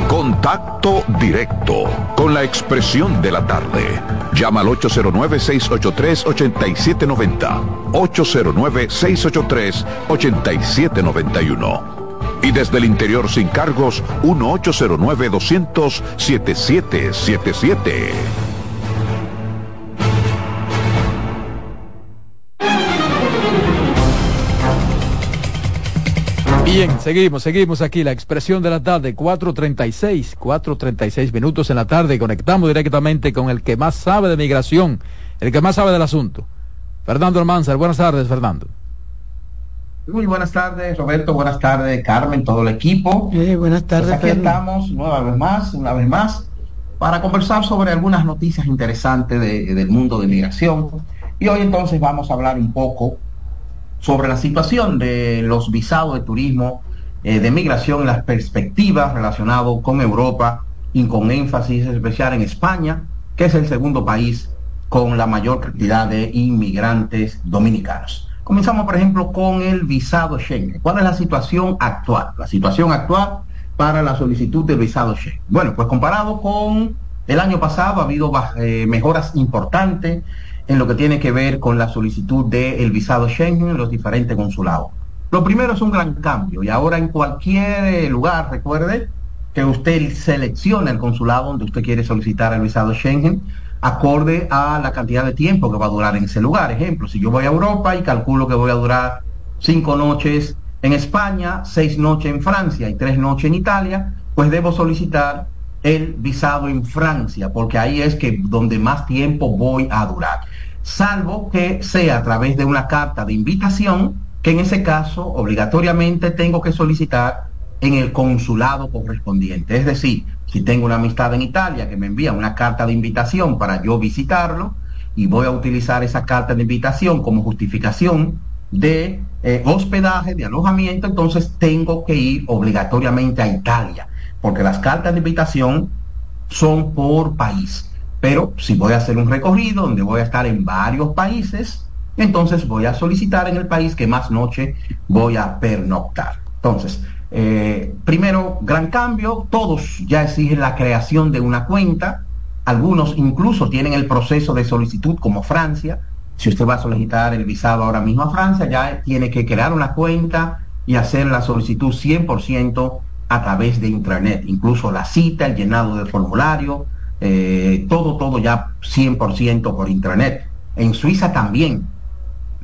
Contacto directo con la expresión de la tarde. Llama al 809-683-8790. 809-683-8791. Y desde el interior sin cargos, 1-809-200-7777. Bien, seguimos, seguimos aquí, la expresión de la tarde, 4.36, 4.36 minutos en la tarde, conectamos directamente con el que más sabe de migración, el que más sabe del asunto. Fernando Almanzar, buenas tardes, Fernando. Muy buenas tardes, Roberto, buenas tardes, Carmen, todo el equipo. buenas tardes, Pues aquí estamos nueva vez más, una vez más, para conversar sobre algunas noticias interesantes de- del mundo de migración. Y hoy entonces vamos a hablar un poco sobre la situación de los visados de turismo, eh, de migración, las perspectivas relacionadas con Europa y con énfasis especial en España, que es el segundo país con la mayor cantidad de inmigrantes dominicanos. Comenzamos, por ejemplo, con el visado Schengen. ¿Cuál es la situación actual? La situación actual para la solicitud del visado Schengen. Bueno, pues comparado con el año pasado ha habido eh, mejoras importantes en lo que tiene que ver con la solicitud del visado Schengen en los diferentes consulados. Lo primero es un gran cambio y ahora en cualquier eh, lugar, recuerde que usted selecciona el consulado donde usted quiere solicitar el visado Schengen acorde a la cantidad de tiempo que va a durar en ese lugar. Ejemplo, si yo voy a Europa y calculo que voy a durar cinco noches en España, seis noches en Francia y tres noches en Italia, pues debo solicitar el visado en Francia, porque ahí es que donde más tiempo voy a durar. Salvo que sea a través de una carta de invitación, que en ese caso obligatoriamente tengo que solicitar en el consulado correspondiente. Es decir, si tengo una amistad en Italia que me envía una carta de invitación para yo visitarlo y voy a utilizar esa carta de invitación como justificación de eh, hospedaje, de alojamiento, entonces tengo que ir obligatoriamente a Italia, porque las cartas de invitación son por país. Pero si voy a hacer un recorrido donde voy a estar en varios países, entonces voy a solicitar en el país que más noche voy a pernoctar. Entonces, eh, primero, gran cambio, todos ya exigen la creación de una cuenta, algunos incluso tienen el proceso de solicitud como Francia, si usted va a solicitar el visado ahora mismo a Francia, ya tiene que crear una cuenta y hacer la solicitud 100% a través de Internet, incluso la cita, el llenado del formulario, eh, todo, todo ya 100% por Internet. En Suiza también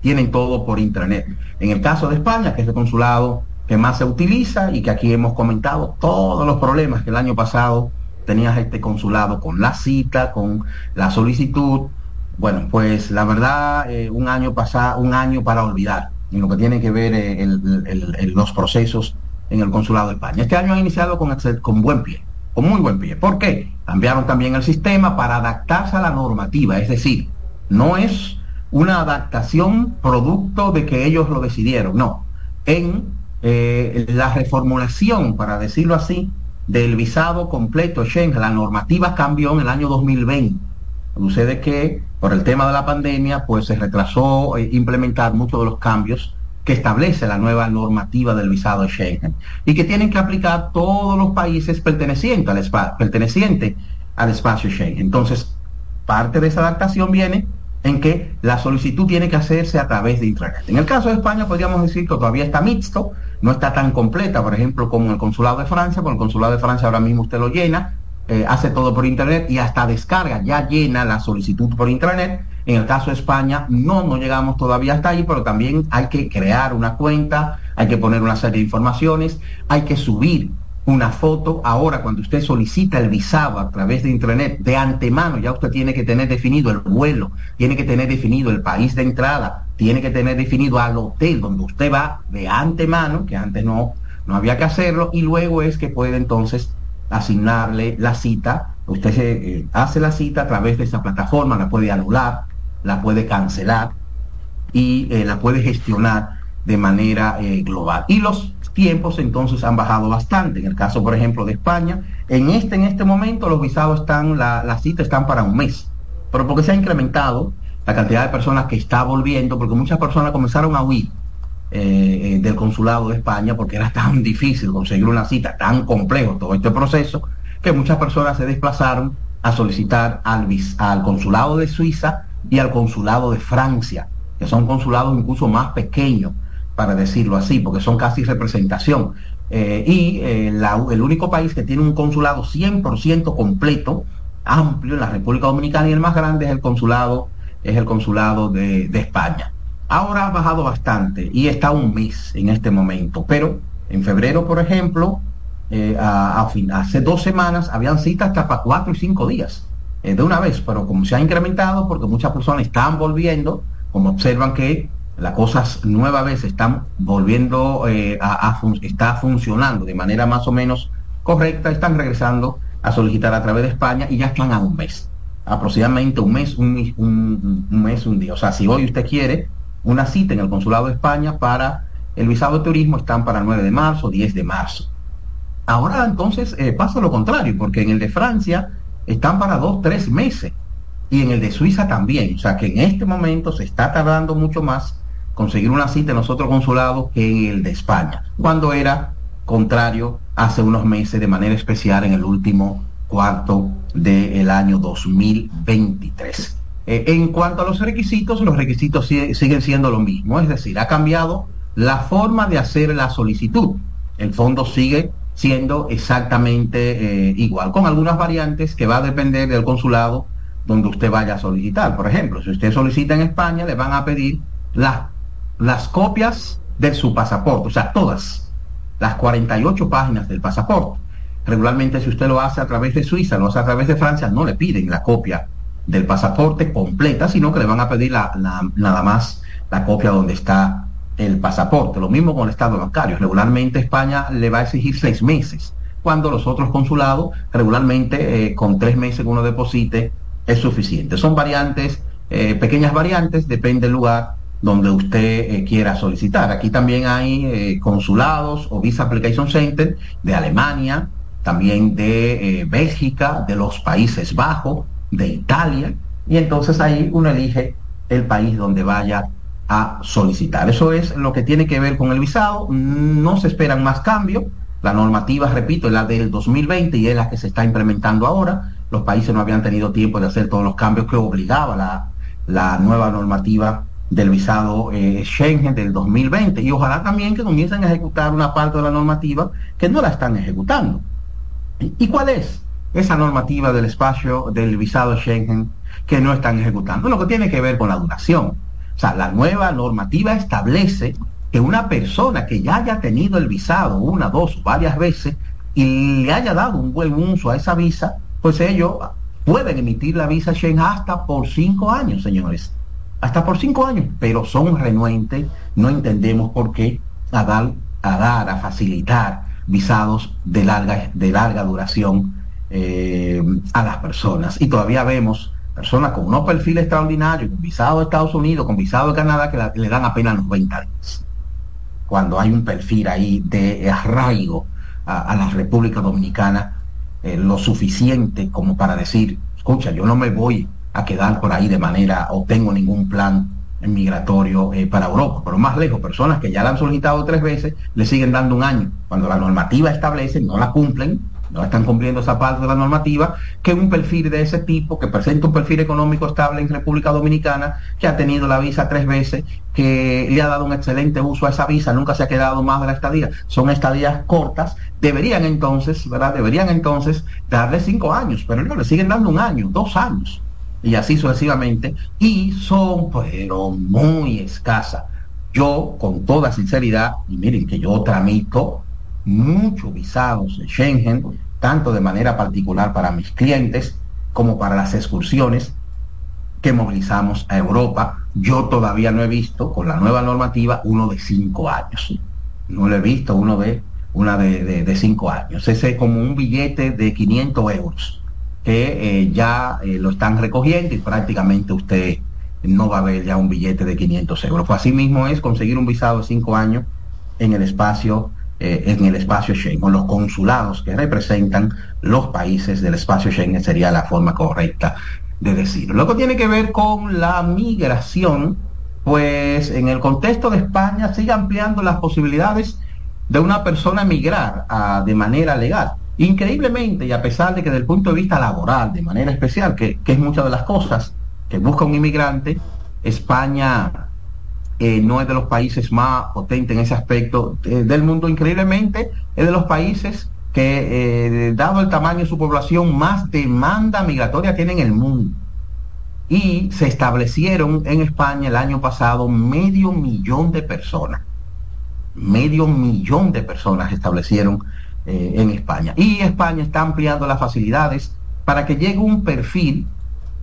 tienen todo por Internet. En el caso de España, que es el consulado que más se utiliza y que aquí hemos comentado todos los problemas que el año pasado tenías este consulado con la cita, con la solicitud. Bueno, pues la verdad, eh, un año pasado, un año para olvidar en lo que tiene que ver eh, los procesos en el consulado de España. Este año ha iniciado con, con buen pie, con muy buen pie. ¿Por qué? Cambiaron también el sistema para adaptarse a la normativa, es decir, no es una adaptación producto de que ellos lo decidieron, no. En eh, la reformulación, para decirlo así, del visado completo Schengen, la normativa cambió en el año 2020. Sucede que por el tema de la pandemia, pues se retrasó eh, implementar muchos de los cambios que establece la nueva normativa del visado Schengen y que tienen que aplicar todos los países pertenecientes al, espacio Schengen. Entonces, parte de esa adaptación viene en que la solicitud tiene que hacerse a través de Internet. En el caso de España podríamos decir que todavía está mixto, no está tan completa, por ejemplo, como el consulado de Francia, con el consulado de Francia ahora mismo usted lo llena, eh, hace todo por Internet y hasta descarga, ya llena la solicitud por Internet, En el caso de España, no, no llegamos todavía hasta ahí, pero también hay que crear una cuenta, hay que poner una serie de informaciones, hay que subir una foto. Ahora, cuando usted solicita el visado a través de Internet, de antemano ya usted tiene que tener definido el vuelo, tiene que tener definido el país de entrada, tiene que tener definido al hotel donde usted va de antemano, que antes no, no había que hacerlo, y luego es que puede entonces asignarle la cita. Usted se, eh, hace la cita a través de esa plataforma, la puede anular, la puede cancelar y eh, la puede gestionar de manera eh, global. Y los tiempos entonces han bajado bastante. En el caso, por ejemplo, de España, en este, en este momento los visados están, la, la cita están para un mes, pero porque se ha incrementado la cantidad de personas que está volviendo, porque muchas personas comenzaron a huir eh, del consulado de España porque era tan [LAUGHS] difícil conseguir una cita, tan complejo todo este proceso, que muchas personas se desplazaron a solicitar al, al consulado de Suiza y al consulado de Francia, que son consulados incluso más pequeños, para decirlo así, porque son casi representación. Eh, y eh, el único país que tiene un consulado 100% completo, amplio en la República Dominicana y el más grande es el consulado, es el consulado de, España. Ahora ha bajado bastante y está un mes en este momento, pero en febrero, por ejemplo, eh, hace dos semanas habían citas hasta para cuatro y cinco días eh, de una vez, pero como se ha incrementado, porque muchas personas están volviendo, como observan que las cosas nueva vez están volviendo eh, a, está funcionando de manera más o menos correcta, están regresando a solicitar a través de España y ya están a un mes, aproximadamente un mes, un mes, un día. O sea, si hoy usted quiere una cita en el consulado de España para el visado de turismo, están para el 9 de marzo, 10 de marzo. Ahora entonces eh, pasa lo contrario, porque en el de Francia están para dos, tres meses y en el de Suiza también. O sea que en este momento se está tardando mucho más conseguir una cita en los otros consulados que en el de España, cuando era contrario hace unos meses de manera especial en el último cuarto del año 2023. Eh, en cuanto a los requisitos, los requisitos si- siguen siendo lo mismo, es decir, ha cambiado la forma de hacer la solicitud. El fondo sigue siendo exactamente eh, igual, con algunas variantes que va a depender del consulado donde usted vaya a solicitar. Por ejemplo, si usted solicita en España, le van a pedir las, las copias de su pasaporte, o sea, todas, las 48 páginas del pasaporte. Regularmente, si usted lo hace a través de Suiza, lo hace a través de Francia, no le piden la copia del pasaporte completa, sino que le van a pedir la- la- nada más la copia donde está el pasaporte. Lo mismo con el estado bancario. Regularmente España le va a exigir seis meses, cuando los otros consulados regularmente eh, con tres meses que uno deposite es suficiente. Son variantes, eh, pequeñas variantes, depende del lugar donde usted eh, quiera solicitar. Aquí también hay consulados o Visa Application Center de Alemania, también de Bélgica, de los Países Bajos, de Italia, y entonces ahí uno elige el país donde vaya a solicitar. Eso es lo que tiene que ver con el visado. No se esperan más cambios. La normativa, repito, es la del 2020 y es la que se está implementando ahora. Los países no habían tenido tiempo de hacer todos los cambios que obligaba la, la nueva normativa del visado eh, Schengen del 2020 y ojalá también que comiencen a ejecutar una parte de la normativa que no la están ejecutando. ¿Y- ¿Y cuál es esa normativa del espacio del visado Schengen que no están ejecutando? Lo que tiene que ver con la duración. O sea, la nueva normativa establece que una persona que ya haya tenido el visado una, dos varias veces y le haya dado un buen uso a esa visa, pues ellos pueden emitir la visa Schengen hasta por cinco años, señores. Hasta por cinco años, pero son renuentes, no entendemos por qué, a dar, a dar, a facilitar visados de larga, de larga duración eh, a las personas. Y todavía vemos personas con unos perfiles extraordinarios, con visado de Estados Unidos, con visado de Canadá, que le dan apenas 90 días. Cuando hay un perfil ahí de arraigo a, a la República Dominicana, eh, lo suficiente como para decir, escucha, yo no me voy a quedar por ahí de manera, o tengo ningún plan migratorio eh, para Europa, pero más lejos, personas que ya la han solicitado tres veces, le siguen dando un año. Cuando la normativa establece, no la cumplen, no están cumpliendo esa parte de la normativa, que un perfil de ese tipo, que presenta un perfil económico estable en República Dominicana, que ha tenido la visa tres veces, que le ha dado un excelente uso a esa visa, nunca se ha quedado más de la estadía, son estadías cortas, deberían entonces, ¿verdad? Deberían entonces darle cinco años, pero no, le siguen dando un año, dos años. y así sucesivamente, y son pero muy escasas. Yo, con toda sinceridad, y miren que yo tramito muchos visados de Schengen, tanto de manera particular para mis clientes como para las excursiones que movilizamos a Europa. Yo todavía no he visto, con la nueva normativa, uno de cinco años. No lo he visto uno de una de, de, cinco años. Ese es como un billete de 500 euros que eh, ya eh, lo están recogiendo y prácticamente usted no va a ver ya un billete de 500 euros. Pues así mismo es conseguir un visado de cinco años en el espacio eh, en el espacio Schengen, los consulados que representan los países del espacio Schengen sería la forma correcta de decirlo. Lo que tiene que ver con la migración, pues en el contexto de España sigue ampliando las posibilidades de una persona migrar a, de manera legal. Increíblemente, y a pesar de que desde el punto de vista laboral, de manera especial, que, que es muchas de las cosas que busca un inmigrante, España eh, no es de los países más potentes en ese aspecto eh, del mundo, increíblemente es de los países que, eh, dado el tamaño de su población, más demanda migratoria tiene en el mundo. Y se establecieron en España el año pasado medio millón de personas. Medio millón de personas se establecieron en España. Y España está ampliando las facilidades para que llegue un perfil,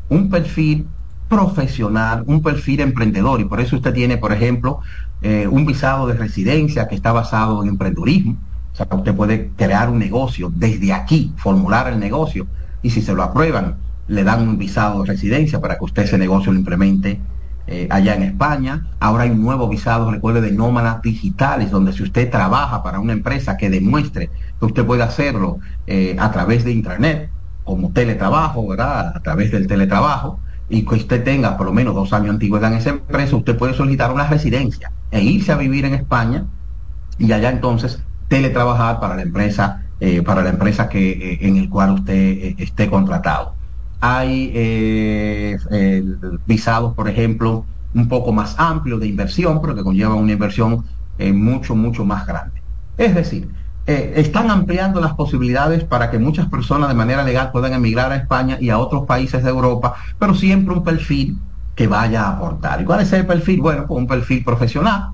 un perfil profesional, un perfil emprendedor. Y por eso usted tiene, por ejemplo, eh, un visado de residencia que está basado en emprendedurismo. O sea, usted puede crear un negocio desde aquí, formular el negocio. Y si se lo aprueban, le dan un visado de residencia para que usted ese negocio lo implemente eh, allá en España. Ahora hay un nuevo visado, recuerde, de nómadas digitales, donde si usted trabaja para una empresa que demuestre que usted puede hacerlo eh, a través de Internet, como teletrabajo, ¿verdad? A través del teletrabajo, y que usted tenga por lo menos dos años de antigüedad en esa empresa, usted puede solicitar una residencia e irse a vivir en España y allá entonces teletrabajar para la empresa, eh, para la empresa que, eh, en el cual usted eh, esté contratado. Hay visados, por ejemplo, un poco más amplios de inversión, pero que conllevan una inversión mucho, mucho más grande. Es decir, eh, están ampliando las posibilidades para que muchas personas de manera legal puedan emigrar a España y a otros países de Europa, pero siempre un perfil que vaya a aportar. ¿Y cuál es el perfil? Bueno, pues un perfil profesional,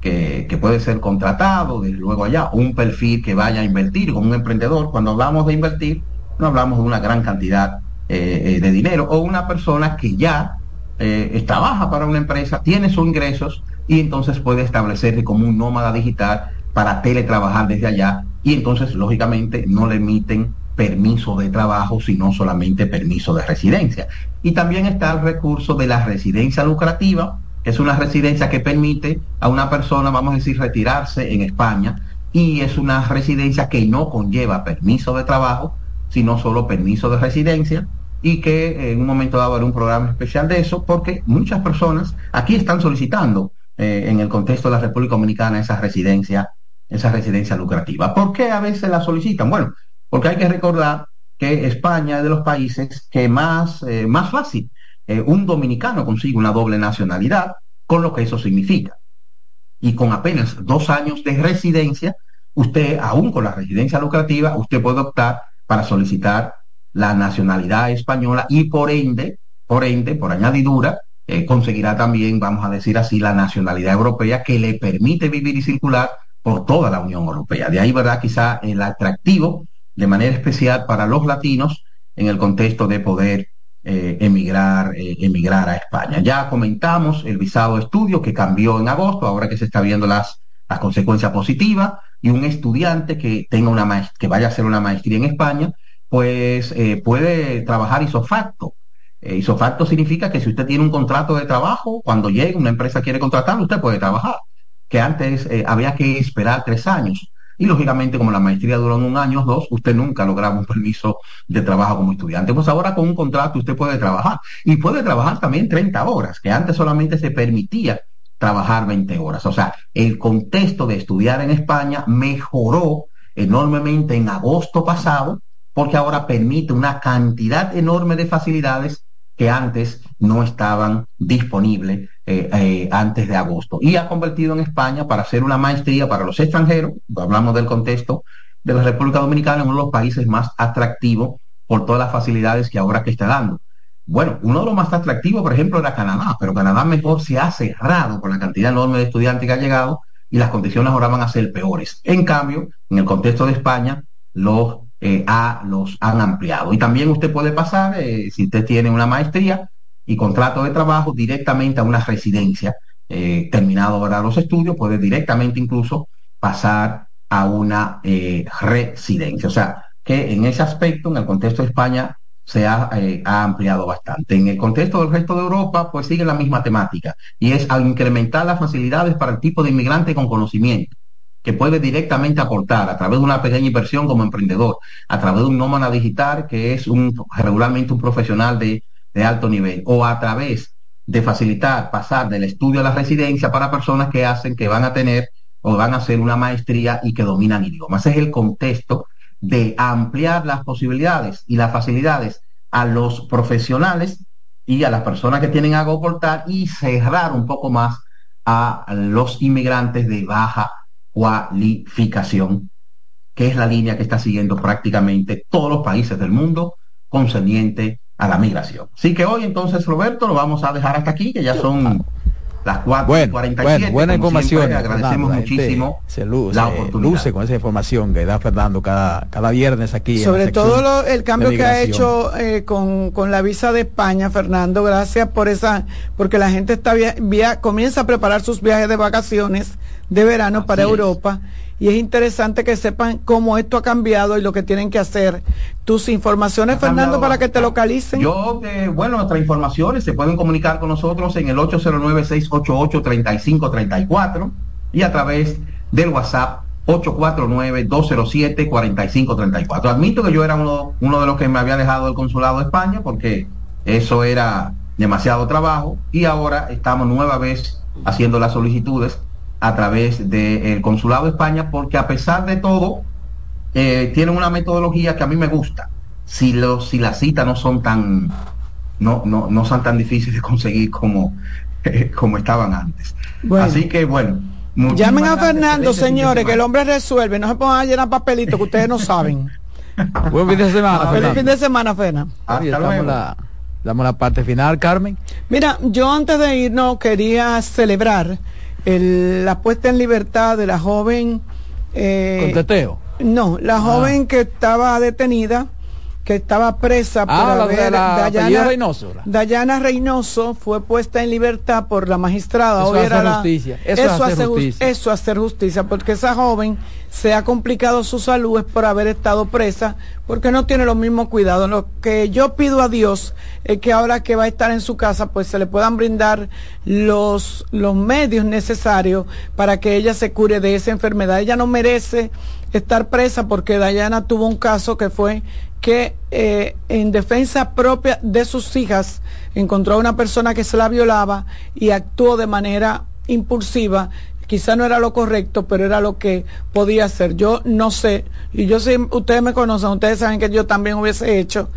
que, puede ser contratado, desde luego allá, un perfil que vaya a invertir con un emprendedor. Cuando hablamos de invertir, no hablamos de una gran cantidad eh, eh, de dinero, o una persona que ya trabaja para una empresa, tiene sus ingresos y entonces puede establecerse como un nómada digital para teletrabajar desde allá y entonces lógicamente no le emiten permiso de trabajo, sino solamente permiso de residencia. Y también está el recurso de la residencia lucrativa, que es una residencia que permite a una persona, vamos a decir, retirarse en España, y es una residencia que no conlleva permiso de trabajo, sino solo permiso de residencia, y que en un momento dado habrá un programa especial de eso, porque muchas personas aquí están solicitando eh, en el contexto de la República Dominicana esa residencia esa residencia lucrativa. ¿Por qué a veces la solicitan? Bueno, porque hay que recordar que España es de los países que más, eh, más fácil eh, un dominicano consigue una doble nacionalidad, con lo que eso significa. Y con apenas dos años de residencia, usted, aún con la residencia lucrativa, usted puede optar para solicitar la nacionalidad española y por ende, por ende, por añadidura, eh, conseguirá también, vamos a decir así, la nacionalidad europea que le permite vivir y circular por toda la Unión Europea. De ahí, ¿verdad? Quizá el atractivo de manera especial para los latinos en el contexto de poder eh, emigrar, eh, emigrar a España. Ya comentamos el visado de estudio que cambió en agosto, ahora que se está viendo las, las consecuencias positivas, y un estudiante que tenga una que vaya a hacer una maestría en España, pues eh, puede trabajar isofacto. isofacto significa que si usted tiene un contrato de trabajo, cuando llegue una empresa quiere contratarlo, usted puede trabajar que antes eh, había que esperar tres años. Y lógicamente, como la maestría duró un año o dos, usted nunca lograba un permiso de trabajo como estudiante. Pues ahora con un contrato usted puede trabajar. Y puede trabajar también 30 horas, que antes solamente se permitía trabajar 20 horas. O sea, el contexto de estudiar en España mejoró enormemente en agosto pasado, porque ahora permite una cantidad enorme de facilidades que antes no estaban disponibles eh, eh, antes de agosto. Y ha convertido en España para hacer una maestría para los extranjeros, hablamos del contexto de la República Dominicana, en uno de los países más atractivos por todas las facilidades que ahora que está dando. bueno, uno de los más atractivos, por ejemplo, era Canadá, pero Canadá mejor se ha cerrado por la cantidad enorme de estudiantes que ha llegado y las condiciones ahora van a ser peores. En cambio, en el contexto de España, los, eh, los han ampliado. Y también usted puede pasar, si usted tiene una maestría y contrato de trabajo, directamente a una residencia. Eh, terminado ahora los estudios, puede directamente incluso pasar a una eh, residencia. O sea, que en ese aspecto, en el contexto de España, se ha, eh, ha, ampliado bastante. En el contexto del resto de Europa, pues sigue la misma temática y es a incrementar las facilidades para el tipo de inmigrante con conocimiento que puede directamente aportar a través de una pequeña inversión como emprendedor, a través de un nómada digital que es un, regularmente un profesional de, de alto nivel, o a través de facilitar pasar del estudio a la residencia para personas que hacen que van a tener o van a hacer una maestría y que dominan idiomas. Ese es el contexto de ampliar las posibilidades y las facilidades a los profesionales y a las personas que tienen algo aportar y cerrar un poco más a los inmigrantes de baja cualificación, que es la línea que está siguiendo prácticamente todos los países del mundo concerniente a la migración. Así que hoy entonces, Roberto, lo vamos a dejar hasta aquí, que ya son las 4 bueno, 47. Bueno, buena información. Siempre, agradecemos Fernando, muchísimo se luce, la oportunidad. luce con esa información que da Fernando cada, cada viernes aquí. Sobre todo lo, el cambio que ha hecho eh, con, con, la visa de España, Fernando, gracias por esa, porque la gente está via, via, comienza a preparar sus viajes de vacaciones de verano Así para es. Europa y es interesante que sepan cómo esto ha cambiado y lo que tienen que hacer. Tus informaciones, Fernando, para que te localicen. Yo, eh, bueno, nuestras informaciones se pueden comunicar con nosotros en el 809-688-3534 y a través del WhatsApp 849-207-4534. Admito que yo era uno, uno de los que me había dejado del consulado de España porque eso era demasiado trabajo y ahora estamos nueva vez haciendo las solicitudes a través del Consulado de España, porque a pesar de todo, eh, tienen una metodología que a mí me gusta. Si, los, si las citas no son tan, no, no, no son tan difíciles de conseguir como, eh, [LAUGHS] como estaban antes. Bueno. Así que bueno. Llamen a Fernando, señores, que el hombre resuelve. No se pongan a llenar papelitos que ustedes no [LAUGHS] saben. Buen fin de semana. Feliz fin de semana, Fena. Damos la, damos la parte final, Carmen. Mira, yo antes de irnos quería celebrar el, la puesta en libertad de la joven. Eh, ¿Con teteo? No, la ah. joven que estaba detenida, que estaba presa por ah, haber. La, Dayana, Reynoso, Dayana Reynoso fue puesta en libertad por la magistrada. Eso Hoy hacer era la, justicia. Eso, eso, hacer hace, justicia. eso hacer justicia, porque esa joven se ha complicado su salud es por haber estado presa, porque no tiene los mismos cuidados. Lo que yo pido a Dios es que ahora que va a estar en su casa, pues se le puedan brindar los, los medios necesarios para que ella se cure de esa enfermedad. Ella no merece estar presa porque Dayana tuvo un caso que fue que eh, en defensa propia de sus hijas encontró a una persona que se la violaba y actuó de manera impulsiva quizá no era lo correcto, pero era lo que podía hacer. Yo no sé, y yo sé, ustedes me conocen, ustedes saben que yo también hubiese hecho,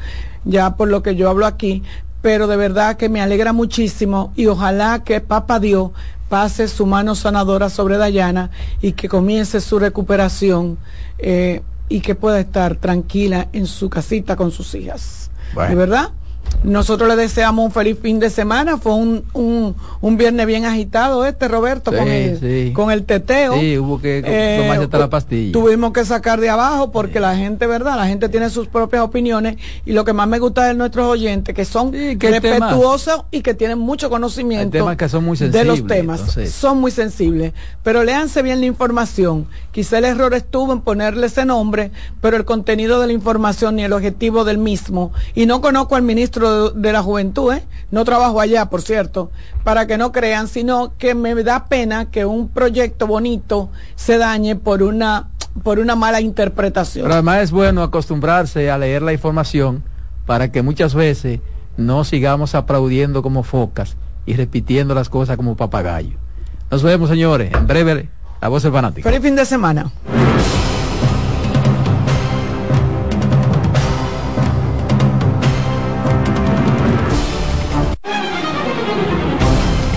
ya por lo que yo hablo aquí, pero de verdad que me alegra muchísimo y ojalá que Papa Dios pase su mano sanadora sobre Dayana y que comience su recuperación eh, y que pueda estar tranquila en su casita con sus hijas. Bueno. ¿De verdad? Nosotros le deseamos un feliz fin de semana. Fue un, un, un viernes bien agitado este, Roberto, sí, con, el, sí. con el teteo. Sí, hubo que eh, tomarse hasta la pastilla. Tuvimos que sacar de abajo porque sí. la gente, ¿verdad? La gente tiene sus propias opiniones y lo que más me gusta de nuestros oyentes, que son que respetuosos y que tienen mucho conocimiento temas que son muy de los temas. Entonces. Son muy sensibles. Pero léanse bien la información. Quizá el error estuvo en ponerle ese nombre, pero el contenido de la información y el objetivo del mismo. Y no conozco al ministro de, de la juventud, ¿eh? no trabajo allá, por cierto, para que no crean, sino que me da pena que un proyecto bonito se dañe por una, por una mala interpretación. Pero además es bueno acostumbrarse a leer la información para que muchas veces no sigamos aplaudiendo como focas y repitiendo las cosas como papagayo. Nos vemos, señores. En breve, la voz del fanático. Feliz fin de semana.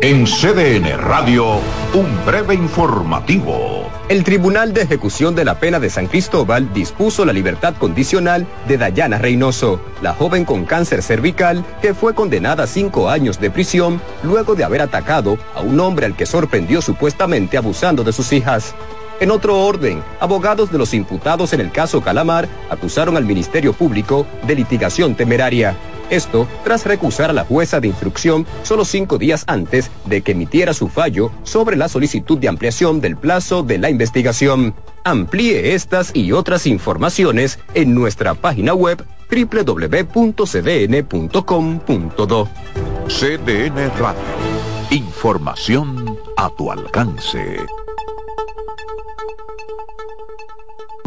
En CDN Radio, un breve informativo. El Tribunal de Ejecución de la Pena de San Cristóbal dispuso la libertad condicional de Dayana Reynoso, la joven con cáncer cervical que fue condenada a cinco años de prisión luego de haber atacado a un hombre al que sorprendió supuestamente abusando de sus hijas. En otro orden, abogados de los imputados en el caso Calamar acusaron al Ministerio Público de litigación temeraria. Esto tras recusar a la jueza de instrucción solo cinco días antes de que emitiera su fallo sobre la solicitud de ampliación del plazo de la investigación. Amplíe estas y otras informaciones en nuestra página web www.cdn.com.do. CDN Radio. Información a tu alcance.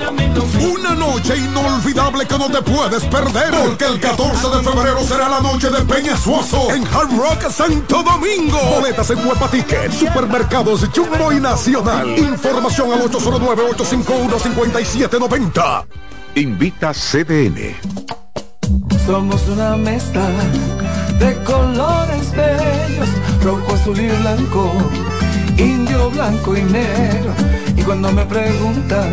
una noche inolvidable que no te puedes perder porque el 14 de febrero será la noche de Peñasuoso en Hard Rock Santo Domingo. Boletas en Huepa Ticket, Supermercados Jumbo y Nacional. Información al 809-851-5790. Invita CDN. Somos una mezcla de colores bellos, rojo, azul y blanco, indio, blanco y negro. Y cuando me preguntan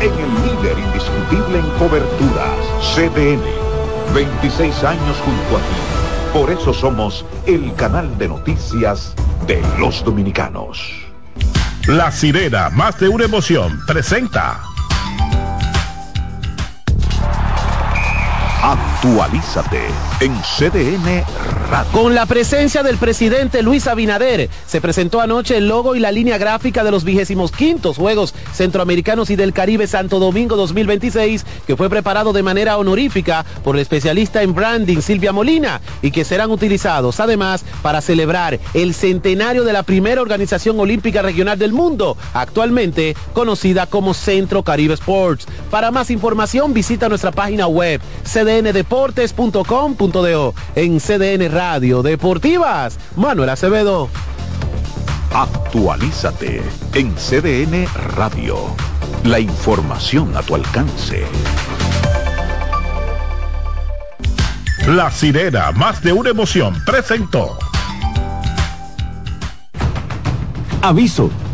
en el líder indiscutible en coberturas, CDN. 26 años junto a ti. Por eso somos el canal de noticias de los dominicanos. La sirena, más de una emoción, presenta. Actualízate en CDN Radio. Con la presencia del presidente Luis Abinader, se presentó anoche el logo y la línea gráfica de los vigésimos quintos Juegos Centroamericanos y del Caribe Santo Domingo 2026, que fue preparado de manera honorífica por el especialista en branding Silvia Molina y que serán utilizados además para celebrar el centenario de la primera organización olímpica regional del mundo, actualmente conocida como Centro Caribe Sports. Para más información visita nuestra página web cdndeportes.com.do en CDN Radio Deportivas. Manuel Acevedo. Actualízate en CDN Radio. La información a tu alcance. La sirena, más de una emoción, presentó. Aviso,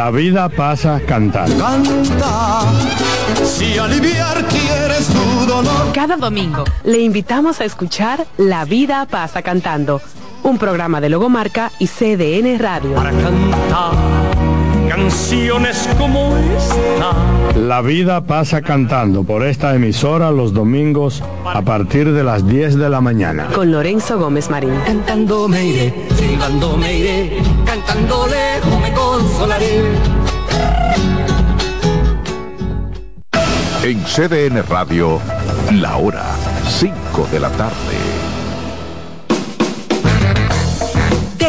La vida pasa cantando. Canta, si aliviar quieres tu dolor. Cada domingo le invitamos a escuchar La vida pasa cantando, un programa de Logomarca y CDN Radio. Para cantar canciones como esta. La vida pasa cantando por esta emisora los domingos a partir de las 10 de la mañana. Con Lorenzo Gómez Marín. Cantando me iré, silbando me iré, cantando lejos me consolaré. En CDN Radio, la hora 5 de la tarde.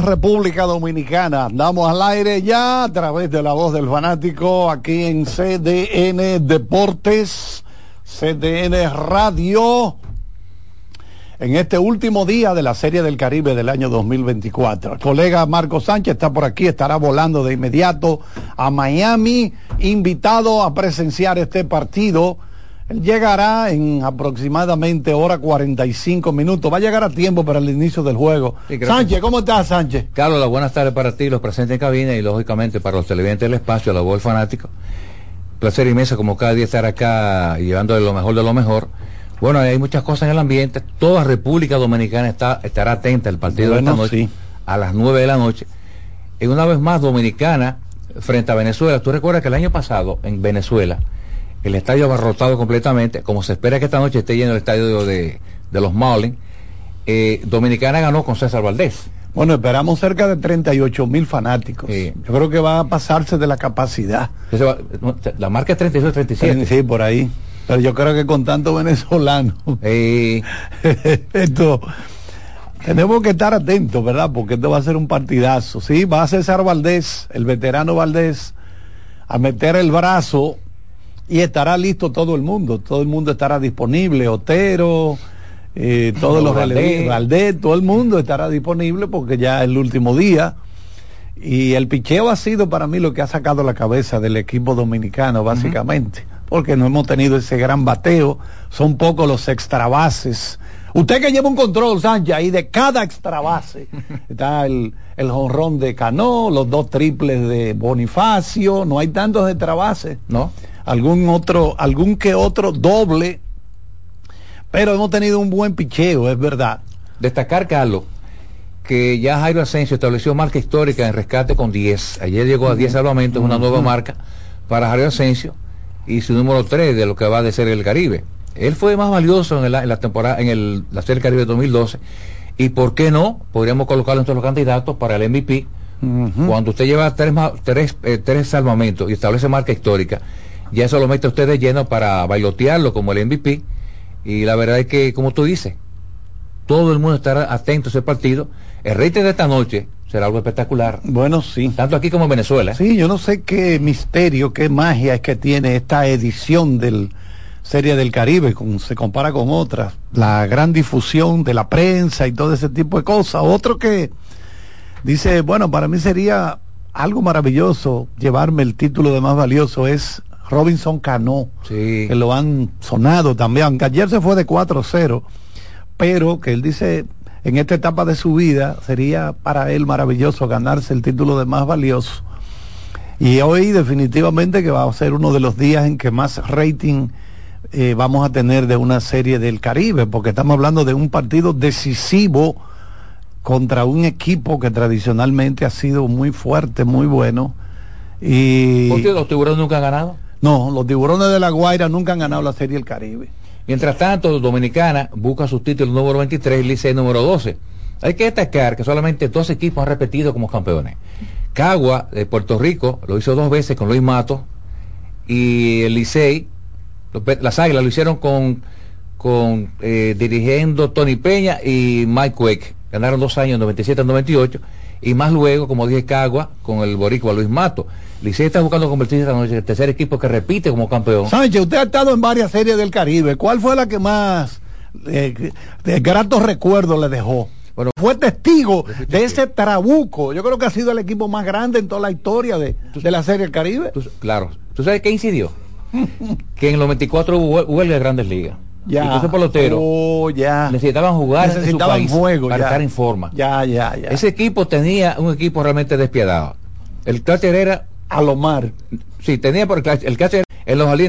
República Dominicana, andamos al aire ya a través de la voz del fanático aquí en CDN Deportes, CDN Radio, en este último día de la Serie del Caribe del año 2024. El colega Marco Sánchez está por aquí, estará volando de inmediato a Miami, invitado a presenciar este partido. Él llegará en aproximadamente hora 45 minutos. Va a llegar a tiempo para el inicio del juego. Sánchez, ¿cómo estás, Sánchez? Carlos, las buenas tardes para ti, los presentes en cabina y lógicamente para los televidentes del espacio, la voz del fanático. Placer inmenso como cada día estar acá y llevándole lo mejor de lo mejor. Bueno, hay muchas cosas en el ambiente. Toda República Dominicana está, estará atenta al partido de esta noche sí. a las 9 de la noche. Y una vez más, Dominicana frente a Venezuela. Tú recuerdas que el año pasado en Venezuela el estadio abarrotado completamente, como se espera que esta noche esté lleno el estadio de, de los Marlins. eh, Dominicana ganó con César Valdés. Bueno, esperamos cerca de 38 mil fanáticos. Yo creo que va a pasarse de la capacidad. Va- La marca es 36-37. Sí, por ahí. Pero yo creo que con tanto venezolano. [LAUGHS] esto. Tenemos que estar atentos, ¿verdad? Porque esto va a ser un partidazo. Sí, va a César Valdés, el veterano Valdés, a meter el brazo y estará listo todo el mundo. Todo el mundo estará disponible. Otero, eh, [LAUGHS] todos los Valdés. todo el mundo estará disponible porque ya es el último día. Y el picheo ha sido para mí lo que ha sacado la cabeza del equipo dominicano, básicamente. Porque no hemos tenido ese gran bateo. Son pocos los extra bases. Usted que lleva un control, Sánchez, ahí de cada extra base. [LAUGHS] Está el, el jonrón de Cano, los dos triples de Bonifacio. No hay tantos extra bases. No. Algún otro, algún que otro doble. Pero hemos tenido un buen picheo, es verdad. Destacar, Carlos, que ya Jairo Asensio estableció marca histórica en rescate con 10. Ayer llegó a 10 salvamentos, una nueva marca para Jairo Asensio y su número 3 de lo que va a ser el Caribe. Él fue más valioso en, el- en la temporada, en el, la Serie del Caribe 2012. Y por qué no, podríamos colocarlo entre los candidatos para el MVP. Cuando usted lleva tres, tres, eh, tres salvamentos y establece marca histórica, ya eso lo mete usted de lleno para bailotearlo como el MVP. Y la verdad es que, como tú dices, todo el mundo estará atento a ese partido. El rating de esta noche será algo espectacular. Bueno, sí. Tanto aquí como en Venezuela. Sí, yo no sé qué misterio, qué magia es que tiene esta edición del Serie del Caribe, con, se compara con otras. La gran difusión de la prensa y todo ese tipo de cosas. Otro que dice, bueno, para mí sería algo maravilloso llevarme el título de más valioso es Robinson Cano, Sí. que lo han sonado también, aunque ayer se fue de 4-0, pero que él dice, en esta etapa de su vida sería para él maravilloso ganarse el título de más valioso. Y hoy definitivamente que va a ser uno de los días en que más rating eh, vamos a tener de una serie del Caribe, porque estamos hablando de un partido decisivo contra un equipo que tradicionalmente ha sido muy fuerte, muy bueno. Y ¿Por qué los tiburones nunca han ganado? No, los tiburones de la Guaira nunca han ganado la serie del Caribe. Mientras tanto, Dominicana busca su título número 23 y Licey número 12. Hay que destacar que solamente dos equipos han repetido como campeones. Cagua de Puerto Rico lo hizo dos veces con Luis Mato y el Licey, las Águilas lo hicieron con, eh, dirigiendo Tony Peña y Mike Quake. Ganaron dos años, 97 98 y más luego, como dije, Cagua con el boricua Luis Mato. Licey está buscando convertirse esta noche en el tercer equipo que repite como campeón. Sánchez, usted ha estado en varias series del Caribe. ¿Cuál fue la que más eh, de gratos recuerdos le dejó? Bueno, fue testigo de ese trabuco. Yo creo que ha sido el equipo más grande en toda la historia de, de la serie del Caribe. Claro. ¿Tú sabes qué incidió? [LAUGHS] que en los 24 hubo hue- huelga de grandes ligas. Ya. Y Entonces peloteros Oh, ya. necesitaban jugar en su Necesitaban país juego, para ya. estar en forma. Ya, ya, ya. Ese equipo tenía un equipo realmente despiadado. El catcher era Alomar. Sí, tenía por el catcher, en los jardines